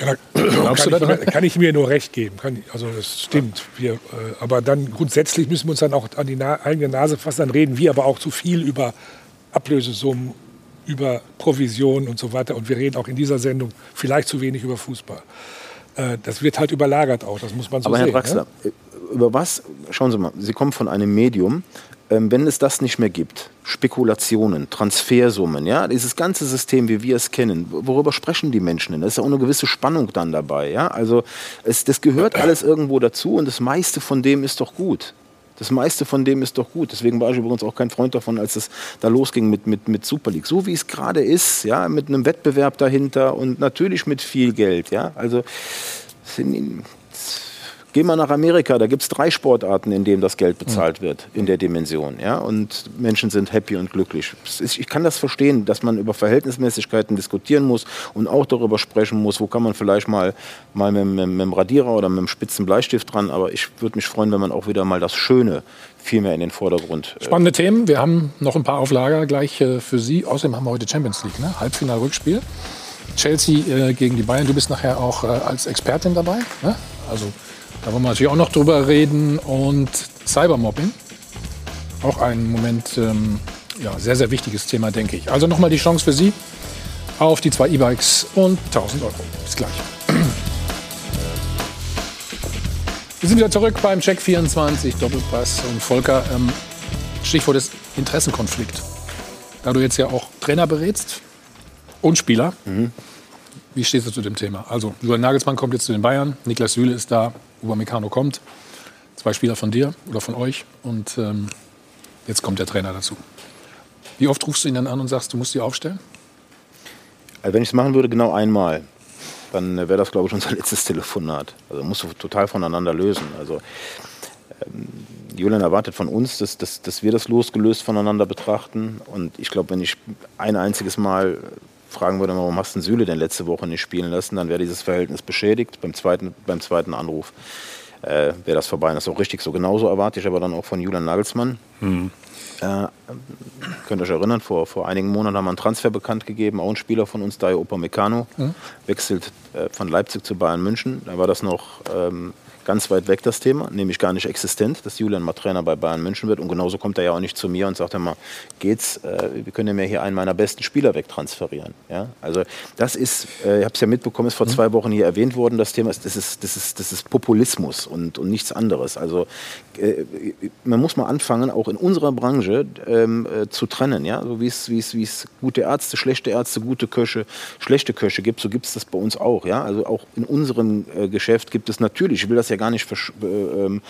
Ja, da kann, ich, kann, ich, mir nur recht geben. Kann, also das stimmt. Wir, äh, aber dann grundsätzlich müssen wir uns dann auch an die Na eigene Nase fassen. Dann reden wir aber auch zu viel über Ablösesummen, über Provisionen und so weiter. Und wir reden auch in dieser Sendung vielleicht zu wenig über Fußball. Äh, das wird halt überlagert auch, das muss man so aber sehen. Aber Herr Draxler, ne? über was, schauen Sie mal, Sie kommen von einem Medium, wenn es das nicht mehr gibt, Spekulationen, Transfersummen, ja, dieses ganze System, wie wir es kennen, worüber sprechen die Menschen denn? Da ist ja auch eine gewisse Spannung dann dabei, ja. Also es, das gehört alles irgendwo dazu und das meiste von dem ist doch gut. Das meiste von dem ist doch gut. Deswegen war ich übrigens auch kein Freund davon, als es da losging mit, mit, mit Super League. So wie es gerade ist, ja, mit einem Wettbewerb dahinter und natürlich mit viel Geld, ja. Also sind, Geh mal nach Amerika, da gibt es drei Sportarten, in denen das Geld bezahlt wird, in der Dimension. Ja? Und Menschen sind happy und glücklich. Ich kann das verstehen, dass man über Verhältnismäßigkeiten diskutieren muss und auch darüber sprechen muss, wo kann man vielleicht mal, mal mit, mit, mit dem Radierer oder mit dem spitzen Bleistift dran. Aber ich würde mich freuen, wenn man auch wieder mal das Schöne viel mehr in den Vordergrund. Äh, Spannende Themen. Wir haben noch ein paar Auflager gleich äh, für Sie. Außerdem haben wir heute Champions League, ne? Halbfinal-Rückspiel. Chelsea äh, gegen die Bayern. Du bist nachher auch äh, als Expertin dabei. Ne? Also da wollen wir natürlich auch noch drüber reden. Und Cybermobbing, auch ein Moment, ähm, ja, sehr, sehr wichtiges Thema, denke ich. Also nochmal die Chance für Sie auf die zwei E-Bikes und 1000 Euro. Bis gleich. Wir sind wieder zurück beim Check 24 Doppelpass. Und Volker, ähm, Stichwort ist Interessenkonflikt. Da du jetzt ja auch Trainer berätst und Spieler, mhm. wie stehst du zu dem Thema? Also, Julian Nagelsmann kommt jetzt zu den Bayern, Niklas Süle ist da, Upamecano kommt. Zwei Spieler von dir oder von euch. Und ähm, jetzt kommt der Trainer dazu. Wie oft rufst du ihn dann an und sagst, du musst die aufstellen? Also wenn ich es machen würde, genau einmal. Dann wäre das, glaube ich, unser letztes Telefonat. Also musst du total voneinander lösen. Also ähm, Julian erwartet von uns, dass, dass, dass wir das losgelöst voneinander betrachten. Und ich glaube, wenn ich ein einziges Mal fragen würde, warum hast du Süle denn letzte Woche nicht spielen lassen, dann wäre dieses Verhältnis beschädigt. Beim zweiten, beim zweiten Anruf äh, wäre das vorbei. das ist auch richtig so. Genauso erwarte ich aber dann auch von Julian Nagelsmann. Mhm. Äh, könnt ihr euch erinnern, vor, vor einigen Monaten haben wir einen Transfer bekannt gegeben, auch ein Spieler von uns, Dayo Upamecano, mhm. wechselt äh, von Leipzig zu Bayern München. Da war das noch ähm, ganz weit weg das Thema, nämlich gar nicht existent, dass Julian mal Trainer bei Bayern München wird. Und genauso kommt er ja auch nicht zu mir und sagt mal, geht's, äh, wir können ja hier einen meiner besten Spieler wegtransferieren. Ja? Also das ist, äh, ich habe es ja mitbekommen, ist vor mhm. zwei Wochen hier erwähnt worden, das Thema das ist, das ist, das ist Populismus und, und nichts anderes. Also äh, man muss mal anfangen, auch in unserer Branche ähm, äh, zu trennen. Ja? So wie es gute Ärzte, schlechte Ärzte, gute Köche, schlechte Köche gibt, so gibt es das bei uns auch. Ja? Also auch in unserem äh, Geschäft gibt es natürlich, ich will das ja gar nicht äh, ähm,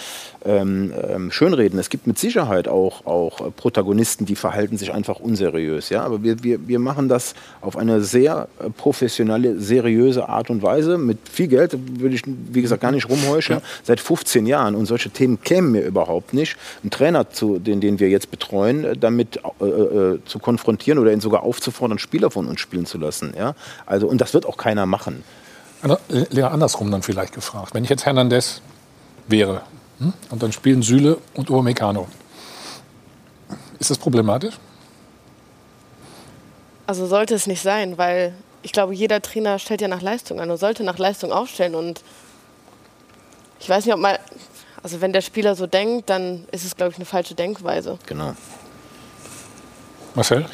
ähm, ähm, schönreden, es gibt mit Sicherheit auch, auch Protagonisten, die verhalten sich einfach unseriös. Ja? Aber wir, wir, wir machen das auf eine sehr äh, professionelle, seriöse Art und Weise. Mit viel Geld würde ich, wie gesagt, gar nicht rumheuschen. Ja. Seit 15 Jahren. Und solche Themen kämen mir überhaupt nicht, einen Trainer, zu, den, den wir jetzt betreuen, äh, damit äh, äh, zu konfrontieren oder ihn sogar aufzufordern, Spieler von uns spielen zu lassen. Ja? Also, und das wird auch keiner machen. Lea, andersrum dann vielleicht gefragt. Wenn ich jetzt Hernandez wäre hm? und dann spielen Süle und Upamecano, ist das problematisch? Also sollte es nicht sein, weil ich glaube, jeder Trainer stellt ja nach Leistung an und sollte nach Leistung aufstellen und ich weiß nicht, ob man, also wenn der Spieler so denkt, dann ist es, glaube ich, eine falsche Denkweise. Genau. Marcel?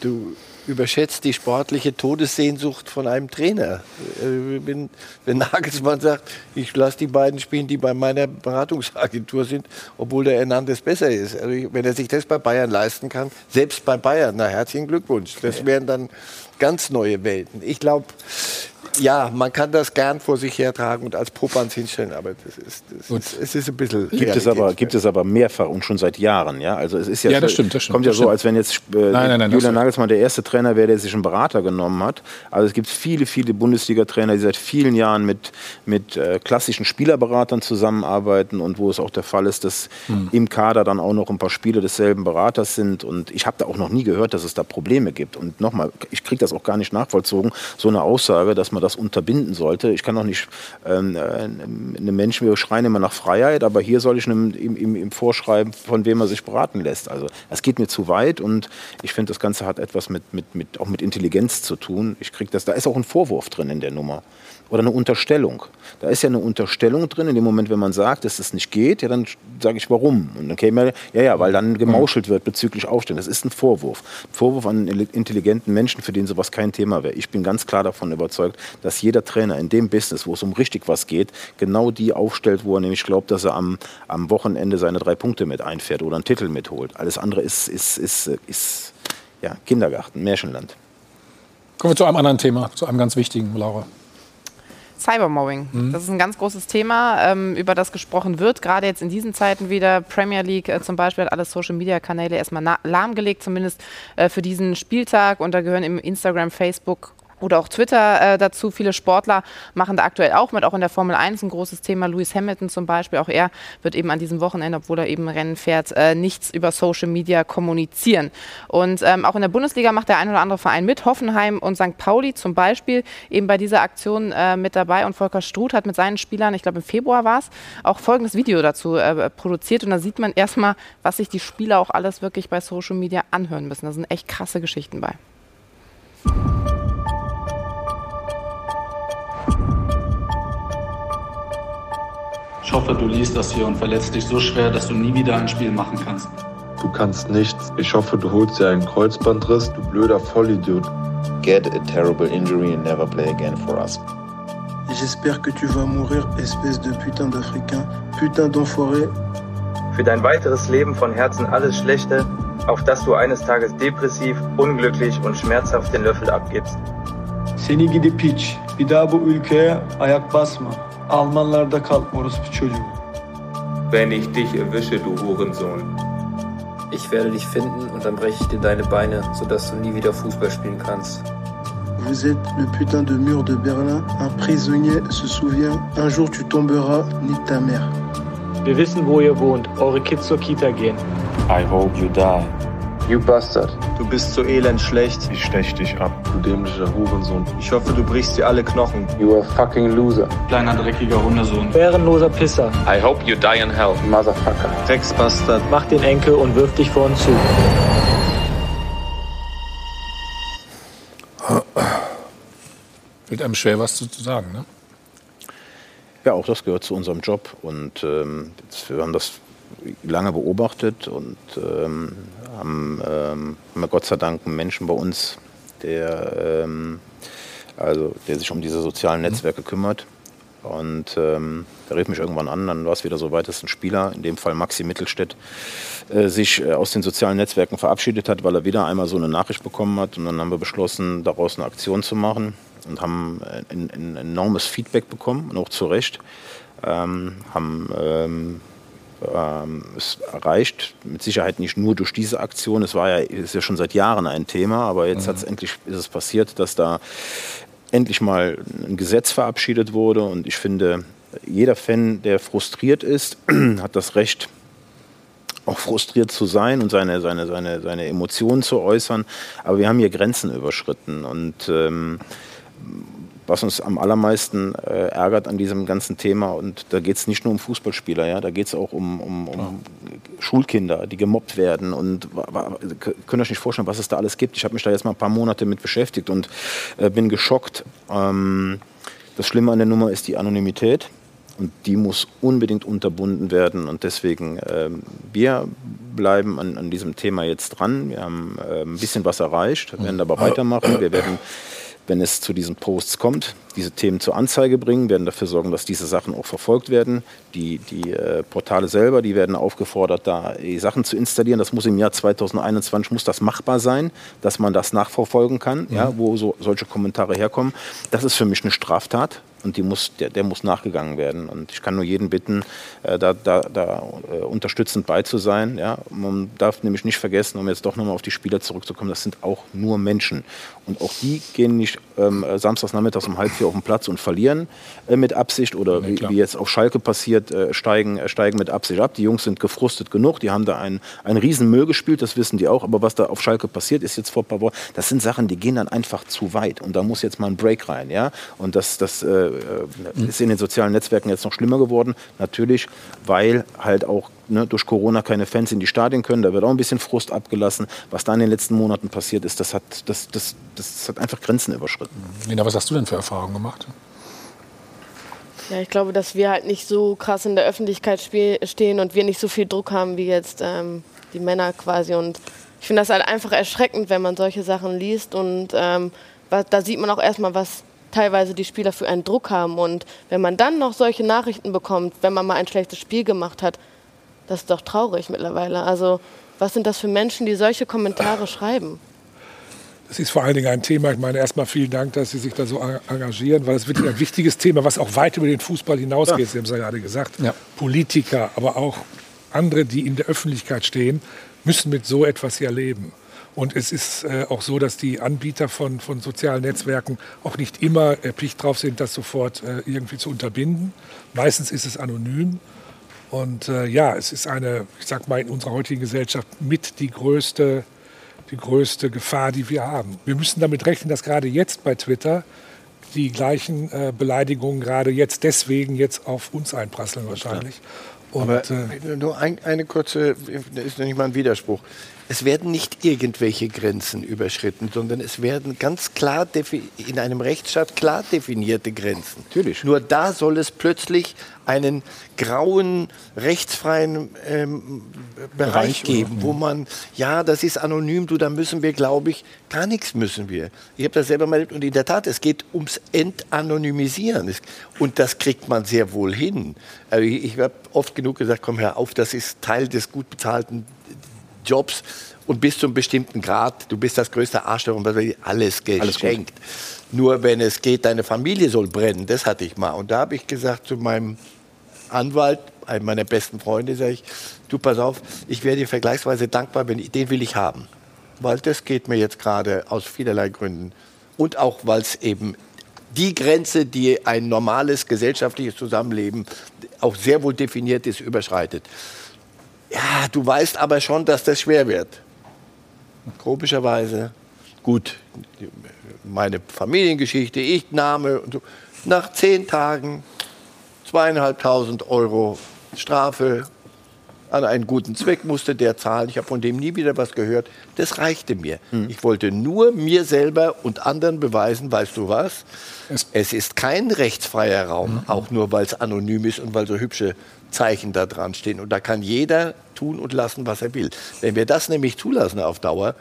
Du überschätzt die sportliche Todessehnsucht von einem Trainer. Äh, wenn, wenn Nagelsmann sagt, ich lasse die beiden spielen, die bei meiner Beratungsagentur sind, obwohl der Hernandez besser ist. Also wenn er sich das bei Bayern leisten kann, selbst bei Bayern, na herzlichen Glückwunsch. Das wären dann ganz neue Welten. Ich glaube, ja, man kann das gern vor sich hertragen und als Popanz hinstellen, aber das ist, das ist, es ist ein bisschen. Gibt es, aber, gibt es aber mehrfach und schon seit Jahren. Ja, also es ist ja, ja das stimmt, das stimmt. Kommt ja das so, stimmt. als wenn jetzt äh, nein, nein, nein, Julian Nagelsmann der erste Trainer wäre, der sich einen Berater genommen hat. Also es gibt viele, viele Bundesliga-Trainer, die seit vielen Jahren mit, mit äh, klassischen Spielerberatern zusammenarbeiten und wo es auch der Fall ist, dass hm. im Kader dann auch noch ein paar Spieler desselben Beraters sind. Und ich habe da auch noch nie gehört, dass es da Probleme gibt. Und nochmal, ich kriege das auch gar nicht nachvollzogen, so eine Aussage, dass man das unterbinden sollte. Ich kann auch nicht ähm, äh, einem Menschen, wir schreien immer nach Freiheit, aber hier soll ich ihm, ihm, ihm, vorschreiben, von wem er sich beraten lässt. Also das geht mir zu weit und ich finde, das Ganze hat etwas mit, mit, mit, auch mit Intelligenz zu tun. Ich krieg das, da ist auch ein Vorwurf drin in der Nummer oder eine Unterstellung. Da ist ja eine Unterstellung drin. In dem Moment, wenn man sagt, dass das nicht geht, ja, dann sage ich, warum. Und dann käme ja, ja, weil dann gemauschelt wird bezüglich Aufstellen. Das ist ein Vorwurf. Ein Vorwurf an einen intelligenten Menschen, für den sowas kein Thema wäre. Ich bin ganz klar davon überzeugt, dass jeder Trainer in dem Business, wo es um richtig was geht, genau die aufstellt, wo er nämlich glaubt, dass er am, am Wochenende seine drei Punkte mit einfährt oder einen Titel mitholt. Alles andere ist, ist, ist, ist ja, Kindergarten, Märchenland. Kommen wir zu einem anderen Thema, zu einem ganz wichtigen, Laura. Cybermobbing. Mhm. Das ist ein ganz großes Thema, ähm, über das gesprochen wird. Gerade jetzt in diesen Zeiten wieder. Premier League äh, zum Beispiel hat alle Social-Media-Kanäle erstmal lahmgelegt, zumindest äh, für diesen Spieltag. Und da gehören im Instagram, Facebook oder auch Twitter äh, dazu. Viele Sportler machen da aktuell auch mit, auch in der Formel 1 ein großes Thema. Lewis Hamilton zum Beispiel, auch er wird eben an diesem Wochenende, obwohl er eben Rennen fährt, äh, nichts über Social Media kommunizieren. Und ähm, auch in der Bundesliga macht der ein oder andere Verein mit. Hoffenheim und St. Pauli zum Beispiel eben bei dieser Aktion äh, mit dabei. Und Volker Struth hat mit seinen Spielern, ich glaube im Februar war es, auch folgendes Video dazu äh, produziert. Und da sieht man erstmal, was sich die Spieler auch alles wirklich bei Social Media anhören müssen. Da sind echt krasse Geschichten bei. Ich hoffe, du liest das hier und verletzt dich so schwer, dass du nie wieder ein Spiel machen kannst. Du kannst nichts. Ich hoffe, du holst dir einen Kreuzbandriss, du blöder Vollidiot. Get a terrible injury and never play again for us. J'espère que tu vas mourir, espèce de putain d'Africain, putain d'enfoiré. Für dein weiteres Leben von Herzen alles Schlechte, auf dass du eines Tages depressiv, unglücklich und schmerzhaft den Löffel abgibst. Seni gidi piç, bir daha bu ülkeye ayak basma. Almanlarda kal orospu çocuğu. Wenn ich dich erwische, du Hurensohn. Ich werde dich finden und dann breche ich dir deine Beine, sodass du nie wieder Fußball spielen kannst. Vous êtes le putain de mur de Berlin. Un prisonnier se souvient, un jour tu tomberas, nique ta mère. Wir wissen, wo ihr wohnt. Eure Kids zur Kita gehen. I hope you die. You bastard. Du bist so elend schlecht. Ich stech dich ab, du dämlicher Hurensohn. Ich hoffe, du brichst dir alle Knochen. You are fucking loser. Kleiner dreckiger Hundesohn. Bärenloser Pisser. I hope you die in hell. Motherfucker. Drecksbastard. Mach den Enkel und wirf dich vor uns zu. Fällt einem schwer, was zu, zu sagen, ne? Ja, auch das gehört zu unserem Job. Und ähm, wir haben das lange beobachtet und ähm, haben, ähm, haben Gott sei Dank einen Menschen bei uns, der, ähm, also, der sich um diese sozialen Netzwerke kümmert. Und ähm, der rief mich irgendwann an, dann war es wieder so weit, dass ein Spieler, in dem Fall Maxi Mittelstädt, äh, sich äh, aus den sozialen Netzwerken verabschiedet hat, weil er wieder einmal so eine Nachricht bekommen hat. Und dann haben wir beschlossen, daraus eine Aktion zu machen und haben ein, ein enormes Feedback bekommen und auch zu Recht. Ähm, haben ähm, ähm, es erreicht, mit Sicherheit nicht nur durch diese Aktion, es war ja, ist ja schon seit Jahren ein Thema, aber jetzt mhm. hat's endlich, ist es passiert, dass da endlich mal ein Gesetz verabschiedet wurde und ich finde, jeder Fan, der frustriert ist, hat das Recht, auch frustriert zu sein und seine, seine, seine, seine Emotionen zu äußern. Aber wir haben hier Grenzen überschritten und ähm, was uns am allermeisten äh, ärgert an diesem ganzen Thema. Und da geht es nicht nur um Fußballspieler, ja, da geht es auch um, um, um Schulkinder, die gemobbt werden. Und könnt ihr euch nicht vorstellen, was es da alles gibt. Ich habe mich da jetzt mal ein paar Monate mit beschäftigt und äh, bin geschockt. Ähm, das Schlimme an der Nummer ist die Anonymität. Und die muss unbedingt unterbunden werden. Und deswegen, äh, wir bleiben an, an, diesem Thema jetzt dran. Wir haben äh, ein bisschen was erreicht, werden aber weitermachen. Wir werden wenn es zu diesen Posts kommt, diese Themen zur Anzeige bringen, werden dafür sorgen, dass diese Sachen auch verfolgt werden. Die, die äh, Portale selber, die werden aufgefordert, da die Sachen zu installieren. Das muss im Jahr 2021 muss das machbar sein, dass man das nachverfolgen kann, mhm. ja, wo so, solche Kommentare herkommen. Das ist für mich eine Straftat und die muss, der, der muss nachgegangen werden. Und ich kann nur jeden bitten, äh, da, da, da äh, unterstützend bei zu sein. Ja? Man darf nämlich nicht vergessen, um jetzt doch nochmal auf die Spieler zurückzukommen, das sind auch nur Menschen. Und auch die gehen nicht ähm, samstags nachmittags um halb vier auf den Platz und verlieren äh, mit Absicht oder wie, wie, jetzt auf Schalke passiert, äh, steigen, äh, steigen mit Absicht ab. Die Jungs sind gefrustet genug, die haben da einen, einen riesen Müll gespielt, das wissen die auch. Aber was da auf Schalke passiert ist jetzt vor ein paar Wochen, das sind Sachen, die gehen dann einfach zu weit. Und da muss jetzt mal ein Break rein. Ja? Und das, das äh, ist in den sozialen Netzwerken jetzt noch schlimmer geworden. Natürlich, weil halt auch ne, durch Corona keine Fans in die Stadien können. Da wird auch ein bisschen Frust abgelassen. Was da in den letzten Monaten passiert ist, das hat, das, das, das hat einfach Grenzen überschritten. Lena, was hast du denn für Erfahrungen gemacht? Ja, ich glaube, dass wir halt nicht so krass in der Öffentlichkeit stehen und wir nicht so viel Druck haben wie jetzt ähm, die Männer quasi. Und ich finde das halt einfach erschreckend, wenn man solche Sachen liest. Und ähm, da sieht man auch erstmal, was teilweise die Spieler für einen Druck haben. Und wenn man dann noch solche Nachrichten bekommt, wenn man mal ein schlechtes Spiel gemacht hat, das ist doch traurig mittlerweile. Also was sind das für Menschen, die solche Kommentare schreiben? Das ist vor allen Dingen ein Thema. Ich meine, erstmal vielen Dank, dass Sie sich da so engagieren, weil es wirklich ein wichtiges Thema, was auch weit über den Fußball hinausgeht. Ja. Sie haben es ja gerade gesagt. Ja. Politiker, aber auch andere, die in der Öffentlichkeit stehen, müssen mit so etwas hier leben. Und es ist äh, auch so, dass die Anbieter von, von sozialen Netzwerken auch nicht immer erpicht drauf sind, das sofort äh, irgendwie zu unterbinden. Meistens ist es anonym. Und äh, ja, es ist eine, ich sag mal, in unserer heutigen Gesellschaft mit die größte, die größte Gefahr, die wir haben. Wir müssen damit rechnen, dass gerade jetzt bei Twitter die gleichen äh, Beleidigungen gerade jetzt deswegen jetzt auf uns einprasseln wahrscheinlich. Und, Aber äh, nur ein, eine kurze, das ist nicht mal ein Widerspruch es werden nicht irgendwelche Grenzen überschritten, sondern es werden ganz klar in einem Rechtsstaat klar definierte Grenzen. Natürlich. Nur da soll es plötzlich einen grauen, rechtsfreien ähm, Bereich, Bereich geben, wo man, ja, das ist anonym, du, da müssen wir, glaube ich, gar nichts müssen wir. Ich habe das selber mal erlebt und in der Tat, es geht ums Entanonymisieren. Und das kriegt man sehr wohl hin. Also ich, ich habe oft genug gesagt, komm hör auf, das ist Teil des gut bezahlten Jobs und bis zu einem bestimmten Grad, du bist das größte Arschloch und alles geschenkt. Alles Nur wenn es geht, deine Familie soll brennen, das hatte ich mal. Und da habe ich gesagt zu meinem Anwalt, einem meiner besten Freunde, sage ich, du pass auf, ich wäre dir vergleichsweise dankbar, wenn ich, den will ich haben. Weil das geht mir jetzt gerade aus vielerlei Gründen. Und auch, weil es eben die Grenze, die ein normales gesellschaftliches Zusammenleben auch sehr wohl definiert ist, überschreitet. Ja, du weißt aber schon, dass das schwer wird. Komischerweise. Gut, meine Familiengeschichte, ich Name. Und so. Nach zehn Tagen zweieinhalbtausend Euro Strafe an einen guten Zweck musste der zahlen. Ich habe von dem nie wieder was gehört. Das reichte mir. Hm. Ich wollte nur mir selber und anderen beweisen, weißt du was? Es, es ist kein rechtsfreier Raum, hm. auch nur weil es anonym ist und weil so hübsche Zeichen da dran stehen. Und da kann jeder tun und lassen, was er will. Wenn wir das nämlich zulassen auf Dauer,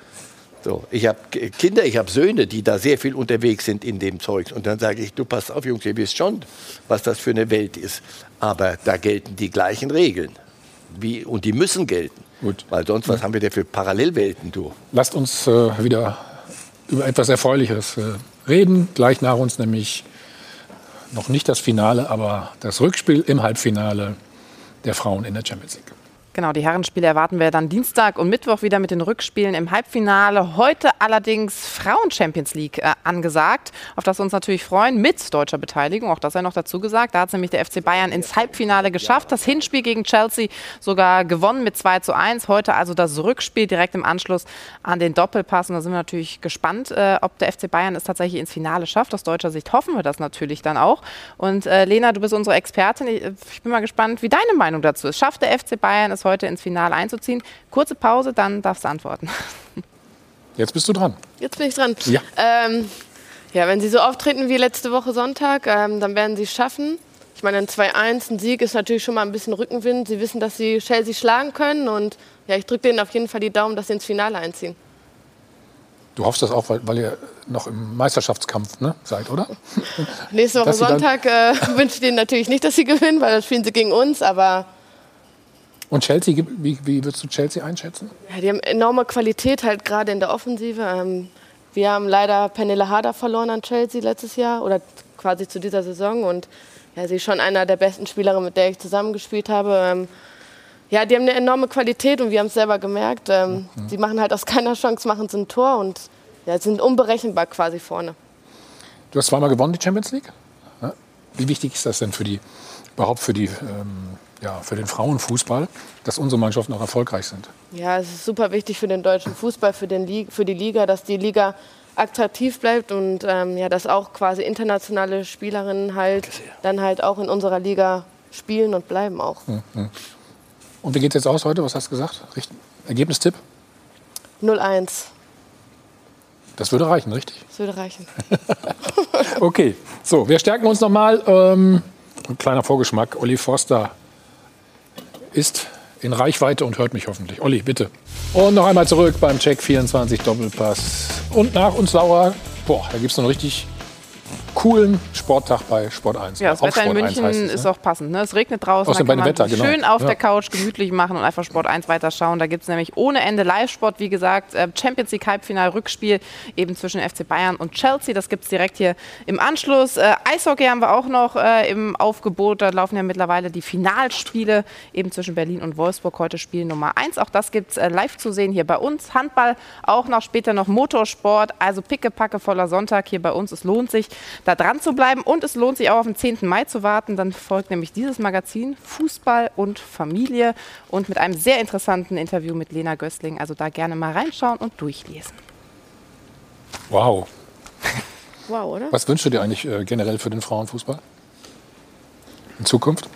so, ich habe Kinder, ich habe Söhne, die da sehr viel unterwegs sind in dem Zeug. Und dann sage ich, du pass auf, Jungs, ihr wisst schon, was das für eine Welt ist. Aber da gelten die gleichen Regeln. Wie, und die müssen gelten. Gut. Weil sonst, was haben wir denn für Parallelwelten, du? Lasst uns äh, wieder über etwas Erfreuliches äh, reden. Gleich nach uns nämlich noch nicht das Finale, aber das Rückspiel im Halbfinale der Frauen in der Champions League. Genau, die Herrenspiele erwarten wir dann Dienstag und Mittwoch wieder mit den Rückspielen im Halbfinale. Heute allerdings Frauen-Champions League äh, angesagt, auf das wir uns natürlich freuen, mit deutscher Beteiligung. Auch das sei noch dazu gesagt. Da hat es nämlich der FC Bayern ins Halbfinale geschafft. Das Hinspiel gegen Chelsea sogar gewonnen mit 2 zu 1. Heute also das Rückspiel direkt im Anschluss an den Doppelpass. Und da sind wir natürlich gespannt, äh, ob der FC Bayern es tatsächlich ins Finale schafft. Aus deutscher Sicht hoffen wir das natürlich dann auch. Und äh, Lena, du bist unsere Expertin. Ich, ich bin mal gespannt, wie deine Meinung dazu ist. Schafft der FC Bayern es es heute ins Finale einzuziehen. Kurze Pause, dann darfst du antworten. Jetzt bist du dran. Jetzt bin ich dran. Ja. Ähm, ja, wenn Sie so auftreten wie letzte Woche Sonntag, ähm, dann werden Sie es schaffen. Ich meine, ein 2-1, ein Sieg ist natürlich schon mal ein bisschen Rückenwind. Sie wissen, dass sie Chelsea schlagen können und ja, ich drücke denen auf jeden Fall die Daumen, dass sie ins Finale einziehen. Du hoffst das auch, weil, weil ihr noch im Meisterschaftskampf ne, seid, oder? Nächste Woche Sonntag äh, wünsche ich denen natürlich nicht, dass sie gewinnen, weil dann spielen sie gegen uns, aber und Chelsea, wie, wie würdest du Chelsea einschätzen? Ja, die haben enorme Qualität, halt gerade in der Offensive. Ähm, wir haben leider Penela Harder verloren an Chelsea letztes Jahr oder quasi zu dieser Saison. Und ja, sie ist schon einer der besten Spielerinnen, mit der ich zusammengespielt habe. Ähm, ja, die haben eine enorme Qualität und wir haben es selber gemerkt. Ähm, mhm. Sie machen halt aus keiner Chance machen sie ein Tor und ja, sind unberechenbar quasi vorne. Du hast zweimal gewonnen, die Champions League. Wie wichtig ist das denn für die, überhaupt für die ähm, ja, für den Frauenfußball, dass unsere Mannschaften auch erfolgreich sind. Ja, es ist super wichtig für den deutschen Fußball, für, den Liga, für die Liga, dass die Liga attraktiv bleibt und ähm, ja, dass auch quasi internationale Spielerinnen halt dann halt auch in unserer Liga spielen und bleiben auch. Mhm. Und wie geht es jetzt aus heute? Was hast du gesagt? Richt Ergebnistipp? 0-1. Das würde reichen, richtig? Das würde reichen. okay, so, wir stärken uns nochmal. Ähm, ein kleiner Vorgeschmack. Olli Forster ist in Reichweite und hört mich hoffentlich. Olli, bitte. Und noch einmal zurück beim Check 24 Doppelpass. Und nach uns Laura. Boah, da gibt es noch richtig coolen Sporttag bei Sport 1. Ja, das Wetter in München es, ist ne? auch passend. Ne? Es regnet draußen, da kann man Wetter, genau. schön auf ja. der Couch gemütlich machen und einfach Sport 1 weiterschauen. Da gibt es nämlich ohne Ende Live-Sport, wie gesagt, äh, Champions League Halbfinal, Rückspiel eben zwischen FC Bayern und Chelsea. Das gibt es direkt hier im Anschluss. Äh, Eishockey haben wir auch noch äh, im Aufgebot. Da laufen ja mittlerweile die Finalspiele eben zwischen Berlin und Wolfsburg. Heute Spiel Nummer 1. Auch das gibt es äh, live zu sehen hier bei uns. Handball auch noch, später noch Motorsport. Also pickepacke voller Sonntag hier bei uns. Es lohnt sich da dran zu bleiben. Und es lohnt sich auch auf den 10. Mai zu warten. Dann folgt nämlich dieses Magazin Fußball und Familie und mit einem sehr interessanten Interview mit Lena Gößling. Also da gerne mal reinschauen und durchlesen. Wow. Wow, oder? Was wünschst du dir eigentlich äh, generell für den Frauenfußball? In Zukunft?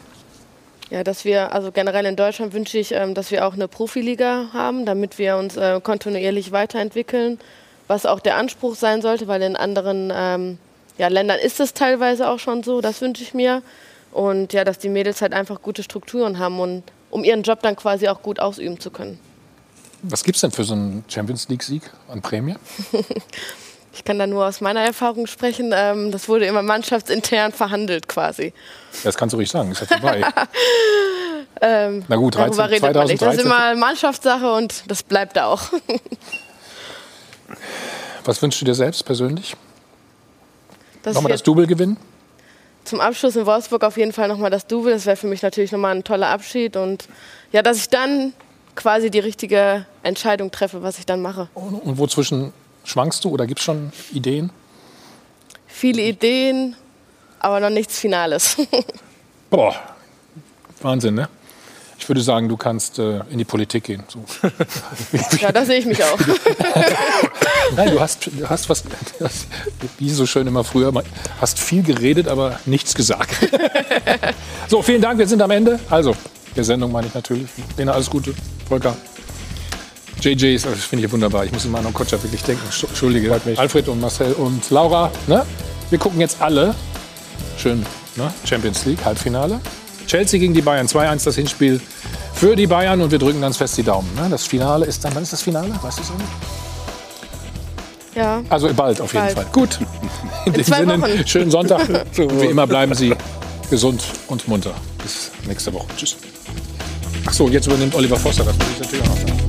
Ja, dass wir, also generell in Deutschland wünsche ich, ähm, dass wir auch eine Profiliga haben, damit wir uns äh, kontinuierlich weiterentwickeln, was auch der Anspruch sein sollte, weil in anderen ähm, ja, Ländern ist es teilweise auch schon so, das wünsche ich mir. Und ja, dass die Mädels halt einfach gute Strukturen haben, und, um ihren Job dann quasi auch gut ausüben zu können. Was gibt es denn für so einen Champions League-Sieg an Prämie? ich kann da nur aus meiner Erfahrung sprechen. Ähm, das wurde immer mannschaftsintern verhandelt quasi. Das kannst du ruhig sagen, ist ja vorbei. ähm, Na gut, 13, darüber 2013. Das ist immer Mannschaftssache und das bleibt da auch. Was wünschst du dir selbst persönlich? Nochmal das Double gewinnen? Zum Abschluss in Wolfsburg auf jeden Fall nochmal das Double. Das wäre für mich natürlich nochmal ein toller Abschied. Und ja, dass ich dann quasi die richtige Entscheidung treffe, was ich dann mache. Und, und wozwischen schwankst du oder gibt es schon Ideen? Viele Ideen, aber noch nichts Finales. Boah, Wahnsinn, ne? Ich würde sagen, du kannst äh, in die Politik gehen. So. ja, da sehe ich mich auch. Nein, du hast, du hast was, wie so schön immer früher, hast viel geredet, aber nichts gesagt. so, vielen Dank, wir sind am Ende. Also, der Sendung meine ich natürlich. Lena, alles Gute. Volker. JJ das finde ich wunderbar. Ich muss immer an Kotscher wirklich denken. Entschuldige halt mich. Alfred und Marcel und Laura. Ne? Wir gucken jetzt alle. Schön, ne? Champions League, Halbfinale. Chelsea gegen die Bayern, 2-1 das Hinspiel für die Bayern und wir drücken ganz fest die Daumen. Ne? Das Finale ist dann, wann ist das Finale? Weißt du es nicht? Ja. Also bald auf jeden bald. Fall. Gut. In, In dem Sinne, Wochen. schönen Sonntag. wie immer bleiben Sie gesund und munter. Bis nächste Woche. Tschüss. Ach so, jetzt übernimmt Oliver Foster. Das muss ich natürlich auch noch sagen.